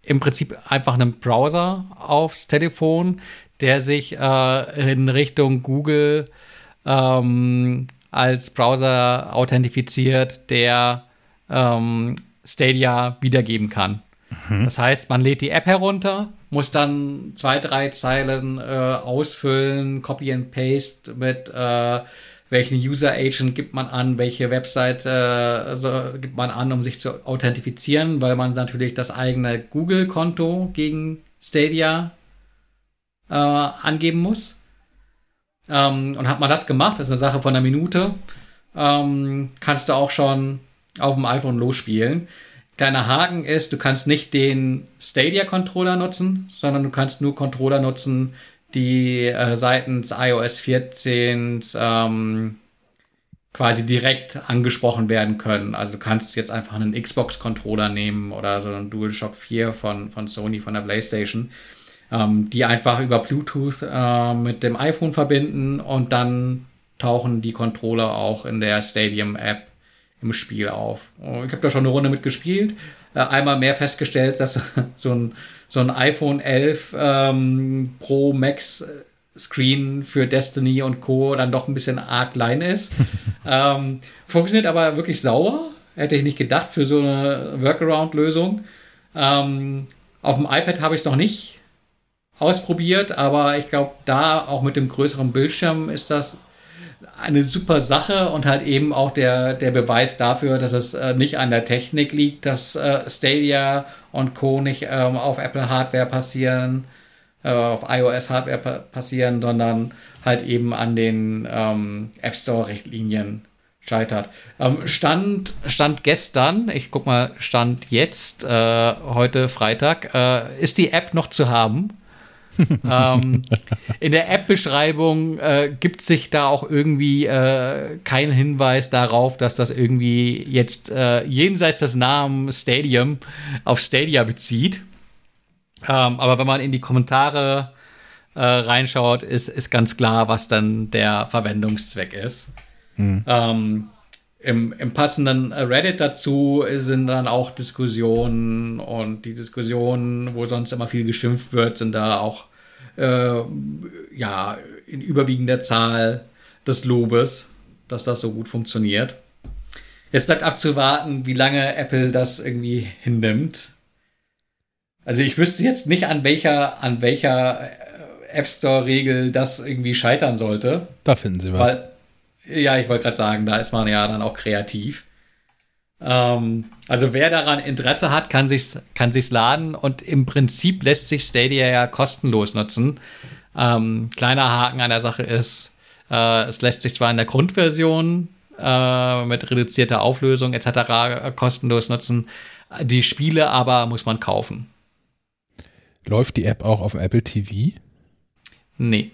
im Prinzip einfach einen Browser aufs Telefon, der sich äh, in Richtung Google ähm, als Browser authentifiziert, der ähm, Stadia wiedergeben kann. Das heißt, man lädt die App herunter, muss dann zwei, drei Zeilen äh, ausfüllen, Copy and Paste mit äh, welchen User Agent gibt man an, welche Website äh, so, gibt man an, um sich zu authentifizieren, weil man natürlich das eigene Google-Konto gegen Stadia äh, angeben muss. Ähm, und hat man das gemacht, das ist eine Sache von einer Minute, ähm, kannst du auch schon auf dem iPhone losspielen. Kleiner Haken ist, du kannst nicht den Stadia-Controller nutzen, sondern du kannst nur Controller nutzen, die äh, seitens iOS 14 ähm, quasi direkt angesprochen werden können. Also du kannst jetzt einfach einen Xbox-Controller nehmen oder so einen DualShock 4 von, von Sony, von der PlayStation, ähm, die einfach über Bluetooth äh, mit dem iPhone verbinden und dann tauchen die Controller auch in der Stadium-App im Spiel auf. Ich habe da schon eine Runde mitgespielt. Äh, einmal mehr festgestellt, dass so ein, so ein iPhone 11 ähm, Pro Max Screen für Destiny und Co. dann doch ein bisschen arg klein ist. ähm, funktioniert aber wirklich sauer. Hätte ich nicht gedacht für so eine Workaround-Lösung. Ähm, auf dem iPad habe ich es noch nicht ausprobiert, aber ich glaube, da auch mit dem größeren Bildschirm ist das eine super Sache und halt eben auch der, der Beweis dafür, dass es äh, nicht an der Technik liegt, dass äh, Stadia und Co. nicht ähm, auf Apple Hardware passieren, äh, auf iOS Hardware pa passieren, sondern halt eben an den ähm, App Store Richtlinien scheitert. Ähm, Stand, Stand gestern, ich guck mal, Stand jetzt, äh, heute Freitag, äh, ist die App noch zu haben. Ähm, in der App-Beschreibung äh, gibt sich da auch irgendwie äh, kein Hinweis darauf, dass das irgendwie jetzt äh, jenseits des Namens Stadium auf Stadia bezieht. Ähm, aber wenn man in die Kommentare äh, reinschaut, ist, ist ganz klar, was dann der Verwendungszweck ist. Hm. Ähm, im, im, passenden Reddit dazu sind dann auch Diskussionen und die Diskussionen, wo sonst immer viel geschimpft wird, sind da auch äh, ja in überwiegender Zahl des Lobes, dass das so gut funktioniert. Jetzt bleibt abzuwarten, wie lange Apple das irgendwie hinnimmt. Also ich wüsste jetzt nicht, an welcher, an welcher äh, App Store-Regel das irgendwie scheitern sollte. Da finden Sie was. Weil, ja, ich wollte gerade sagen, da ist man ja dann auch kreativ. Ähm, also wer daran Interesse hat, kann sich's, kann sich's laden und im Prinzip lässt sich Stadia ja kostenlos nutzen. Ähm, kleiner Haken an der Sache ist, äh, es lässt sich zwar in der Grundversion äh, mit reduzierter Auflösung etc. kostenlos nutzen, die Spiele aber muss man kaufen. Läuft die App auch auf Apple TV? Nee.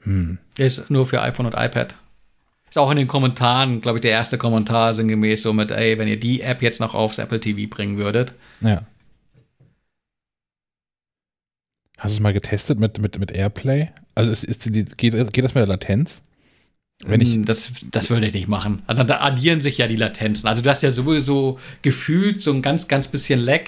Hm. Ist nur für iPhone und iPad. Ist auch in den Kommentaren, glaube ich, der erste Kommentar sinngemäß so mit, ey, wenn ihr die App jetzt noch aufs Apple TV bringen würdet. Ja. Hast du es mal getestet mit, mit, mit Airplay? Also ist, ist die, geht, geht das mit der Latenz? Wenn ich hm, das, das würde ich nicht machen. Also da addieren sich ja die Latenzen. Also du hast ja sowieso gefühlt so ein ganz, ganz bisschen Lag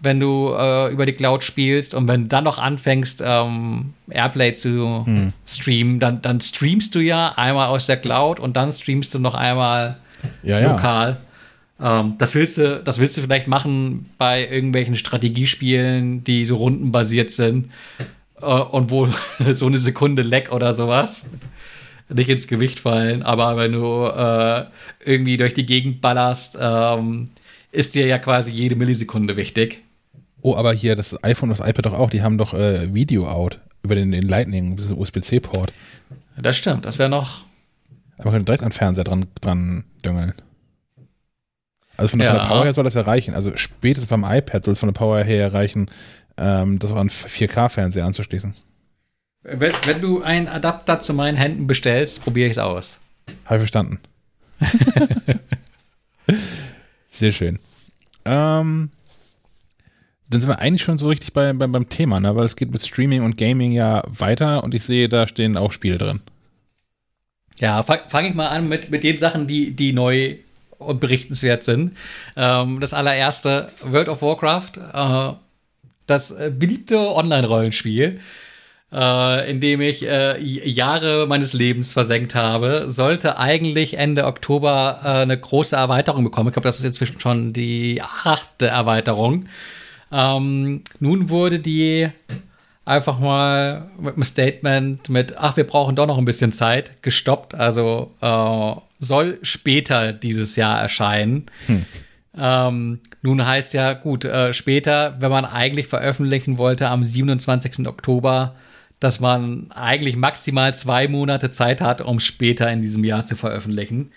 wenn du äh, über die Cloud spielst und wenn du dann noch anfängst, ähm, Airplay zu hm. streamen, dann, dann streamst du ja einmal aus der Cloud und dann streamst du noch einmal ja, lokal. Ja. Ähm, das, willst du, das willst du vielleicht machen bei irgendwelchen Strategiespielen, die so rundenbasiert sind äh, und wo so eine Sekunde Leck oder sowas nicht ins Gewicht fallen. Aber wenn du äh, irgendwie durch die Gegend ballerst, ähm, ist dir ja quasi jede Millisekunde wichtig. Oh, aber hier das iPhone und das iPad doch auch, die haben doch äh, Video out über den, den Lightning, USB-C-Port. Das stimmt, das wäre noch. Aber man könnte direkt an den Fernseher dran, dran düngeln. Also von, ja. von, der Power her soll das erreichen. Also spätestens beim iPad soll es von der Power her erreichen, ähm, das auch an 4K-Fernseher anzuschließen. Wenn, wenn, du einen Adapter zu meinen Händen bestellst, probiere ich es aus. Habe verstanden. Sehr schön. Ähm, dann sind wir eigentlich schon so richtig bei, bei, beim Thema, ne? weil es geht mit Streaming und Gaming ja weiter und ich sehe, da stehen auch Spiele drin. Ja, fange fang ich mal an mit, mit den Sachen, die, die neu und berichtenswert sind. Ähm, das allererste, World of Warcraft, äh, das äh, beliebte Online-Rollenspiel, äh, in dem ich äh, Jahre meines Lebens versenkt habe, sollte eigentlich Ende Oktober äh, eine große Erweiterung bekommen. Ich glaube, das ist inzwischen schon die achte Erweiterung. Ähm, nun wurde die einfach mal mit einem Statement mit, ach, wir brauchen doch noch ein bisschen Zeit, gestoppt. Also äh, soll später dieses Jahr erscheinen. Hm. Ähm, nun heißt ja, gut, äh, später, wenn man eigentlich veröffentlichen wollte am 27. Oktober, dass man eigentlich maximal zwei Monate Zeit hat, um später in diesem Jahr zu veröffentlichen.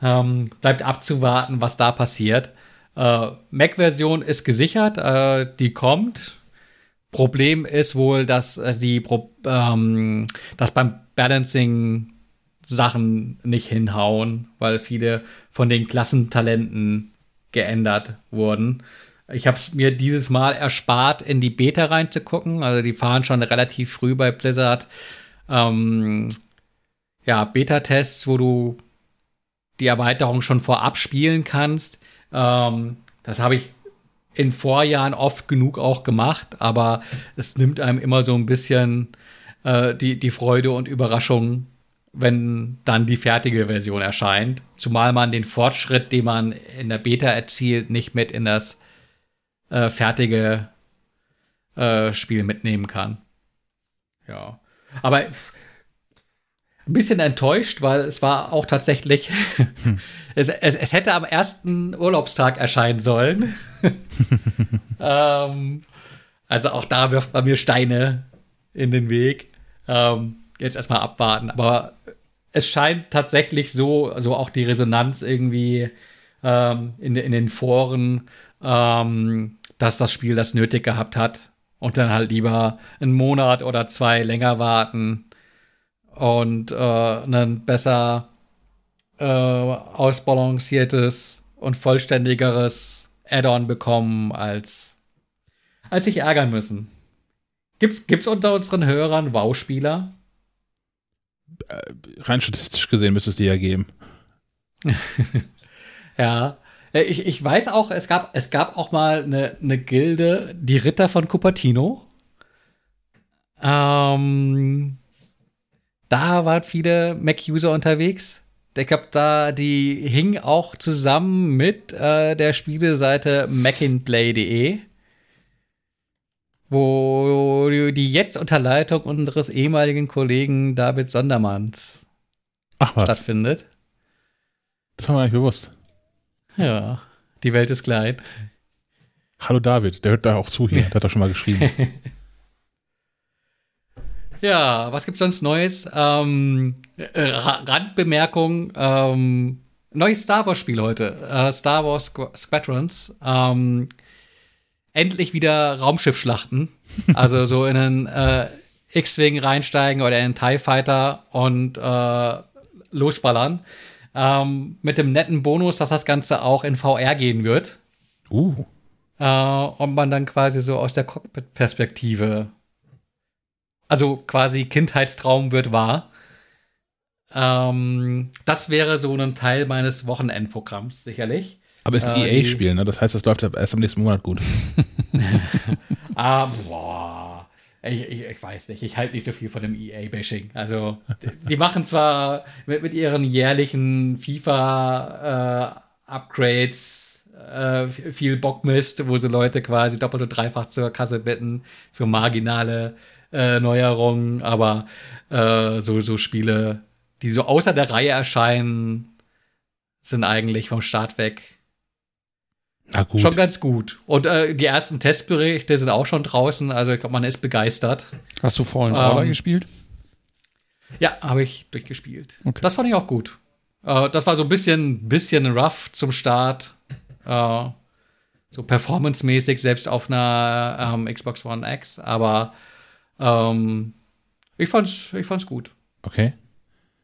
Ähm, bleibt abzuwarten, was da passiert. Äh, Mac-Version ist gesichert, äh, die kommt. Problem ist wohl, dass äh, die Pro ähm, dass beim Balancing Sachen nicht hinhauen, weil viele von den Klassentalenten geändert wurden. Ich habe es mir dieses Mal erspart, in die Beta reinzugucken. Also die fahren schon relativ früh bei Blizzard. Ähm, ja, Beta-Tests, wo du die Erweiterung schon vorab spielen kannst. Ähm, das habe ich in Vorjahren oft genug auch gemacht, aber es nimmt einem immer so ein bisschen äh, die, die Freude und Überraschung, wenn dann die fertige Version erscheint. Zumal man den Fortschritt, den man in der Beta erzielt, nicht mit in das äh, fertige äh, Spiel mitnehmen kann. Ja. Aber ein bisschen enttäuscht, weil es war auch tatsächlich, hm. es, es, es, hätte am ersten Urlaubstag erscheinen sollen. ähm, also auch da wirft man mir Steine in den Weg. Ähm, jetzt erstmal abwarten. Aber es scheint tatsächlich so, so auch die Resonanz irgendwie ähm, in, in den Foren, ähm, dass das Spiel das nötig gehabt hat und dann halt lieber einen Monat oder zwei länger warten und äh, ein besser äh, ausbalanciertes und vollständigeres Add-on bekommen, als, als sich ärgern müssen. Gibt's, gibt's unter unseren Hörern WoW-Spieler? Rein statistisch gesehen müsste es die ja geben. Ja. Äh, Ich, ich weiß auch, es gab, es gab auch mal eine, eine Gilde, die Ritter von Cupertino. Ähm, da waren viele Mac-User unterwegs. Ich glaube, da, die hing auch zusammen mit äh, der Spieleseite macinplay.de, wo die jetzt unter Leitung unseres ehemaligen Kollegen David Sondermanns Ach stattfindet. das war mir nicht bewusst. Ja, die Welt ist klein. Hallo David, der hört da auch zu hier, der hat doch schon mal geschrieben. Ja, was gibt's sonst Neues? Ähm, äh, Ra- Randbemerkung, ähm, neues Star Wars Spiel heute. Äh, Star Wars Squ Squadrons. Ähm, endlich wieder Raumschiffschlachten. Also so in einen äh, X-Wing reinsteigen oder in einen TIE Fighter und äh, losballern. Ähm, mit dem netten Bonus, dass das Ganze auch in VR gehen wird. Uh, Äh, und man dann quasi so aus der Cockpit-Perspektive, also quasi Kindheitstraum wird wahr. Ähm, das wäre so ein Teil meines Wochenendprogramms, sicherlich. aber ist ein Äh, EA-Spiel, ne? Das heißt, das läuft erst am nächsten Monat gut. Ah, boah. Ich, ich, ich weiß nicht, ich halte nicht so viel von dem EA-Bashing. Also, die, machen zwar mit, mit ihren jährlichen FIFA-Upgrades äh, viel Bockmist, wo sie Leute quasi doppelt und dreifach zur Kasse bitten für marginale äh, Neuerungen, aber äh, so, so Spiele, die so außer der Reihe erscheinen, sind eigentlich vom Start weg. Schon ganz gut. Und äh, die ersten Testberichte sind auch schon draußen, also ich glaube, man ist begeistert. Hast du Fallen Ähm, Order gespielt? Ja, habe ich durchgespielt. Okay. Das fand ich auch gut. Äh, das war so ein bisschen, bisschen rough zum Start. Äh, so performancemäßig, selbst auf einer ähm, Xbox One X, aber ähm, ich fand's, ich fand's gut. Okay.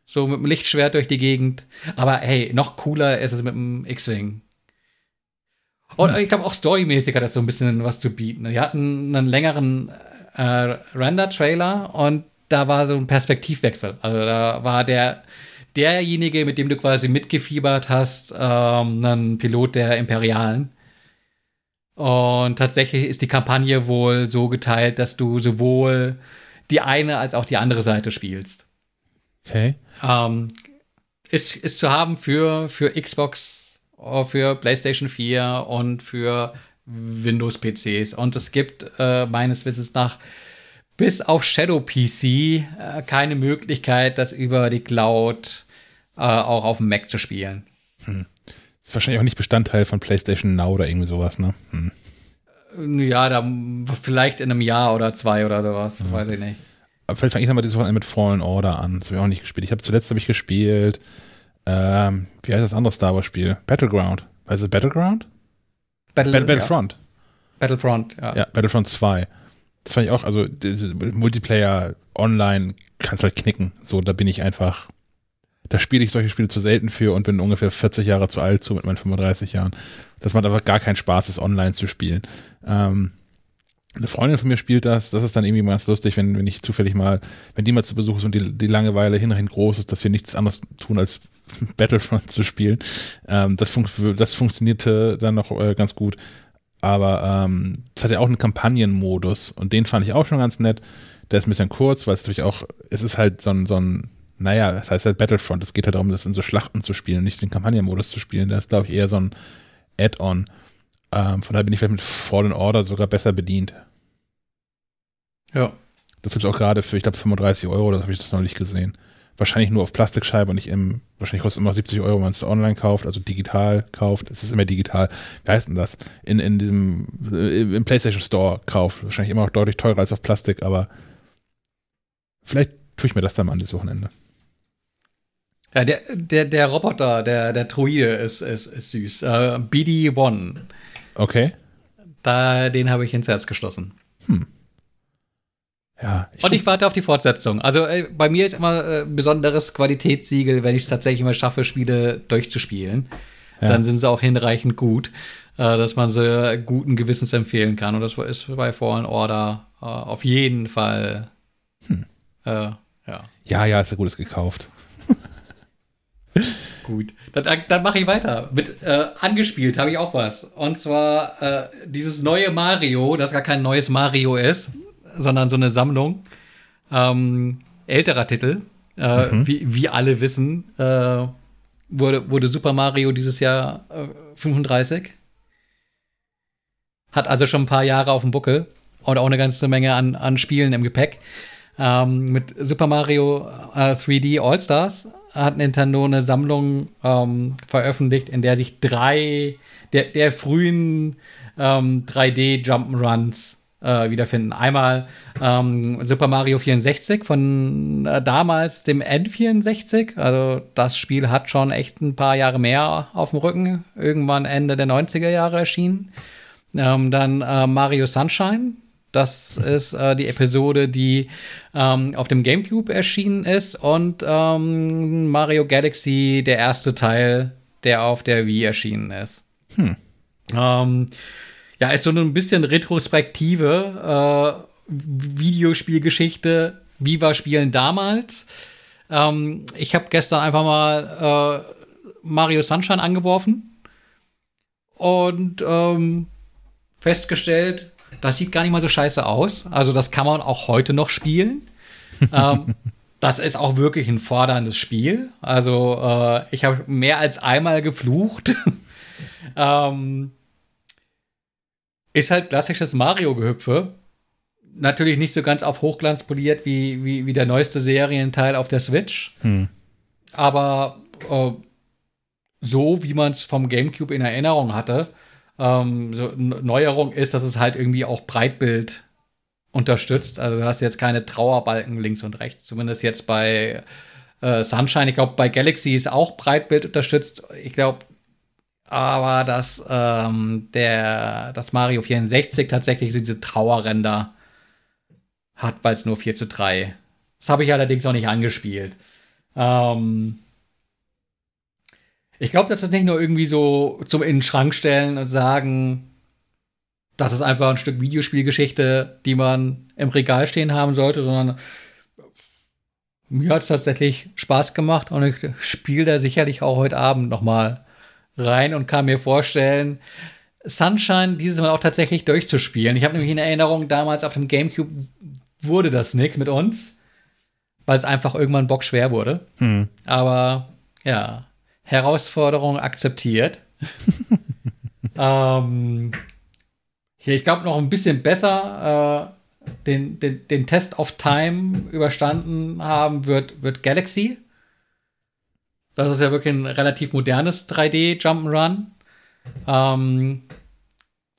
So mit dem Lichtschwert durch die Gegend. Aber hey, noch cooler ist es mit dem X-Wing. Und ich glaube auch storymäßig hat das so ein bisschen was zu bieten. Die hatten einen längeren äh, Render-Trailer und da war so ein Perspektivwechsel. Also da war der derjenige, mit dem du quasi mitgefiebert hast, ähm, ein Pilot der Imperialen. Und tatsächlich ist die Kampagne wohl so geteilt, dass du sowohl die eine als auch die andere Seite spielst. Okay. Ähm, ist, ist zu haben für, für Xbox, für PlayStation 4 und für Windows-PCs. Und es gibt äh, meines Wissens nach bis auf Shadow PC äh, keine Möglichkeit, das über die Cloud äh, auch auf dem Mac zu spielen. Ist wahrscheinlich auch nicht Bestandteil von PlayStation Now oder irgendwie sowas, ne? Hm. Ja, da vielleicht in einem Jahr oder zwei oder sowas, weiß ich nicht. Aber vielleicht fange ich nochmal dieses Wochenende mit Fallen Order an. Das habe ich auch nicht gespielt. Ich habe zuletzt habe ich gespielt. Ähm, wie heißt das andere Star Wars Spiel? Battleground. Heißt es Battleground? Battle, Battle, Battlefront. Ja, Battlefront, ja. Ja, Battlefront 2. Das fand ich auch, also Multiplayer online kannst halt knicken. So, da bin ich einfach. Da spiele ich solche Spiele zu selten für und bin ungefähr 40 Jahre zu alt zu mit meinen 35 Jahren. Das macht einfach gar keinen Spaß, das online zu spielen. Ähm, eine Freundin von mir spielt das, das ist dann irgendwie ganz lustig, wenn, wenn ich zufällig mal, wenn die mal zu Besuch ist und die, die Langeweile hinreichend groß ist, dass wir nichts anderes tun, als Battlefront zu spielen. Ähm, das, fun das funktionierte dann noch äh, ganz gut. Aber ähm, es hat ja auch einen Kampagnenmodus und den fand ich auch schon ganz nett. Der ist ein bisschen kurz, weil es natürlich auch, es ist halt so ein, so ein, naja, das heißt halt Battlefront. Es geht halt darum, das in so Schlachten zu spielen, nicht den Kampagnenmodus zu spielen. Der ist, glaube ich, eher so ein Add-on. Ähm, von daher bin ich vielleicht mit Fallen Order sogar besser bedient. Ja. Das gibt es auch gerade für, ich glaube, 35 Euro, das habe ich das noch nicht gesehen. Wahrscheinlich nur auf Plastikscheibe und nicht im, wahrscheinlich kostet es immer 70 Euro, wenn man es online kauft, also digital kauft. Es ist immer digital. Wie heißt denn das? In, in diesem, äh, im PlayStation Store kauft. Wahrscheinlich immer auch deutlich teurer als auf Plastik, aber vielleicht tue ich mir das dann mal an das Wochenende. Ja, der, der, der Roboter, der, der Druide ist, ist, ist süß. Äh, BD-1, Okay. da, den habe ich ins Herz geschlossen. Ja, Und ich warte auf die Fortsetzung. Also äh, bei mir ist immer äh, besonderes Qualitätssiegel, wenn ich es tatsächlich mal schaffe, Spiele durchzuspielen. Ja. Dann sind sie auch hinreichend gut, äh, dass man sie guten Gewissens empfehlen kann. Und das ist bei Fallen Order äh, auf jeden Fall. Äh, ja, ja, ja, ist ja gutes gekauft. gut. Dann, dann, dann mache ich weiter. Mit äh, angespielt habe ich auch was. Und zwar äh, dieses neue Mario, das gar kein neues Mario ist, sondern so eine Sammlung ähm, älterer Titel. Äh, wie, wie alle wissen, äh, wurde, wurde Super Mario dieses Jahr äh, 35. Hat also schon ein paar Jahre auf dem Buckel und auch eine ganze Menge an, an Spielen im Gepäck. Ähm, mit Super Mario äh, 3D All-Stars hat Nintendo eine Sammlung ähm, veröffentlicht, in der sich drei der, der frühen ähm, 3D Jump'n'Runs äh, wiederfinden. Einmal ähm, Super Mario 64 von äh, damals dem N64. Also das Spiel hat schon echt ein paar Jahre mehr auf dem Rücken. Irgendwann Ende der 90er Jahre erschienen. Ähm, dann äh, Mario Sunshine. Das ist äh, die Episode, die ähm, auf dem GameCube erschienen ist. Und ähm, Mario Galaxy, der erste Teil, der auf der Wii erschienen ist. Ähm, ja, ist so ein bisschen retrospektive äh, Videospielgeschichte. Wie war Spielen damals? Ähm, ich habe gestern einfach mal äh, Mario Sunshine angeworfen und ähm, festgestellt, das sieht gar nicht mal so scheiße aus. Also das kann man auch heute noch spielen. ähm, das ist auch wirklich ein forderndes Spiel. Also äh, ich habe mehr als einmal geflucht. ähm, ist halt klassisches Mario-Gehüpfe. Natürlich nicht so ganz auf Hochglanz poliert wie, wie, wie der neueste Serienteil auf der Switch. Aber äh, so, wie man es vom GameCube in Erinnerung hatte. Ähm, so, Neuerung ist, dass es halt irgendwie auch Breitbild unterstützt. Also du hast jetzt keine Trauerbalken links und rechts. Zumindest jetzt bei äh, Sunshine. Ich glaube, bei Galaxy ist auch Breitbild unterstützt. Ich glaube, aber dass ähm, der das Mario 64 tatsächlich so diese Trauerränder hat, weil es nur 4 zu 3. Das habe ich allerdings auch nicht angespielt. Ähm, ich glaube, das ist nicht nur irgendwie so zum in den Schrank stellen und sagen, das ist einfach ein Stück Videospielgeschichte, die man im Regal stehen haben sollte, sondern mir hat es tatsächlich Spaß gemacht und ich spiele da sicherlich auch heute Abend noch mal rein und kann mir vorstellen, Sunshine dieses Mal auch tatsächlich durchzuspielen. Ich habe nämlich in Erinnerung, damals auf dem Gamecube wurde das nichts mit uns, weil es einfach irgendwann bockschwer wurde. Aber ja, Herausforderung akzeptiert. ähm, hier, ich glaube, noch ein bisschen besser äh, den, den, den Test of Time überstanden haben wird, wird Galaxy. Das ist ja wirklich ein relativ modernes 3D-Jump'n'Run. Ähm,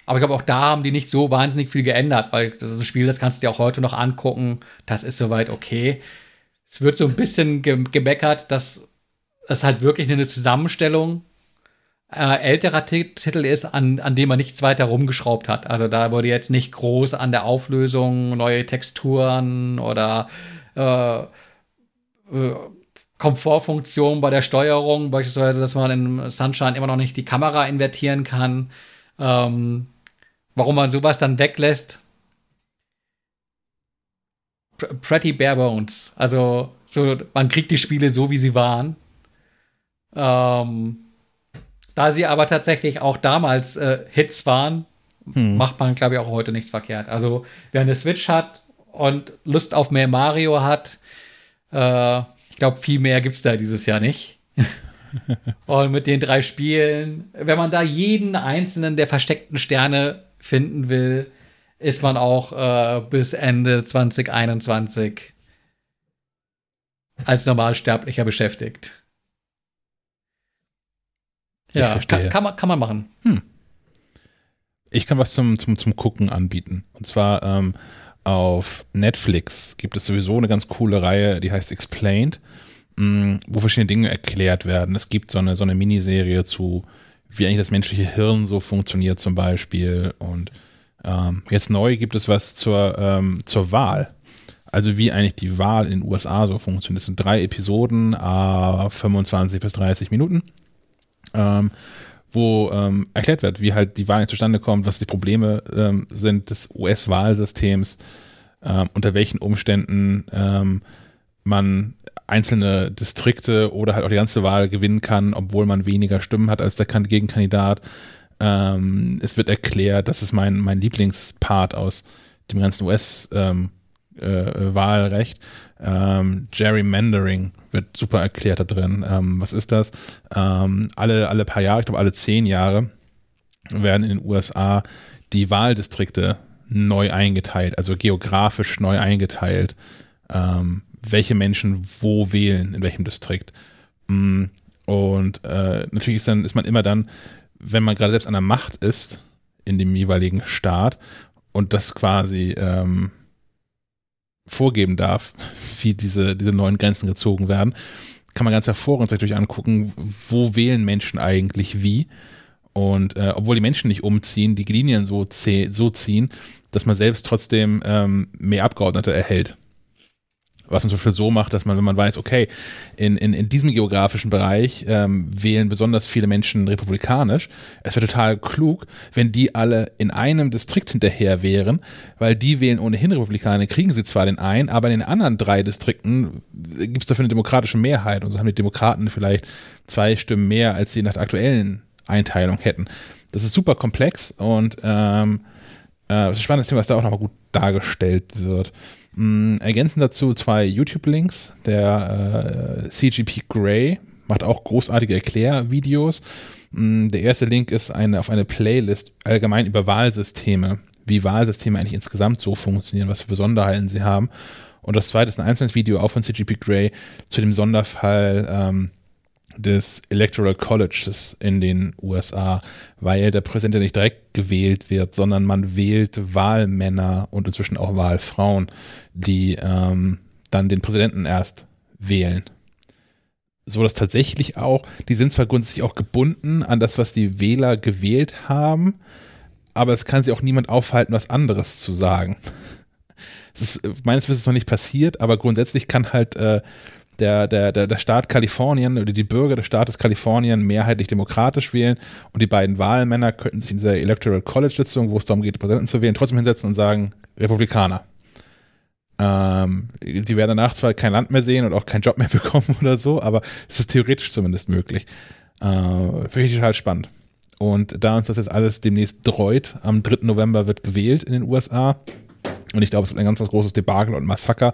aber ich glaube, auch da haben die nicht so wahnsinnig viel geändert, weil das ist ein Spiel, das kannst du dir auch heute noch angucken. Das ist soweit okay. Es wird so ein bisschen ge gemeckert, dass es halt wirklich eine Zusammenstellung äh, älterer Ti- Titel ist, an, an dem man nichts weiter rumgeschraubt hat. Also da wurde jetzt nicht groß an der Auflösung neue Texturen oder äh, äh, Komfortfunktion bei der Steuerung, beispielsweise, dass man in Sunshine immer noch nicht die Kamera invertieren kann. Ähm, warum man sowas dann weglässt. Pr- Pretty bare bones. Also, so, man kriegt die Spiele so, wie sie waren. Ähm, da sie aber tatsächlich auch damals äh, Hits waren, macht man, glaube ich, auch heute nichts verkehrt. Also, wer eine Switch hat und Lust auf mehr Mario hat, äh, glaube, viel mehr gibt es da dieses Jahr nicht. und mit den drei Spielen, wenn man da jeden einzelnen der versteckten Sterne finden will, ist man auch äh, bis Ende 2021 als Normalsterblicher beschäftigt. Ja, kann, kann, man, kann man machen. Ich kann was zum, zum, zum Gucken anbieten. Und zwar ähm, auf Netflix gibt es sowieso eine ganz coole Reihe, die heißt Explained, mh, wo verschiedene Dinge erklärt werden. Es gibt so eine, so eine Miniserie zu, wie eigentlich das menschliche Hirn so funktioniert zum Beispiel. Und ähm, jetzt neu gibt es was zur, ähm, zur Wahl. Also wie eigentlich die Wahl in den USA so funktioniert. Das sind drei Episoden, äh, 25 bis 30 Minuten, ähm, wo ähm, erklärt wird, wie halt die Wahl zustande kommt, was die Probleme ähm, sind des US-Wahlsystems, ähm, unter welchen Umständen ähm, man einzelne Distrikte oder halt auch die ganze Wahl gewinnen kann, obwohl man weniger Stimmen hat als der Gegenkandidat. Ähm, es wird erklärt, das ist mein, mein Lieblingspart aus dem ganzen US-Wahlrecht. Ähm, äh, ähm, Gerrymandering wird super erklärt da drin. Ähm, was ist das? Ähm, alle, alle paar Jahre, ich glaube alle zehn Jahre, werden in den USA die Wahldistrikte neu eingeteilt, also geografisch neu eingeteilt. Ähm, welche Menschen wo wählen, in welchem Distrikt. Mm, und äh, natürlich ist, dann, ist man immer dann, wenn man gerade selbst an der Macht ist, in dem jeweiligen Staat und das quasi ähm, vorgeben darf, wie diese, diese neuen Grenzen gezogen werden, kann man ganz hervorragend sich durch angucken, wo wählen Menschen eigentlich wie. Und äh, obwohl die Menschen nicht umziehen, die Linien so, so ziehen, dass man selbst trotzdem ähm, mehr Abgeordnete erhält was man zum Beispiel so macht, dass man, wenn man weiß, okay, in, in, in diesem geografischen Bereich ähm, wählen besonders viele Menschen republikanisch, es wäre total klug, wenn die alle in einem Distrikt hinterher wären, weil die wählen ohnehin Republikaner, kriegen sie zwar den einen, aber in den anderen drei Distrikten gibt es dafür eine demokratische Mehrheit und so haben die Demokraten vielleicht zwei Stimmen mehr, als sie nach der aktuellen Einteilung hätten. Das ist super komplex und ähm, äh, das ist ein spannendes Thema, was da auch nochmal gut dargestellt wird. Mm, ergänzen dazu zwei YouTube-Links. Der äh, CGP Grey macht auch großartige Erklärvideos. Mm, der erste Link ist eine, auf eine Playlist allgemein über Wahlsysteme, wie Wahlsysteme eigentlich insgesamt so funktionieren, was für Besonderheiten sie haben. Und das zweite ist ein einzelnes Video auch von CGP Grey zu dem Sonderfall ähm, des Electoral Colleges in den USA, weil der Präsident ja nicht direkt gewählt wird, sondern man wählt Wahlmänner und inzwischen auch Wahlfrauen, die ähm, dann den Präsidenten erst wählen. So dass tatsächlich auch, die sind zwar grundsätzlich auch gebunden an das, was die Wähler gewählt haben, aber es kann sich auch niemand aufhalten, was anderes zu sagen. Das ist meines Wissens noch nicht passiert, aber grundsätzlich kann halt äh, der, der, der, der Staat Kalifornien oder die Bürger des Staates Kalifornien mehrheitlich demokratisch wählen und die beiden Wahlmänner könnten sich in dieser Electoral College Sitzung, wo es darum geht, Präsidenten zu wählen, trotzdem hinsetzen und sagen, Republikaner. Ähm, die werden danach zwar kein Land mehr sehen und auch keinen Job mehr bekommen oder so, aber es ist theoretisch zumindest möglich. Äh, Finde ich total spannend. Und da uns das jetzt alles demnächst dreut, am 3. November wird gewählt in den USA, und ich glaube, es wird ein ganz, ganz großes Debakel und Massaker.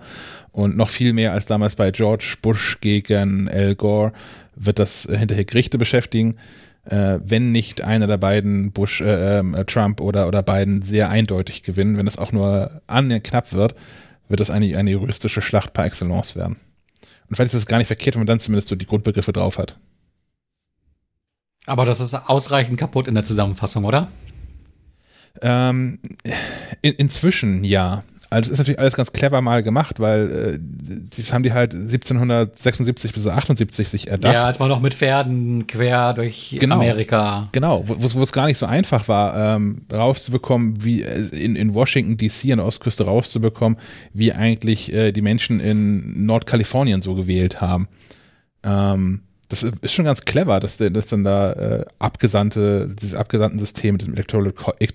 Und noch viel mehr als damals bei George Bush gegen Al Gore wird das hinterher Gerichte beschäftigen. Äh, wenn nicht einer der beiden, Bush, äh, äh, Trump oder, oder Biden, sehr eindeutig gewinnen, wenn es auch nur annähernd knapp wird, wird das eine, eine juristische Schlacht par excellence werden. Und vielleicht ist es gar nicht verkehrt, wenn man dann zumindest so die Grundbegriffe drauf hat. Aber das ist ausreichend kaputt in der Zusammenfassung, oder? Ähm, in, inzwischen ja. Also es ist natürlich alles ganz clever mal gemacht, weil äh, das haben die halt 1776 bis 78 sich erdacht. Ja, als man noch mit Pferden quer durch genau, Amerika. Genau, wo es gar nicht so einfach war, ähm, rauszubekommen, wie äh, in, in Washington DC an der Ostküste rauszubekommen, wie eigentlich äh, die Menschen in Nordkalifornien so gewählt haben. Ähm, das ist schon ganz clever, dass, dass dann da äh, Abgesandte, dieses Abgesandten-System mit dem Electoral,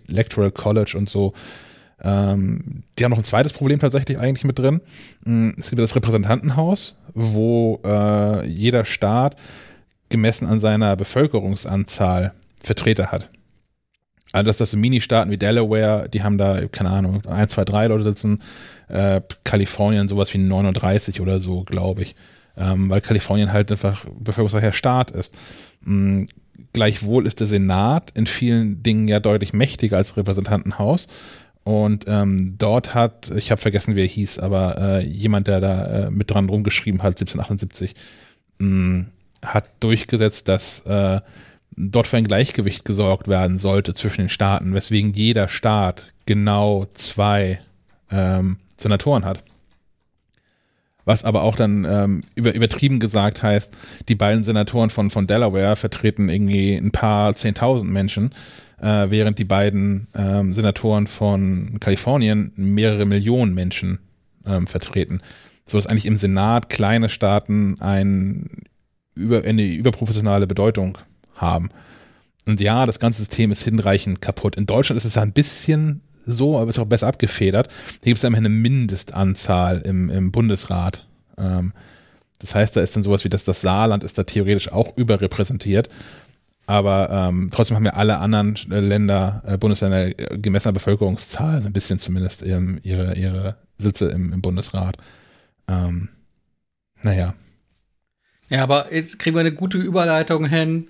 Electoral College und so, ähm, die haben noch ein zweites Problem tatsächlich eigentlich mit drin. Mm, es gibt das Repräsentantenhaus, wo äh, jeder Staat gemessen an seiner Bevölkerungsanzahl Vertreter hat. Also dass das so Mini-Staaten wie Delaware, die haben da, keine Ahnung, ein, zwei, drei Leute sitzen, äh, Kalifornien sowas wie 39 oder so, glaube ich ähm, weil Kalifornien halt einfach bevölkerungsreicher Staat ist. Mhm. Gleichwohl ist der Senat in vielen Dingen ja deutlich mächtiger als Repräsentantenhaus. Und ähm, dort hat, ich habe vergessen, wie er hieß, aber äh, jemand, der da äh, mit dran rumgeschrieben hat, 1778, mh, hat durchgesetzt, dass äh, dort für ein Gleichgewicht gesorgt werden sollte zwischen den Staaten, weswegen jeder Staat genau zwei ähm, Senatoren hat was aber auch dann ähm, über, übertrieben gesagt heißt, die beiden Senatoren von, von Delaware vertreten irgendwie ein paar Zehntausend Menschen, äh, während die beiden ähm, Senatoren von Kalifornien mehrere Millionen Menschen ähm, vertreten. So dass eigentlich im Senat kleine Staaten ein, über, eine überproportionale Bedeutung haben. Und ja, das ganze System ist hinreichend kaputt. In Deutschland ist es ja ein bisschen so, aber ist auch besser abgefedert. Hier gibt es immerhin eine Mindestanzahl im, im Bundesrat. Ähm, das heißt, da ist dann sowas wie, dass das Saarland ist da theoretisch auch überrepräsentiert. Aber ähm, trotzdem haben ja alle anderen äh, Länder, äh, Bundesländer äh, gemessener Bevölkerungszahl, so ein bisschen zumindest ähm, ihre, ihre Sitze im, im Bundesrat. Ähm, naja. Ja, aber jetzt kriegen wir eine gute Überleitung hin,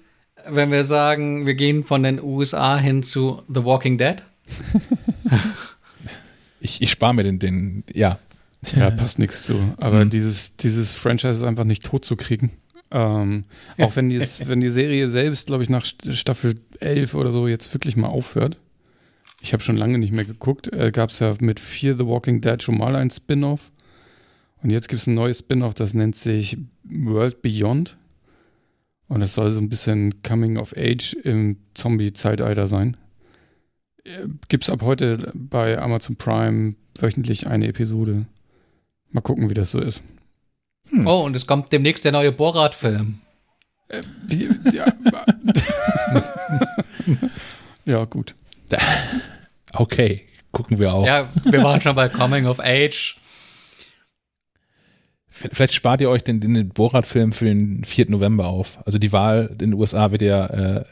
wenn wir sagen, wir gehen von den USA hin zu The Walking Dead. ich ich spare mir den, den, ja. Ja, passt nichts zu. Aber Mhm. dieses, dieses Franchise ist einfach nicht tot zu kriegen. Ähm, auch wenn, die, wenn die Serie selbst, glaube ich, nach St- Staffel 11 oder so jetzt wirklich mal aufhört. Ich habe schon lange nicht mehr geguckt. Äh, Gab es ja mit Fear the Walking Dead schon mal ein Spin-off. Und jetzt gibt es ein neues Spin-off, das nennt sich World Beyond. Und das soll so ein bisschen Coming of Age im Zombie-Zeitalter sein. Gibt es ab heute bei Amazon Prime wöchentlich eine Episode. Mal gucken, wie das so ist. Oh, und es kommt demnächst der neue Borat-Film. Wie, ja, ja, gut. Okay, gucken wir auch. Ja, wir waren schon bei Coming of Age. Vielleicht spart ihr euch den, den Borat-Film für den 4. November auf. Also die Wahl in den USA wird ja äh,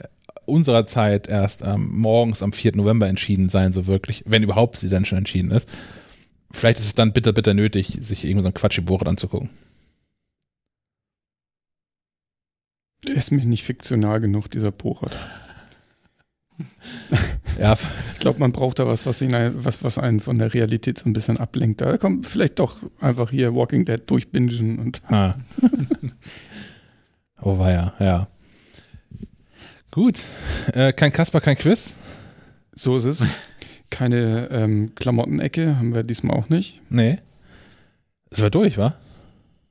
unserer Zeit erst ähm, morgens am 4. November entschieden sein, so wirklich, wenn überhaupt sie dann schon entschieden ist. Vielleicht ist es dann bitter, bitter nötig, sich irgendwie so einen Quatsch wie Borat anzugucken. Ist mich nicht fiktional genug, dieser Borat. Ja, Ich glaube, man braucht da was, was, ihn, ein- was, was einen von der Realität so ein bisschen ablenkt. Da kommt vielleicht doch einfach hier Walking Dead durchbingen und ha. oh weia, ja. Gut. Äh, kein Kasper, kein Quiz? so ist es. Keine ähm, Klamottenecke haben wir diesmal auch nicht. Nee. Es war durch, wa?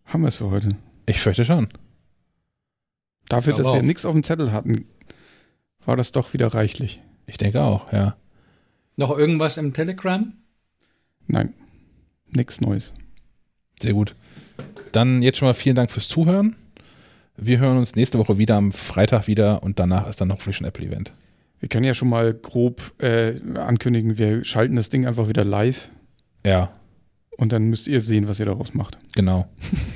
Haben wir es für heute. Ich fürchte schon. Dafür, dass wir nichts auf dem Zettel hatten, war das doch wieder reichlich. Ich denke auch, ja. Noch irgendwas im Telegram? Nein, nichts Neues. Sehr gut. Dann jetzt schon mal vielen Dank fürs Zuhören. Wir hören uns nächste Woche wieder am Freitag wieder und danach ist dann noch frisch ein Apple-Event. Wir können ja schon mal grob äh, ankündigen, wir schalten das Ding einfach wieder live Ja, und dann müsst ihr sehen, was ihr daraus macht. genau.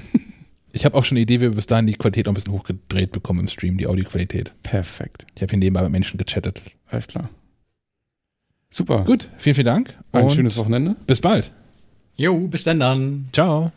ich habe auch schon eine Idee, wie wir bis dahin die Qualität noch ein bisschen hochgedreht bekommen im Stream, die Audioqualität. Perfekt. Ich habe hier nebenbei mit Menschen gechattet. Alles klar. Super. Gut, vielen, vielen Dank. Ein und schönes Wochenende. Bis bald. Jo, bis dann dann. Ciao.